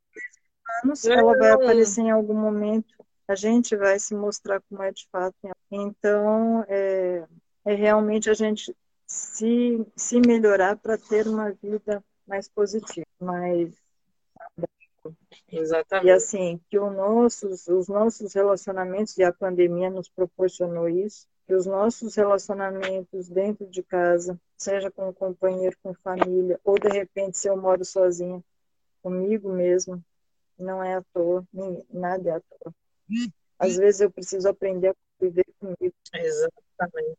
anos, ela vai aparecer em algum momento. A gente vai se mostrar como é de fato. Então, é, é realmente a gente se, se melhorar para ter uma vida mais positiva, mais Exatamente. E assim, que os nossos, os nossos relacionamentos, e a pandemia nos proporcionou isso, que os nossos relacionamentos dentro de casa, seja com o companheiro, com família, ou de repente se eu moro sozinha, comigo mesmo, não é à toa, nem, nada é à toa. Às vezes eu preciso aprender a viver comigo. Exatamente.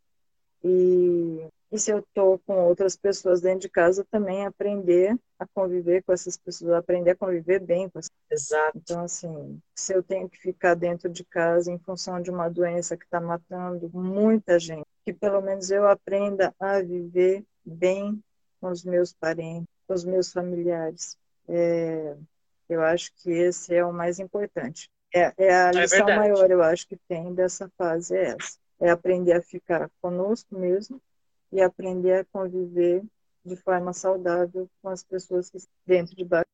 E e se eu estou com outras pessoas dentro de casa, também aprender a conviver com essas pessoas, aprender a conviver bem com essas Exato. Então, assim, se eu tenho que ficar dentro de casa em função de uma doença que está matando muita gente, que pelo menos eu aprenda a viver bem com os meus parentes, com os meus familiares. É, eu acho que esse é o mais importante. É, é a é lição é maior, eu acho, que tem dessa fase, é essa. É aprender a ficar conosco mesmo, e aprender a conviver de forma saudável com as pessoas que estão dentro de baixo,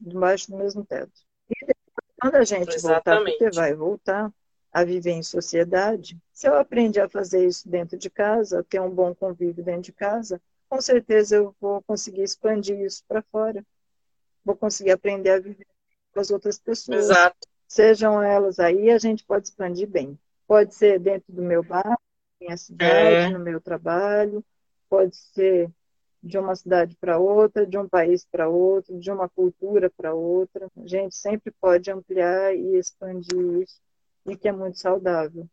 debaixo do mesmo teto. E depois, quando a gente Exatamente. voltar, porque vai voltar a viver em sociedade, se eu aprender a fazer isso dentro de casa, ter um bom convívio dentro de casa, com certeza eu vou conseguir expandir isso para fora. Vou conseguir aprender a viver com as outras pessoas. Exato. Sejam elas aí, a gente pode expandir bem. Pode ser dentro do meu bairro, minha cidade, é. no meu trabalho, pode ser de uma cidade para outra, de um país para outro, de uma cultura para outra. A gente sempre pode ampliar e expandir isso, e que é muito saudável.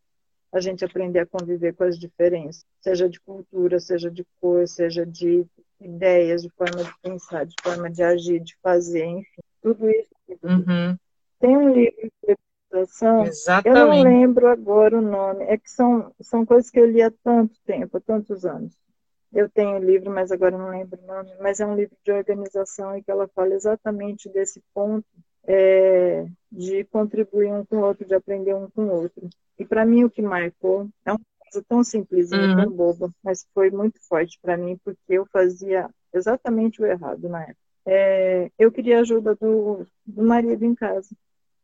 A gente aprender a conviver com as diferenças, seja de cultura, seja de cor, seja de ideias, de forma de pensar, de forma de agir, de fazer, enfim. Tudo isso. Uhum. Tem um livro Exatamente. Eu não lembro agora o nome. É que são, são coisas que eu li há tanto tempo, há tantos anos. Eu tenho o livro, mas agora não lembro o nome. Mas é um livro de organização e que ela fala exatamente desse ponto é, de contribuir um com o outro, de aprender um com o outro. E para mim o que marcou é uma coisa tão simples, uhum. tão boba, mas foi muito forte para mim porque eu fazia exatamente o errado na época. É, eu queria ajuda do, do marido em casa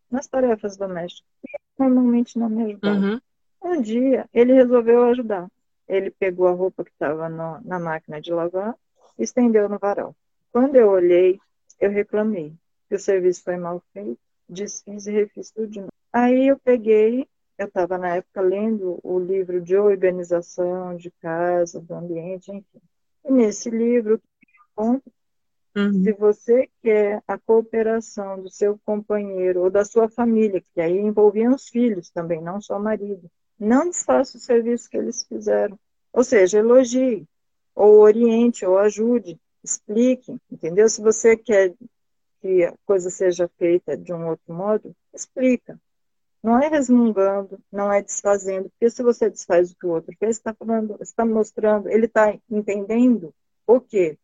nas tarefas domésticas. E normalmente não me ajudava. Uhum. Um dia, ele resolveu ajudar. Ele pegou a roupa que estava na máquina de lavar e estendeu no varal. Quando eu olhei, eu reclamei que o serviço foi mal feito, desfiz e refiz tudo de novo. Aí eu peguei, eu estava na época lendo o livro de organização de casa, do ambiente, enfim. E nesse livro, ponto Uhum. Se você quer a cooperação do seu companheiro ou da sua família, que aí envolviam os filhos também, não só o marido, não desfaça o serviço que eles fizeram. Ou seja, elogie, ou oriente, ou ajude, explique, entendeu? Se você quer que a coisa seja feita de um outro modo, explica. Não é resmungando, não é desfazendo, porque se você desfaz o que o outro fez, está falando, está mostrando, ele está entendendo o quê?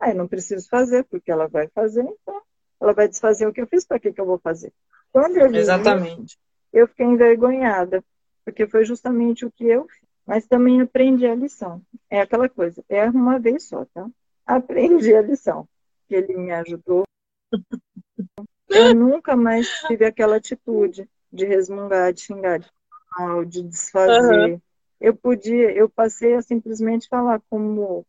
Aí não preciso fazer, porque ela vai fazer, então ela vai desfazer o que eu fiz, para que, que eu vou fazer? Quando eu Exatamente. Isso, eu fiquei envergonhada, porque foi justamente o que eu fiz. Mas também aprendi a lição. É aquela coisa, erro uma vez só, tá? Aprendi a lição. Que ele me ajudou. Eu nunca mais tive aquela atitude de resmungar, de xingar, de mal, de desfazer. Uhum. Eu podia, eu passei a simplesmente falar como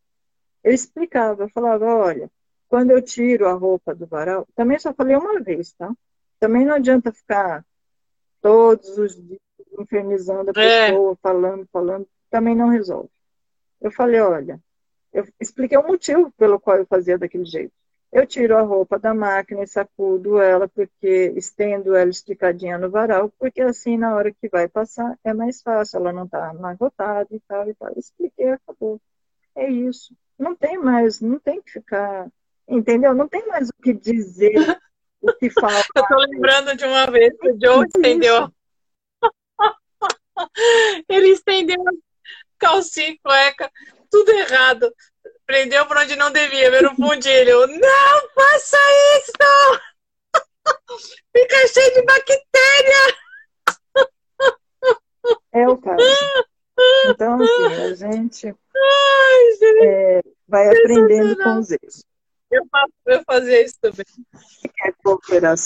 eu explicava, eu falava, olha, quando eu tiro a roupa do varal, também só falei uma vez, tá? Também não adianta ficar todos os dias infernizando a é. pessoa, falando, falando, também não resolve. Eu falei, olha, eu expliquei o motivo pelo qual eu fazia daquele jeito. Eu tiro a roupa da máquina e sacudo ela, porque estendo ela esticadinha no varal, porque assim na hora que vai passar é mais fácil, ela não está amarrotada e tal e tal. expliquei, acabou. É isso. Não tem mais, não tem que ficar, entendeu? Não tem mais o que dizer, o que falar. Eu tô lembrando de uma vez que o Joe estendeu. Ele estendeu calcinha, cueca, tudo errado. Prendeu por onde não devia, ver o fundilho. Não faça isso! Fica cheio de bactéria! É o caso. Então, assim, a gente. Ai, é, vai aprendendo com os erros. Eu, faço, eu fazia isso também. Quer cooperação,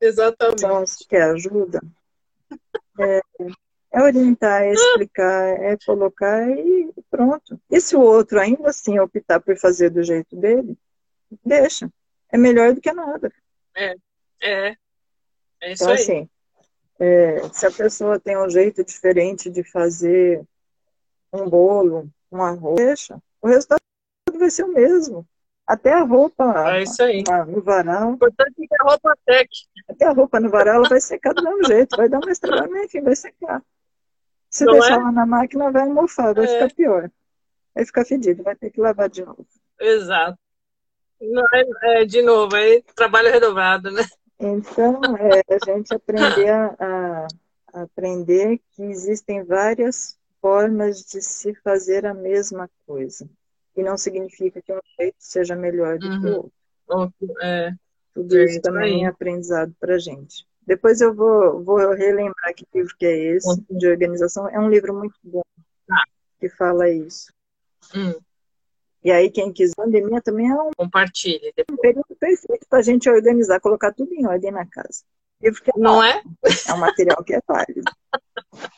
Exatamente. quer ajuda, é, é orientar, é explicar, é colocar e pronto. E se o outro ainda assim optar por fazer do jeito dele, deixa. É melhor do que nada. É, é. É isso então, aí. assim, é, se a pessoa tem um jeito diferente de fazer um bolo, um arroz, deixa. O resultado vai ser o mesmo. Até a roupa é isso aí. no varal. O importante é que a roupa seque. Até a roupa no varal ela vai secar do mesmo jeito. Vai dar uma estrada, mas enfim, vai secar. Se Não deixar é? lá na máquina, vai mofar, vai É. ficar pior. Vai ficar fedido, vai ter que lavar de novo. Exato. Não, é, é, de novo, aí trabalho redobrado, né? Então, é a gente aprender a- a aprender que existem várias formas de se fazer a mesma coisa. E não significa que um jeito seja melhor do que o Uhum. outro. É, Tudo É isso também é aprendizado para gente. Depois eu vou, vou relembrar que livro que é esse, Uhum. de organização. É um livro muito bom Tá. que fala isso. hum, E aí, quem quiser, a pandemia também é um compartilhe. período perfeito para a gente organizar, colocar tudo em ordem na casa. Livro que é Não é? É um material que é válido.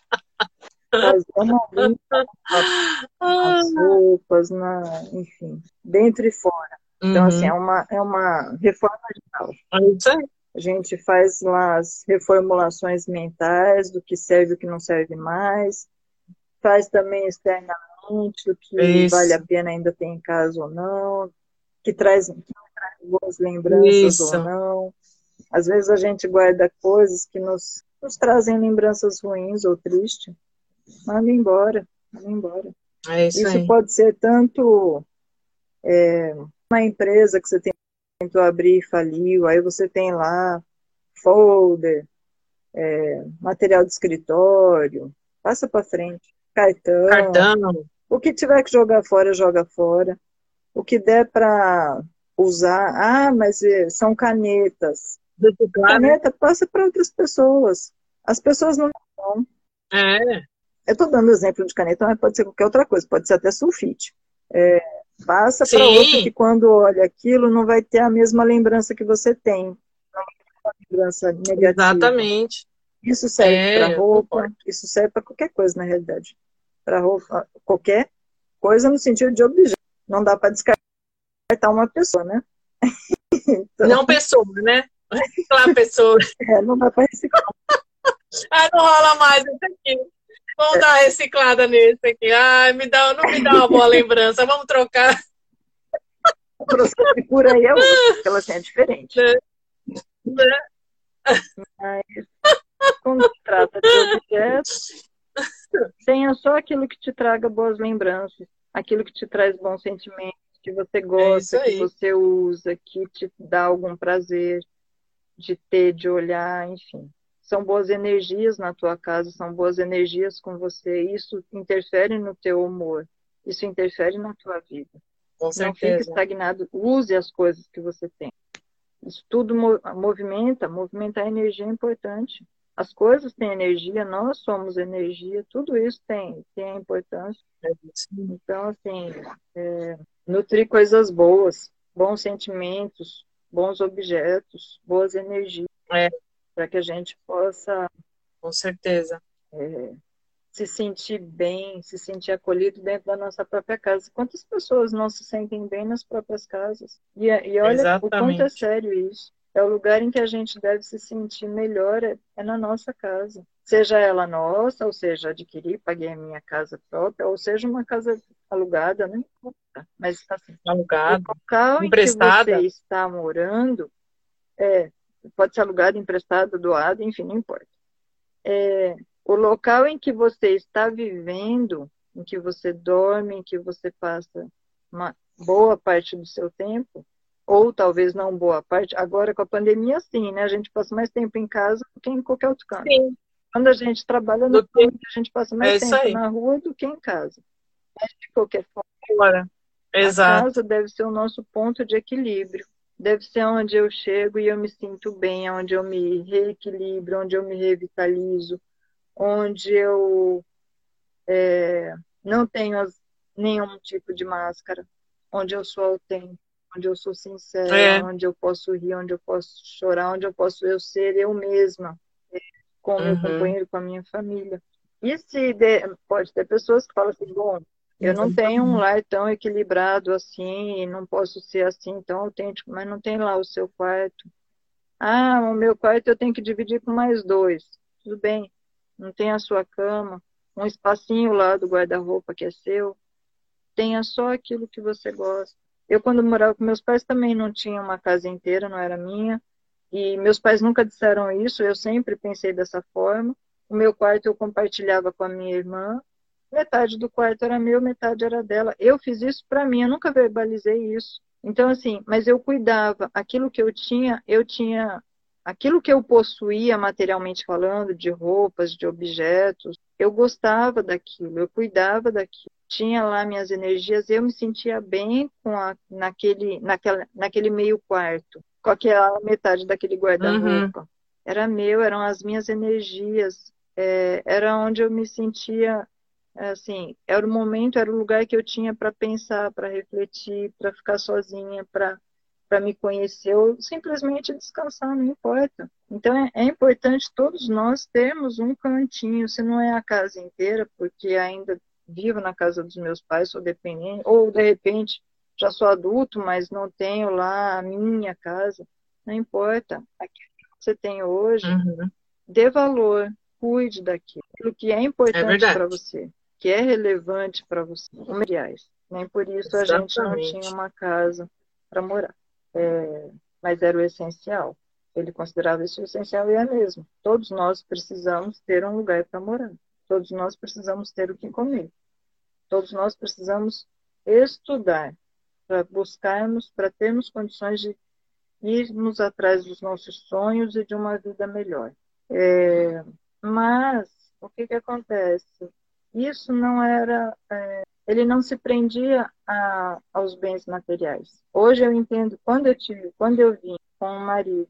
Fazer uma limpa Ah, nas roupas, na, enfim, dentro e fora. Então, uhum. assim, é uma, é uma reforma geral. É. A gente faz lá as reformulações mentais do que serve e o que não serve mais. Faz também externamente o que Isso. vale a pena ainda ter em casa ou não. Que traz, que traz boas lembranças Isso. ou não. Às vezes a gente guarda coisas que nos, nos trazem lembranças ruins ou tristes. Manda embora, manda embora. É isso, Isso pode ser tanto é, uma empresa que você tentou abrir e faliu, aí você tem lá folder, é, material de escritório, passa para frente, cartão, Cartão. o que tiver que jogar fora, joga fora. O que der para usar, ah, mas eh, são canetas. Caneta passa para outras pessoas. As pessoas não. É, Eu estou dando exemplo de caneta, mas pode ser qualquer outra coisa, pode ser até sulfite. É, passa para outro que quando olha aquilo não vai ter a mesma lembrança que você tem. Não vai ter uma lembrança negativa. exatamente. Isso serve É, para roupa, isso serve para qualquer coisa, na realidade. Para roupa, qualquer coisa no sentido de objeto. Não dá para descartar uma pessoa, né? Então, Não pessoa, né? Reciclar a pessoa. é, não dá para reciclar. Ah, não rola mais esse aqui. Vamos dar uma reciclada nesse aqui. Ai, me dá, não me dá uma boa lembrança. Vamos trocar. Processo de cura aí é outro, porque ela assim, é diferente. né? Mas, quando se trata de objetos, tenha só aquilo que te traga boas lembranças, aquilo que te traz bons sentimentos, que você gosta, É isso aí. que você usa, que te dá algum prazer de ter, de olhar, enfim. São boas energias na tua casa, são boas energias com você. Isso interfere no teu humor, isso interfere na tua vida. Com Não fique certeza. estagnado, use as coisas que você tem. Isso tudo mo- movimenta, movimentar a energia é importante. As coisas têm energia, nós somos energia, tudo isso tem, tem importância. É. Então, assim, é, nutrir coisas boas, bons sentimentos, bons objetos, boas energias, É. para que a gente possa Com certeza. é, se sentir bem, se sentir acolhido dentro da nossa própria casa. Quantas pessoas não se sentem bem nas próprias casas? E, e olha o quanto é Exatamente. sério isso. É o lugar em que a gente deve se sentir melhor, é, é na nossa casa. Seja ela nossa, ou seja, adquirir, paguei a minha casa própria, ou seja uma casa alugada, não importa. Mas assim, Alugado. o local emprestada. em que você está morando, é, pode ser alugado, emprestado, doado, enfim, não importa. É, o local em que você está vivendo, em que você dorme, em que você passa uma boa parte do seu tempo, ou talvez não boa parte, agora com a pandemia, sim, né? A gente passa mais tempo em casa do que em qualquer outro canto. Sim. Quando a gente trabalha no campo, a gente passa mais É tempo na rua do que em casa. Mas, de qualquer forma, Agora. a Exato. casa deve ser o nosso ponto de equilíbrio. Deve ser onde eu chego e eu me sinto bem, onde eu me reequilibro, onde eu me revitalizo, onde eu é, não tenho as nenhum tipo de máscara, onde eu sou autêntica, onde eu sou sincera, é. onde eu posso rir, onde eu posso chorar, onde eu posso eu ser eu mesma, com o uhum. meu companheiro, com a minha família. E se de, pode ter pessoas que falam assim, bom, eu não tenho um lar tão equilibrado assim, não posso ser assim tão autêntico, mas não tem lá o seu quarto. Ah, o meu quarto eu tenho que dividir com mais dois. Tudo bem, não tem a sua cama, um espacinho lá do guarda-roupa que é seu. Tenha só aquilo que você gosta. Eu, quando morava com meus pais, também não tinha uma casa inteira, não era minha. E meus pais nunca disseram isso, eu sempre pensei dessa forma. O meu quarto eu compartilhava com a minha irmã. Metade do quarto era meu, metade era dela. Eu fiz isso para mim, eu nunca verbalizei isso. Então, assim, mas eu cuidava. Aquilo que eu tinha, eu tinha. Aquilo que eu possuía materialmente falando, de roupas, de objetos, eu gostava daquilo, eu cuidava daquilo. Tinha lá minhas energias, eu me sentia bem com a, naquele, naquela, naquele meio quarto, com aquela metade daquele guarda-roupa. Uhum. Era meu, eram as minhas energias, é, era onde eu me sentia assim, era o momento, era o lugar que eu tinha para pensar, para refletir, para ficar sozinha, para para me conhecer ou simplesmente descansar, não importa. Então é, é, importante todos nós termos um cantinho, se não é a casa inteira, porque ainda vivo na casa dos meus pais, sou dependente, ou de repente já sou adulto, mas não tenho lá a minha casa, não importa. Aquilo que você tem hoje, uhum. dê valor, cuide daquilo, aquilo que é importante é para você, que é relevante para você. Materiais. Nem por isso Exatamente. a gente não tinha uma casa para morar. É, mas era o essencial. Ele considerava isso o essencial e é mesmo. Todos nós precisamos ter um lugar para morar. Todos nós precisamos ter o que comer. Todos nós precisamos estudar para buscarmos, para termos condições de irmos atrás dos nossos sonhos e de uma vida melhor. É, mas o que, que acontece? Isso não era, é, ele não se prendia a, aos bens materiais. Hoje eu entendo, quando eu tive, quando eu vim com o marido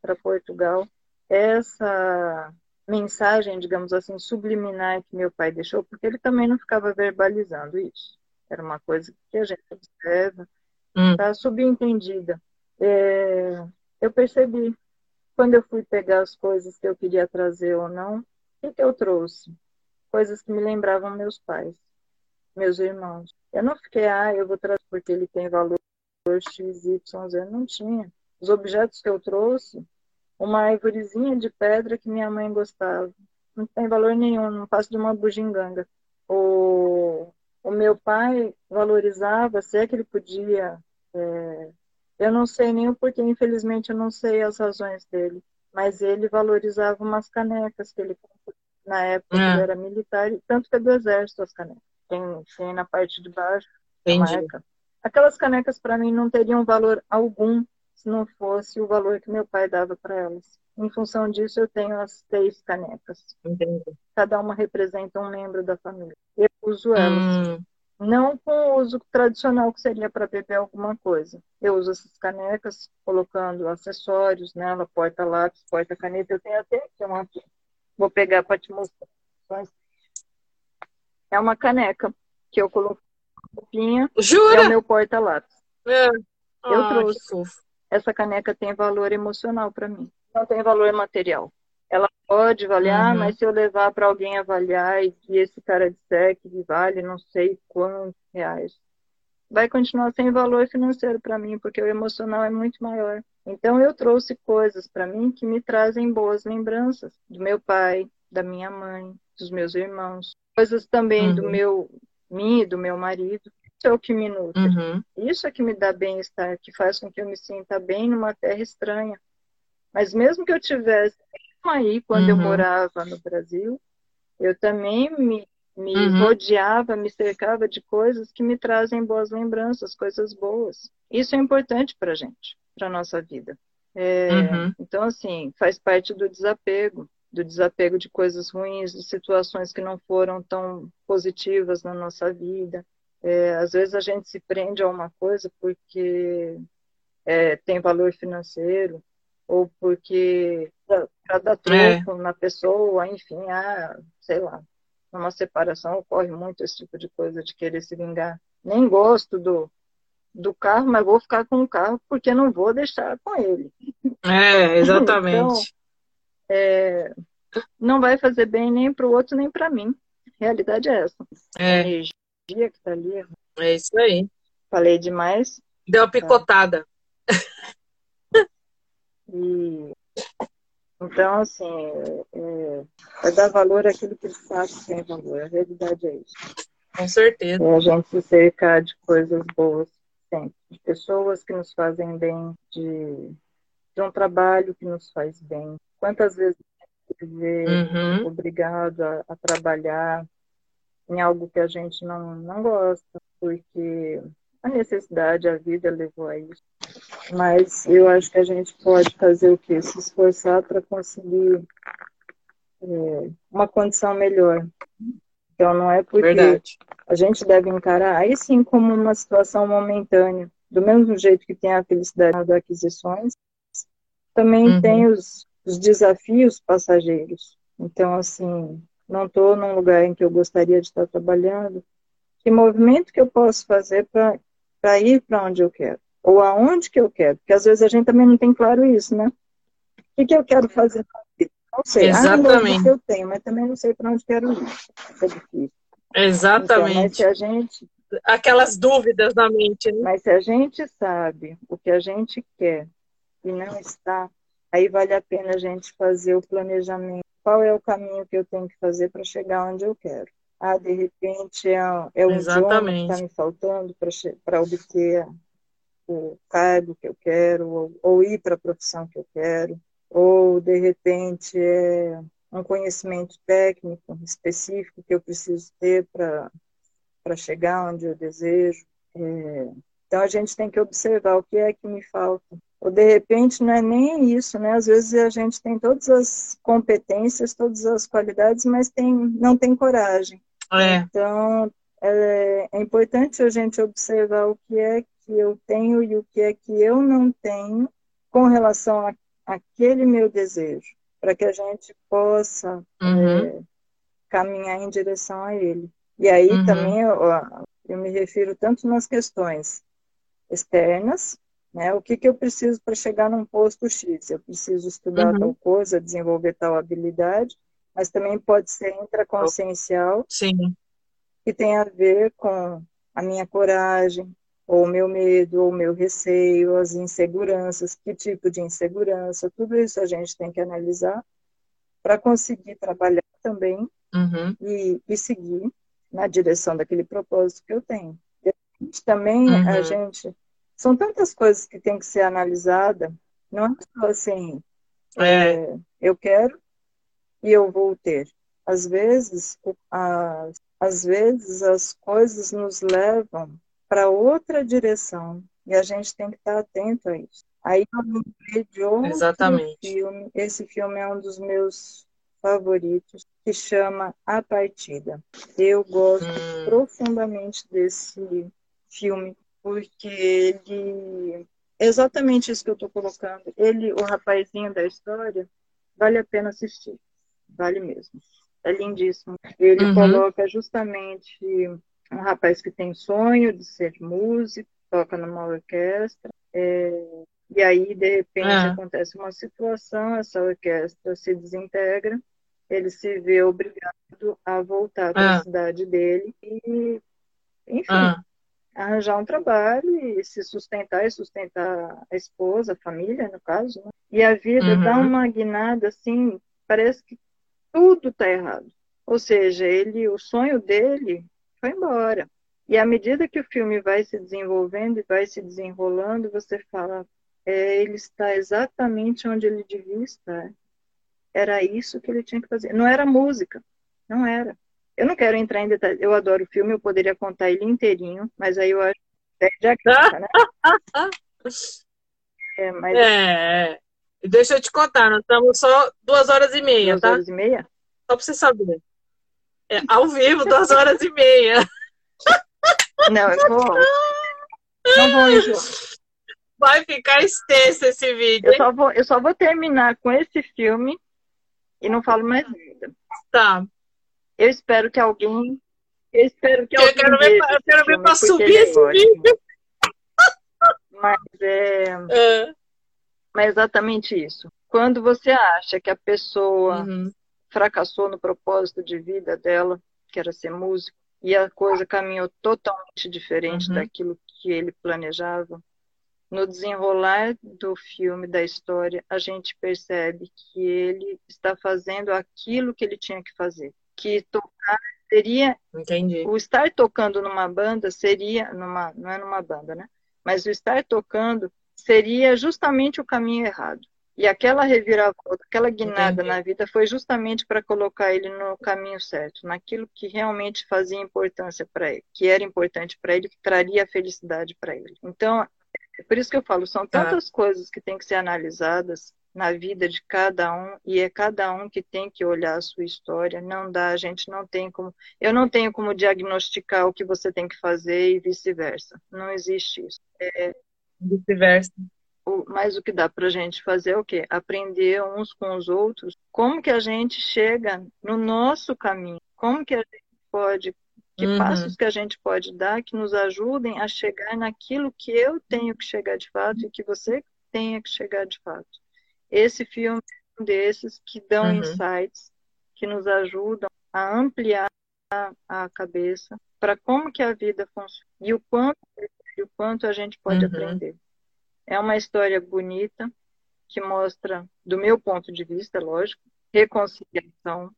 para Portugal, essa mensagem, digamos assim, subliminar que meu pai deixou, porque ele também não ficava verbalizando isso. Era uma coisa que a gente observa, está hum. subentendida. É, eu percebi, quando eu fui pegar as coisas que eu queria trazer ou não, o que, que eu trouxe? Coisas que me lembravam meus pais, meus irmãos. Eu não fiquei, ah, eu vou trazer porque ele tem valor X, Y, Z. Não tinha. Os objetos que eu trouxe, uma árvorezinha de pedra que minha mãe gostava. Não tem valor nenhum, não passa de uma bugiganga. O, o meu pai valorizava, se é que ele podia. É, eu não sei nem o porquê, infelizmente eu não sei as razões dele, mas ele valorizava umas canecas que ele na época ah. ele era militar, tanto que é do exército as canecas. Tem, tem na parte de baixo marca. Aquelas canecas para mim não teriam valor algum se não fosse o valor que meu pai dava para elas. Em função disso, eu tenho as seis canecas. Entendi. Cada uma representa um membro da família. Eu uso elas. Hum. Não com o uso tradicional que seria para beber alguma coisa. Eu uso essas canecas colocando acessórios nela, porta-lápis, porta-caneta. Eu tenho até aqui uma aqui. Vou pegar para te mostrar. É uma caneca que eu coloquei roupinha. Jura? É o meu porta-lápis. É. Eu ah, trouxe essa caneca tem valor emocional para mim. Não tem valor material. Ela pode avaliar, uhum. mas se eu levar para alguém avaliar e que esse cara disser que vale não sei quantos reais, vai continuar sem valor financeiro para mim, porque o emocional é muito maior. Então eu trouxe coisas para mim que me trazem boas lembranças do meu pai, da minha mãe, dos meus irmãos, coisas também uhum. do meu mim e do meu marido, isso é o que me nutre. Uhum. Isso é que me dá bem-estar, que faz com que eu me sinta bem numa terra estranha. Mas mesmo que eu tivesse aí, quando uhum. eu morava no Brasil, eu também me, me uhum. rodeava, me cercava de coisas que me trazem boas lembranças, coisas boas. Isso é importante para gente, para nossa vida. É, uhum. Então, assim, faz parte do desapego, do desapego de coisas ruins, de situações que não foram tão positivas na nossa vida. É, às vezes a gente se prende a uma coisa porque é, tem valor financeiro ou porque para dar troco é. na pessoa, enfim, ah, sei lá, numa separação ocorre muito esse tipo de coisa de querer se vingar. Nem gosto do, do carro, mas vou ficar com o carro porque não vou deixar com ele. É, exatamente. então, é, não vai fazer bem nem para o outro nem para mim. A realidade é essa. É. A energia que está ali. É isso aí. Falei demais. Deu uma picotada. E, então, assim, é, é dar valor àquilo que de fato tem valor. A realidade é isso. Com certeza. É a gente se cercar de coisas boas sempre. De pessoas que nos fazem bem, de, de um trabalho que nos faz bem. Quantas vezes ver uhum. obrigado a, a, trabalhar em algo que a gente não, não gosta, porque a necessidade, a vida levou a isso. Mas eu acho que a gente pode fazer o quê? Se esforçar para conseguir é, uma condição melhor. Então não é porque Verdade. a gente deve encarar aí sim como uma situação momentânea. Do mesmo jeito que tem a felicidade das aquisições, também uhum. tem os, os desafios passageiros. Então, assim, não estou num lugar em que eu gostaria de estar trabalhando. Que movimento que eu posso fazer para para ir para onde eu quero, ou aonde que eu quero, porque às vezes a gente também não tem claro isso, né? O que, que eu quero fazer Não sei. Exatamente. Ah, que eu tenho, mas também não sei para onde quero ir. É difícil. Exatamente. Então, mas se a gente aquelas dúvidas na mente, né? Mas se a gente sabe o que a gente quer e não está, aí vale a pena a gente fazer o planejamento. Qual é o caminho que eu tenho que fazer para chegar onde eu quero? ah, de repente é, é um idioma que está me faltando para obter o cargo que eu quero, ou, ou ir para a profissão que eu quero, ou de repente é um conhecimento técnico específico que eu preciso ter para chegar onde eu desejo. É, então a gente tem que observar o que é que me falta. Ou de repente não é nem isso, né? Às vezes a gente tem todas as competências, todas as qualidades, mas tem, não tem coragem. É. Então, é, é, importante a gente observar o que é que eu tenho e o que é que eu não tenho com relação àquele meu desejo, para que a gente possa uhum. é, caminhar em direção a ele. E aí uhum. também eu, eu me refiro tanto nas questões externas, né? O que, que eu preciso para chegar num posto X? Eu preciso estudar uhum. tal coisa, desenvolver tal habilidade, mas também pode ser intraconsciencial, Sim. que tem a ver com a minha coragem, ou o meu medo, ou o meu receio, as inseguranças, que tipo de insegurança, tudo isso a gente tem que analisar para conseguir trabalhar também uhum. e, e, seguir na direção daquele propósito que eu tenho. E também uhum. a gente são tantas coisas que tem que ser analisada, não é só assim, é. É, eu quero e eu vou ter. Às vezes, as, às vezes as coisas nos levam para outra direção e a gente tem que estar atento a isso. Aí eu lembrei de outro Exatamente. filme. Esse filme é um dos meus favoritos, que chama A Partida. Eu gosto hum. profundamente desse filme porque ele exatamente isso que eu estou colocando. Ele, o rapazinho da história, vale a pena assistir vale mesmo. É lindíssimo. Ele uhum. coloca justamente um rapaz que tem sonho de ser músico, toca numa orquestra, é, e aí, de repente, uhum. acontece uma situação, essa orquestra se desintegra, ele se vê obrigado a voltar para a cidade dele e, enfim, arranjar um trabalho e se sustentar e sustentar a esposa, a família, no caso, né? E a vida uhum. dá uma guinada assim, parece que tudo está errado. Ou seja, ele, o sonho dele foi embora. E à medida que o filme vai se desenvolvendo e vai se desenrolando, você fala, é, ele está exatamente onde ele devia estar. Era isso que ele tinha que fazer. Não era música, não era. Eu não quero entrar em detalhes. Eu adoro o filme, eu poderia contar ele inteirinho, mas aí eu acho que perde a graça, né? é, mas... é, Deixa eu te contar, nós estamos só duas horas e meia, duas tá? Duas horas e meia? Só pra você saber. É, ao vivo, duas horas e meia. Não, eu vou. Não vou enjoar. Vai ficar extenso esse vídeo. Eu só, vou, eu só vou terminar com esse filme e não falo mais nada. Tá. Eu espero que alguém. Eu espero que eu alguém. Quero ver, eu quero ver para subir é esse vídeo. Mas é, é. Mas é exatamente isso. Quando você acha que a pessoa uhum. Fracassou no propósito de vida dela, que era ser músico, e a coisa caminhou totalmente diferente uhum. daquilo que ele planejava, no desenrolar do filme, da história, a gente percebe que ele está fazendo aquilo que ele tinha que fazer. Que tocar seria. Entendi. O estar tocando numa banda seria. Numa, não é numa banda, né? Mas o estar tocando seria justamente o caminho errado. E aquela reviravolta, aquela guinada Entendi. na vida foi justamente para colocar ele no caminho certo, naquilo que realmente fazia importância para ele, que era importante para ele, que traria felicidade para ele. Então, é por isso que eu falo, são tá. tantas ah. coisas que têm que ser analisadas na vida de cada um e é cada um que tem que olhar a sua história. Não dá, a gente não tem como, eu não tenho como diagnosticar o que você tem que fazer e vice-versa. Não existe isso. É, vice-versa. Mas o que dá para a gente fazer é o quê? Aprender uns com os outros. Como que a gente chega no nosso caminho? Como que a gente pode que uhum. passos que a gente pode dar que nos ajudem a chegar naquilo que eu tenho que chegar de fato e que você tenha que chegar de fato. Esse filme é um desses que dão uhum. insights, que nos ajudam a ampliar a cabeça para como que a vida funciona e o quanto, e o quanto a gente pode uhum. aprender. É uma história bonita que mostra, do meu ponto de vista, lógico, reconciliação.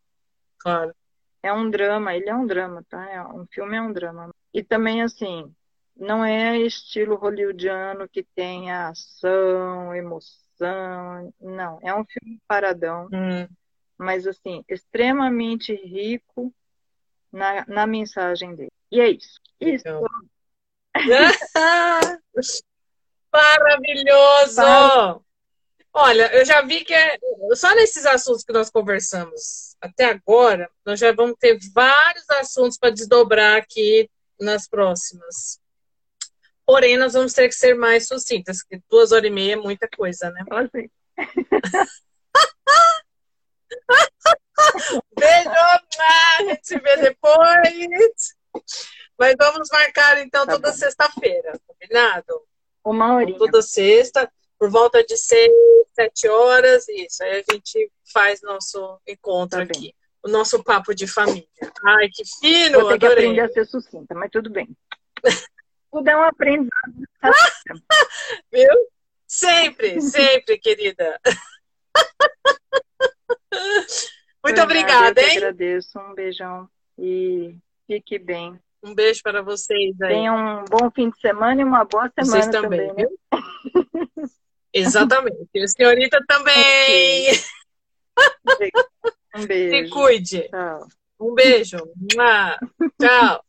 Claro é um drama, ele é um drama, tá? É, um filme é um drama. E também, assim, não é estilo hollywoodiano que tem ação, emoção, não. É um filme paradão, hum. mas, assim, extremamente rico na, na mensagem dele. E é isso. Isso. Então. Maravilhoso! Olha, eu já vi que é só nesses assuntos que nós conversamos até agora, nós já vamos ter vários assuntos para desdobrar aqui nas próximas. Porém, nós vamos ter que ser mais sucintas, porque duas horas e meia é muita coisa, né? Assim. Beijo, a gente se vê depois. Mas vamos marcar então tá toda sexta-feira, combinado? Uma hora. Toda sexta por volta de seis, sete horas, isso. Aí a gente faz nosso encontro tá aqui. O nosso papo de família. Ai, que fino! Vou ter adorei. que aprender a ser sucinta, mas tudo bem. tudo é um aprendizado. Viu? Sempre, sempre, querida. Muito obrigada, hein? Eu agradeço. Um beijão e fique bem. Um beijo para vocês aí. Tenham um bom fim de semana e uma boa semana vocês também, também né? Exatamente. E a senhorita também. Um beijo. Se cuide. Tchau. Um beijo. Tchau.